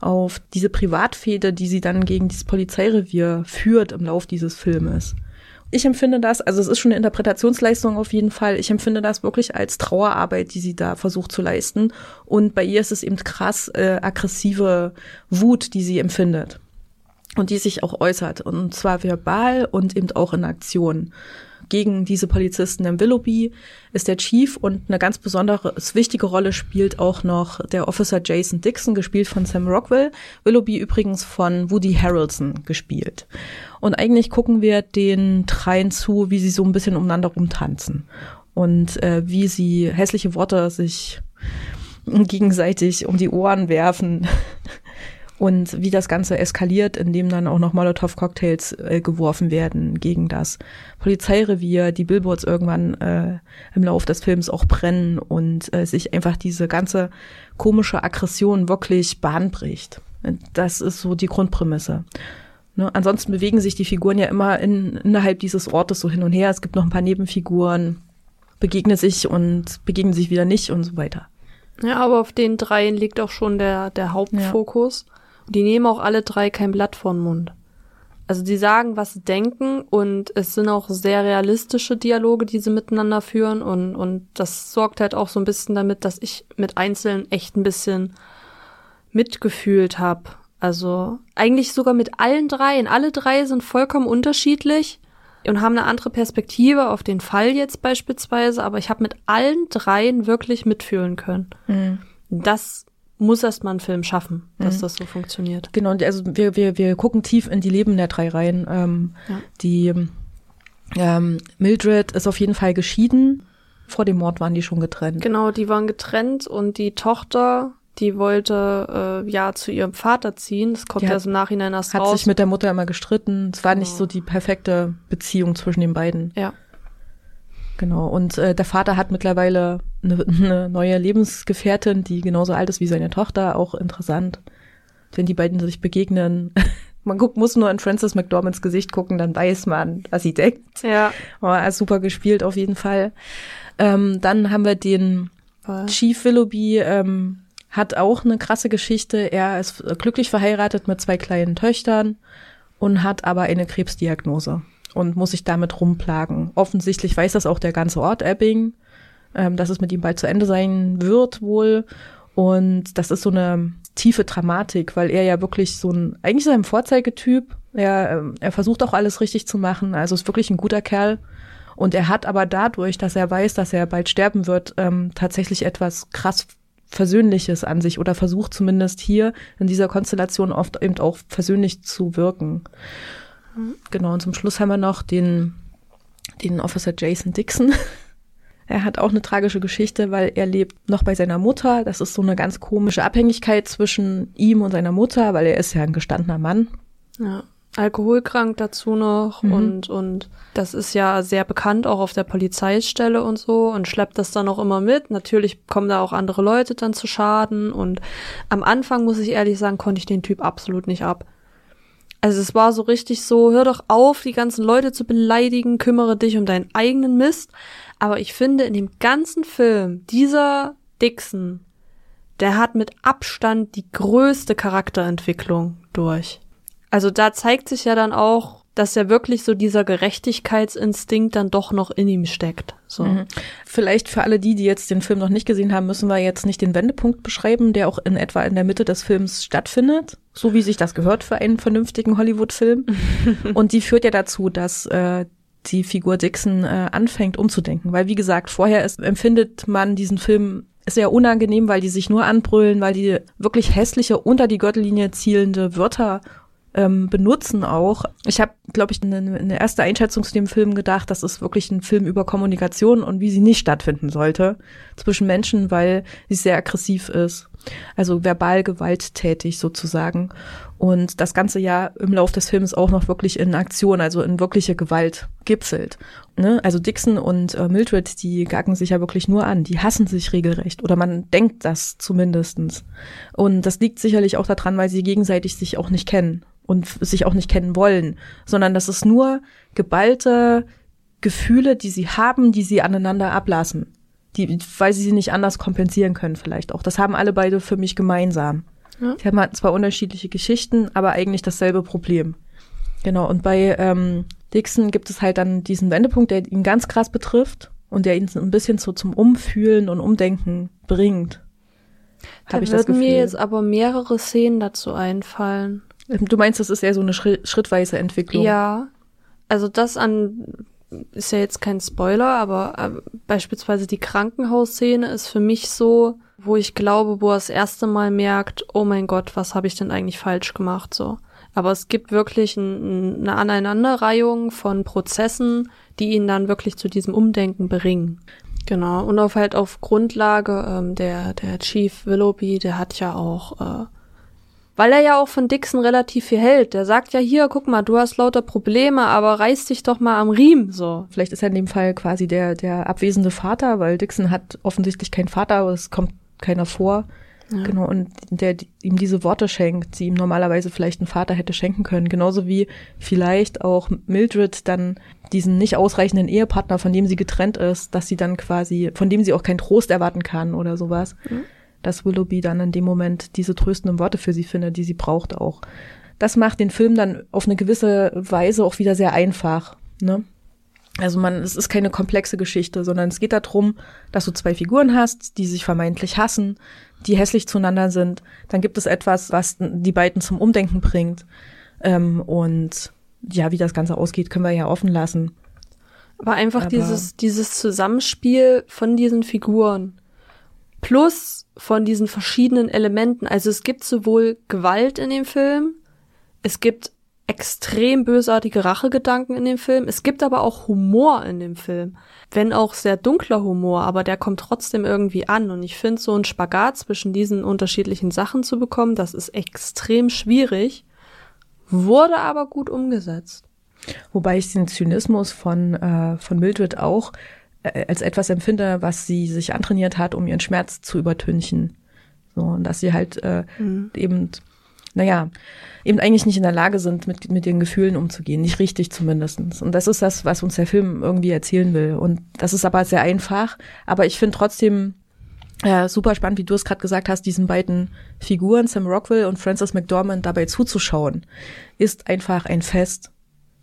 auf diese Privatfehde, die sie dann gegen dieses Polizeirevier führt im Lauf dieses Filmes. Ich empfinde das, also es ist schon eine Interpretationsleistung auf jeden Fall. Ich empfinde das wirklich als Trauerarbeit, die sie da versucht zu leisten. Und bei ihr ist es eben krass äh, aggressive Wut, die sie empfindet und die sich auch äußert. Und zwar verbal und eben auch in Aktion. Gegen diese Polizisten im Willoughby ist der Chief und eine ganz besondere, wichtige Rolle spielt auch noch der Officer Jason Dixon, gespielt von Sam Rockwell. Willoughby übrigens von Woody Harrelson gespielt. Und eigentlich gucken wir den dreien zu, wie sie so ein bisschen umeinander rumtanzen. Und äh, wie sie hässliche Worte sich gegenseitig um die Ohren werfen. Und wie das Ganze eskaliert, indem dann auch noch Molotow-Cocktails äh, geworfen werden gegen das Polizeirevier, die Billboards irgendwann äh, im Laufe des Films auch brennen und äh, sich einfach diese ganze komische Aggression wirklich Bahn bricht. Das ist so die Grundprämisse. Ne? Ansonsten bewegen sich die Figuren ja immer in, innerhalb dieses Ortes so hin und her. Es gibt noch ein paar Nebenfiguren, begegnen sich und begegnen sich wieder nicht und so weiter. Ja, aber auf den dreien liegt auch schon der, der Hauptfokus. Die nehmen auch alle drei kein Blatt vor den Mund. Also die sagen, was sie denken und es sind auch sehr realistische Dialoge, die sie miteinander führen und, und das sorgt halt auch so ein bisschen damit, dass ich mit Einzelnen echt ein bisschen mitgefühlt habe. Also eigentlich sogar mit allen dreien. Alle drei sind vollkommen unterschiedlich, und haben eine andere Perspektive auf den Fall jetzt beispielsweise, aber ich habe mit allen dreien wirklich mitfühlen können. Mhm. Das muss erst mal ein Film schaffen, dass Mhm. das so funktioniert. Genau, und also wir, wir, wir gucken tief in die Leben der drei Reihen. Ähm, Ja. Die ähm, Mildred ist auf jeden Fall geschieden. Vor dem Mord waren die schon getrennt. Genau, die waren getrennt und die Tochter, die wollte äh, ja zu ihrem Vater ziehen. Das kommt Die hat- erst im Nachhinein erst Hat raus. sich mit der Mutter immer gestritten. Es war nicht Genau. so die perfekte Beziehung zwischen den beiden. ja. Genau. Und äh, der Vater hat mittlerweile eine, eine neue Lebensgefährtin, die genauso alt ist wie seine Tochter. Auch interessant, wenn die beiden sich begegnen. Man guckt, muss nur in Frances McDormands Gesicht gucken, dann weiß man, was sie denkt. Ja. Aber super gespielt auf jeden Fall. Ähm, dann haben wir den Voll. Chief Willoughby, ähm, hat auch eine krasse Geschichte. Er ist glücklich verheiratet mit zwei kleinen Töchtern und hat aber eine Krebsdiagnose und muss sich damit rumplagen. Offensichtlich weiß das auch der ganze Ort Ebbing, ähm, dass es mit ihm bald zu Ende sein wird wohl. Und das ist so eine tiefe Dramatik, weil er ja wirklich so ein, eigentlich er ein Vorzeigetyp. Er, ähm, er versucht auch alles richtig zu machen, also ist wirklich ein guter Kerl. Und er hat aber dadurch, dass er weiß, dass er bald sterben wird, ähm, tatsächlich etwas krass Versöhnliches an sich oder versucht zumindest hier in dieser Konstellation oft eben auch versöhnlich zu wirken. Genau, und zum Schluss haben wir noch den, den Officer Jason Dixon. Er hat auch eine tragische Geschichte, weil er lebt noch bei seiner Mutter. Das ist so eine ganz komische Abhängigkeit zwischen ihm und seiner Mutter, weil er ist ja ein gestandener Mann. Ja. Alkoholkrank dazu noch Mhm. und, und das ist ja sehr bekannt auch auf der Polizeistelle und so und schleppt das dann auch immer mit. Natürlich kommen da auch andere Leute dann zu Schaden und am Anfang, muss ich ehrlich sagen, konnte ich den Typ absolut nicht ab. Also es war so richtig so, hör doch auf, die ganzen Leute zu beleidigen, kümmere dich um deinen eigenen Mist. Aber ich finde, in dem ganzen Film, dieser Dixon, der hat mit Abstand die größte Charakterentwicklung durch. Also da zeigt sich ja dann auch, dass ja wirklich so dieser Gerechtigkeitsinstinkt dann doch noch in ihm steckt. So. Mhm. Vielleicht für alle die, die jetzt den Film noch nicht gesehen haben, müssen wir jetzt nicht den Wendepunkt beschreiben, der auch in etwa in der Mitte des Films stattfindet, so wie sich das gehört für einen vernünftigen Hollywood-Film. Und die führt ja dazu, dass äh, die Figur Dixon äh, anfängt umzudenken, weil wie gesagt, vorher ist, empfindet man diesen Film sehr unangenehm, weil die sich nur anbrüllen, weil die wirklich hässliche unter die Gürtellinie zielende Wörter ähm, benutzen auch. Ich habe, glaube ich, eine, eine erste Einschätzung zu dem Film gedacht, das ist wirklich ein Film über Kommunikation und wie sie nicht stattfinden sollte zwischen Menschen, weil sie sehr aggressiv ist. Also verbal gewalttätig sozusagen. Und das ganze Jahr im Lauf des Films auch noch wirklich in Aktion, also in wirkliche Gewalt gipfelt. Ne? Also Dixon und äh, Mildred, die gacken sich ja wirklich nur an. Die hassen sich regelrecht. Oder man denkt das zumindestens. Und das liegt sicherlich auch daran, weil sie gegenseitig sich auch nicht kennen und sich auch nicht kennen wollen, sondern das ist nur geballte Gefühle, die sie haben, die sie aneinander ablassen. Die, weil sie sie nicht anders kompensieren können vielleicht auch. Das haben alle beide für mich gemeinsam. Ja. Die haben halt zwar unterschiedliche Geschichten, aber eigentlich dasselbe Problem. Genau, und bei ähm, Dixon gibt es halt dann diesen Wendepunkt, der ihn ganz krass betrifft und der ihn so ein bisschen so zum Umfühlen und Umdenken bringt. Da ich würden mir jetzt aber mehrere Szenen dazu einfallen. Du meinst, das ist eher so eine schri- schrittweise Entwicklung? Ja, also das an ist ja jetzt kein Spoiler, aber äh, beispielsweise die Krankenhausszene ist für mich so, wo ich glaube, wo er das erste Mal merkt, oh mein Gott, was habe ich denn eigentlich falsch gemacht so. Aber es gibt wirklich ein, eine Aneinanderreihung von Prozessen, die ihn dann wirklich zu diesem Umdenken bringen. Genau. Und auf halt auf Grundlage ähm, der der Chief Willoughby, der hat ja auch äh, weil er ja auch von Dixon relativ viel hält. Der sagt ja hier, guck mal, du hast lauter Probleme, aber reiß dich doch mal am Riemen, so. Vielleicht ist er in dem Fall quasi der, der abwesende Vater, weil Dixon hat offensichtlich keinen Vater, aber es kommt keiner vor. Ja. Genau, und der die- ihm diese Worte schenkt, die ihm normalerweise vielleicht ein Vater hätte schenken können. Genauso wie vielleicht auch Mildred dann diesen nicht ausreichenden Ehepartner, von dem sie getrennt ist, dass sie dann quasi, von dem sie auch keinen Trost erwarten kann oder sowas. Dass Willoughby dann in dem Moment diese tröstenden Worte für sie findet, die sie braucht auch. Das macht den Film dann auf eine gewisse Weise auch wieder sehr einfach. Ne? Also man, es ist keine komplexe Geschichte, sondern es geht darum, dass du zwei Figuren hast, die sich vermeintlich hassen, die hässlich zueinander sind. Dann gibt es etwas, was die beiden zum Umdenken bringt. Ähm, und ja, wie das Ganze ausgeht, können wir ja offen lassen. Aber einfach Aber- dieses, dieses Zusammenspiel von diesen Figuren plus von diesen verschiedenen Elementen. Also es gibt sowohl Gewalt in dem Film, es gibt extrem bösartige Rachegedanken in dem Film, es gibt aber auch Humor in dem Film. Wenn auch sehr dunkler Humor, aber der kommt trotzdem irgendwie an. Und ich finde, so ein Spagat zwischen diesen unterschiedlichen Sachen zu bekommen, das ist extrem schwierig, wurde aber gut umgesetzt. Wobei ich den Zynismus von, äh, von Mildred auch als etwas empfinde, was sie sich antrainiert hat, um ihren Schmerz zu übertünchen. So, und dass sie halt äh, eben, naja, eben eigentlich nicht in der Lage sind, mit, mit den Gefühlen umzugehen. Nicht richtig zumindestens. Und das ist das, was uns der Film irgendwie erzählen will. Und das ist aber sehr einfach. Aber ich finde trotzdem äh, super spannend, wie du es gerade gesagt hast, diesen beiden Figuren, Sam Rockwell und Frances McDormand, dabei zuzuschauen, ist einfach ein Fest.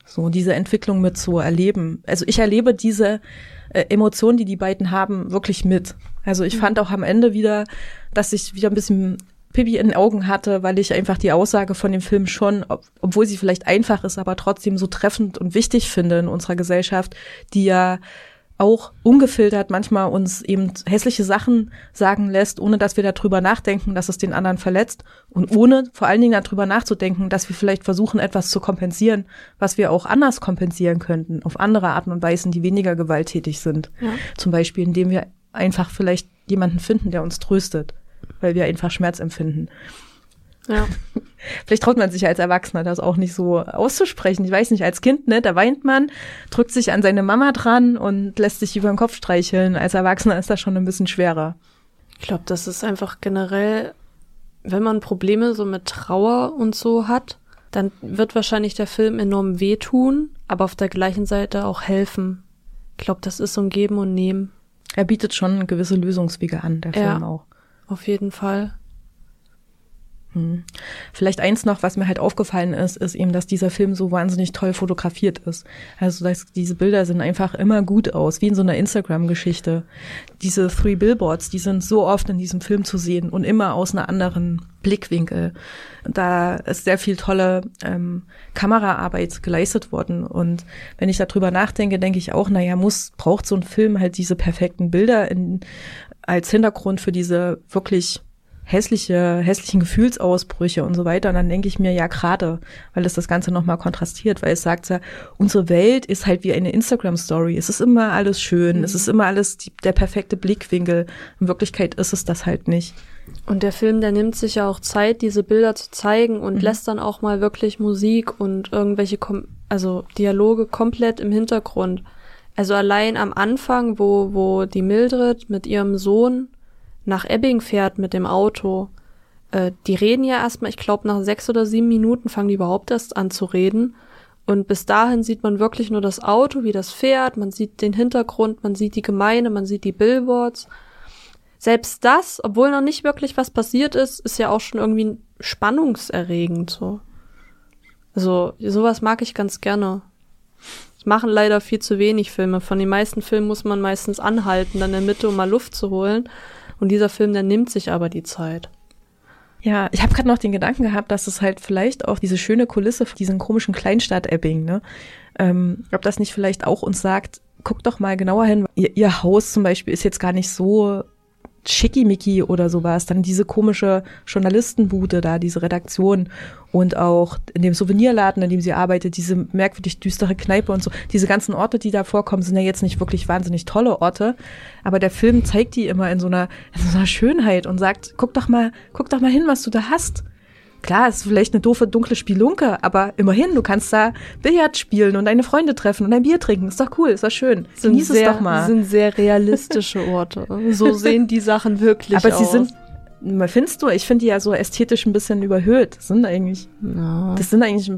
So, diese Entwicklung mit zu erleben. Also ich erlebe diese äh, Emotionen, die die beiden haben, wirklich mit. Also ich fand auch am Ende wieder, dass ich wieder ein bisschen Pipi in den Augen hatte, weil ich einfach die Aussage von dem Film schon, ob, obwohl sie vielleicht einfach ist, aber trotzdem so treffend und wichtig finde in unserer Gesellschaft, die ja auch ungefiltert manchmal uns eben hässliche Sachen sagen lässt, ohne dass wir darüber nachdenken, dass es den anderen verletzt und ohne vor allen Dingen darüber nachzudenken, dass wir vielleicht versuchen, etwas zu kompensieren, was wir auch anders kompensieren könnten, auf andere Arten und Weisen, die weniger gewalttätig sind. Ja. Zum Beispiel, indem wir einfach vielleicht jemanden finden, der uns tröstet, weil wir einfach Schmerz empfinden. Ja. Vielleicht traut man sich als Erwachsener das auch nicht so auszusprechen. Ich weiß nicht, als Kind, ne, da weint man, drückt sich an seine Mama dran und lässt sich über den Kopf streicheln. Als Erwachsener ist das schon ein bisschen schwerer. Ich glaube, das ist einfach generell, wenn man Probleme so mit Trauer und so hat, dann wird wahrscheinlich der Film enorm wehtun, aber auf der gleichen Seite auch helfen. Ich glaube, das ist so ein Geben und Nehmen. Er bietet schon gewisse Lösungswege an, der Ja. Film auch. Auf jeden Fall. Hm. Vielleicht eins noch, was mir halt aufgefallen ist, ist eben, dass dieser Film so wahnsinnig toll fotografiert ist. Also dass diese Bilder sehen einfach immer gut aus, wie in so einer Instagram-Geschichte. Diese Three Billboards, die sind so oft in diesem Film zu sehen und immer aus einer anderen Blickwinkel. Da ist sehr viel tolle ähm, Kameraarbeit geleistet worden. Und wenn ich darüber nachdenke, denke ich auch, naja, muss, braucht so ein Film halt diese perfekten Bilder in, als Hintergrund für diese wirklich hässliche, hässlichen Gefühlsausbrüche und so weiter. Und dann denke ich mir, ja, gerade, weil es das Ganze nochmal kontrastiert, weil es sagt ja, unsere Welt ist halt wie eine Instagram-Story. Es ist immer alles schön, es ist immer alles die, der perfekte Blickwinkel. In Wirklichkeit ist es das halt nicht. Und der Film, der nimmt sich ja auch Zeit, diese Bilder zu zeigen und Mhm. lässt dann auch mal wirklich Musik und irgendwelche, Kom also Dialoge komplett im Hintergrund. Also allein am Anfang, wo, wo die Mildred mit ihrem Sohn nach Ebbing fährt mit dem Auto, äh, die reden ja erstmal, ich glaube, nach sechs oder sieben Minuten fangen die überhaupt erst an zu reden. Und bis dahin sieht man wirklich nur das Auto, wie das fährt, man sieht den Hintergrund, man sieht die Gemeinde, man sieht die Billboards. Selbst das, obwohl noch nicht wirklich was passiert ist, ist ja auch schon irgendwie spannungserregend so. Also sowas mag ich ganz gerne. Es machen leider viel zu wenig Filme. Von den meisten Filmen muss man meistens anhalten, dann in der Mitte, um mal Luft zu holen. Und dieser Film, der nimmt sich aber die Zeit. Ja, ich habe gerade noch den Gedanken gehabt, dass es halt vielleicht auch diese schöne Kulisse von diesen komischen Kleinstadt-Ebbing, ne? Ähm, ob das nicht vielleicht auch uns sagt, guckt doch mal genauer hin. Ihr, ihr Haus zum Beispiel ist jetzt gar nicht so schickimicki oder sowas. Dann diese komische Journalistenbude da, diese Redaktion und auch in dem Souvenirladen, in dem sie arbeitet, diese merkwürdig düstere Kneipe und so. Diese ganzen Orte, die da vorkommen, sind ja jetzt nicht wirklich wahnsinnig tolle Orte, aber der Film zeigt die immer in so einer, in so einer Schönheit und sagt, guck doch mal, guck doch mal hin, was du da hast. Klar, es ist vielleicht eine doofe, dunkle Spielunke, aber immerhin, du kannst da Billard spielen und deine Freunde treffen und ein Bier trinken. Ist doch cool, ist doch schön. Sind Genieß es sehr, doch mal. sind sehr realistische Orte. So sehen die Sachen wirklich aber aus. sie sind, findest du, ich finde die ja so ästhetisch ein bisschen überhöht. Das sind eigentlich, Ja. das sind eigentlich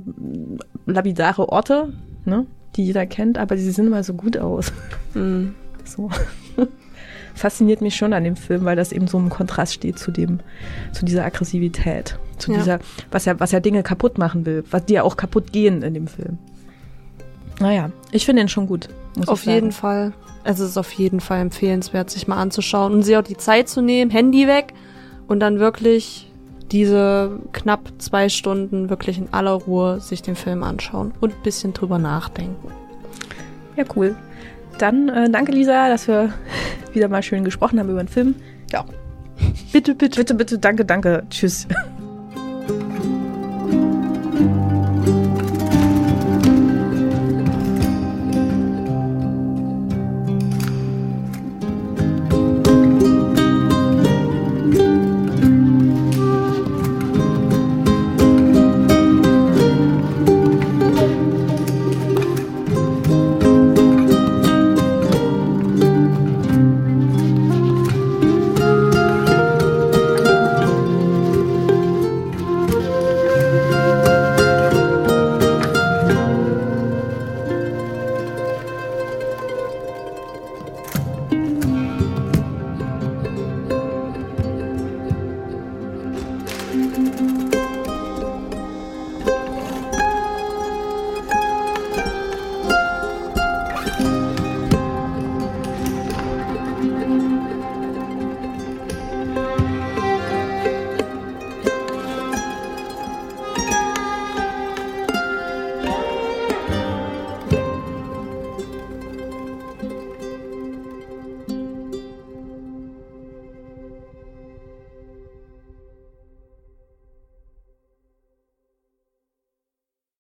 lapidare Orte, ne, die jeder kennt, aber sie sehen immer so gut aus. Hm. So. Fasziniert mich schon an dem Film, weil das eben so im Kontrast steht zu dem, zu dieser Aggressivität, zu Ja. dieser, was ja, was ja Dinge kaputt machen will, was die ja auch kaputt gehen in dem Film. Naja, ich finde ihn schon gut. Auf jeden Fall. Es ist auf jeden Fall empfehlenswert, sich mal anzuschauen und sich auch die Zeit zu nehmen, Handy weg und dann wirklich diese knapp zwei Stunden wirklich in aller Ruhe sich den Film anschauen und ein bisschen drüber nachdenken. Ja, cool. Dann äh, danke, Lisa, dass wir wieder mal schön gesprochen haben über den Film. Ja. Bitte, bitte. Bitte, bitte, danke, danke. Tschüss.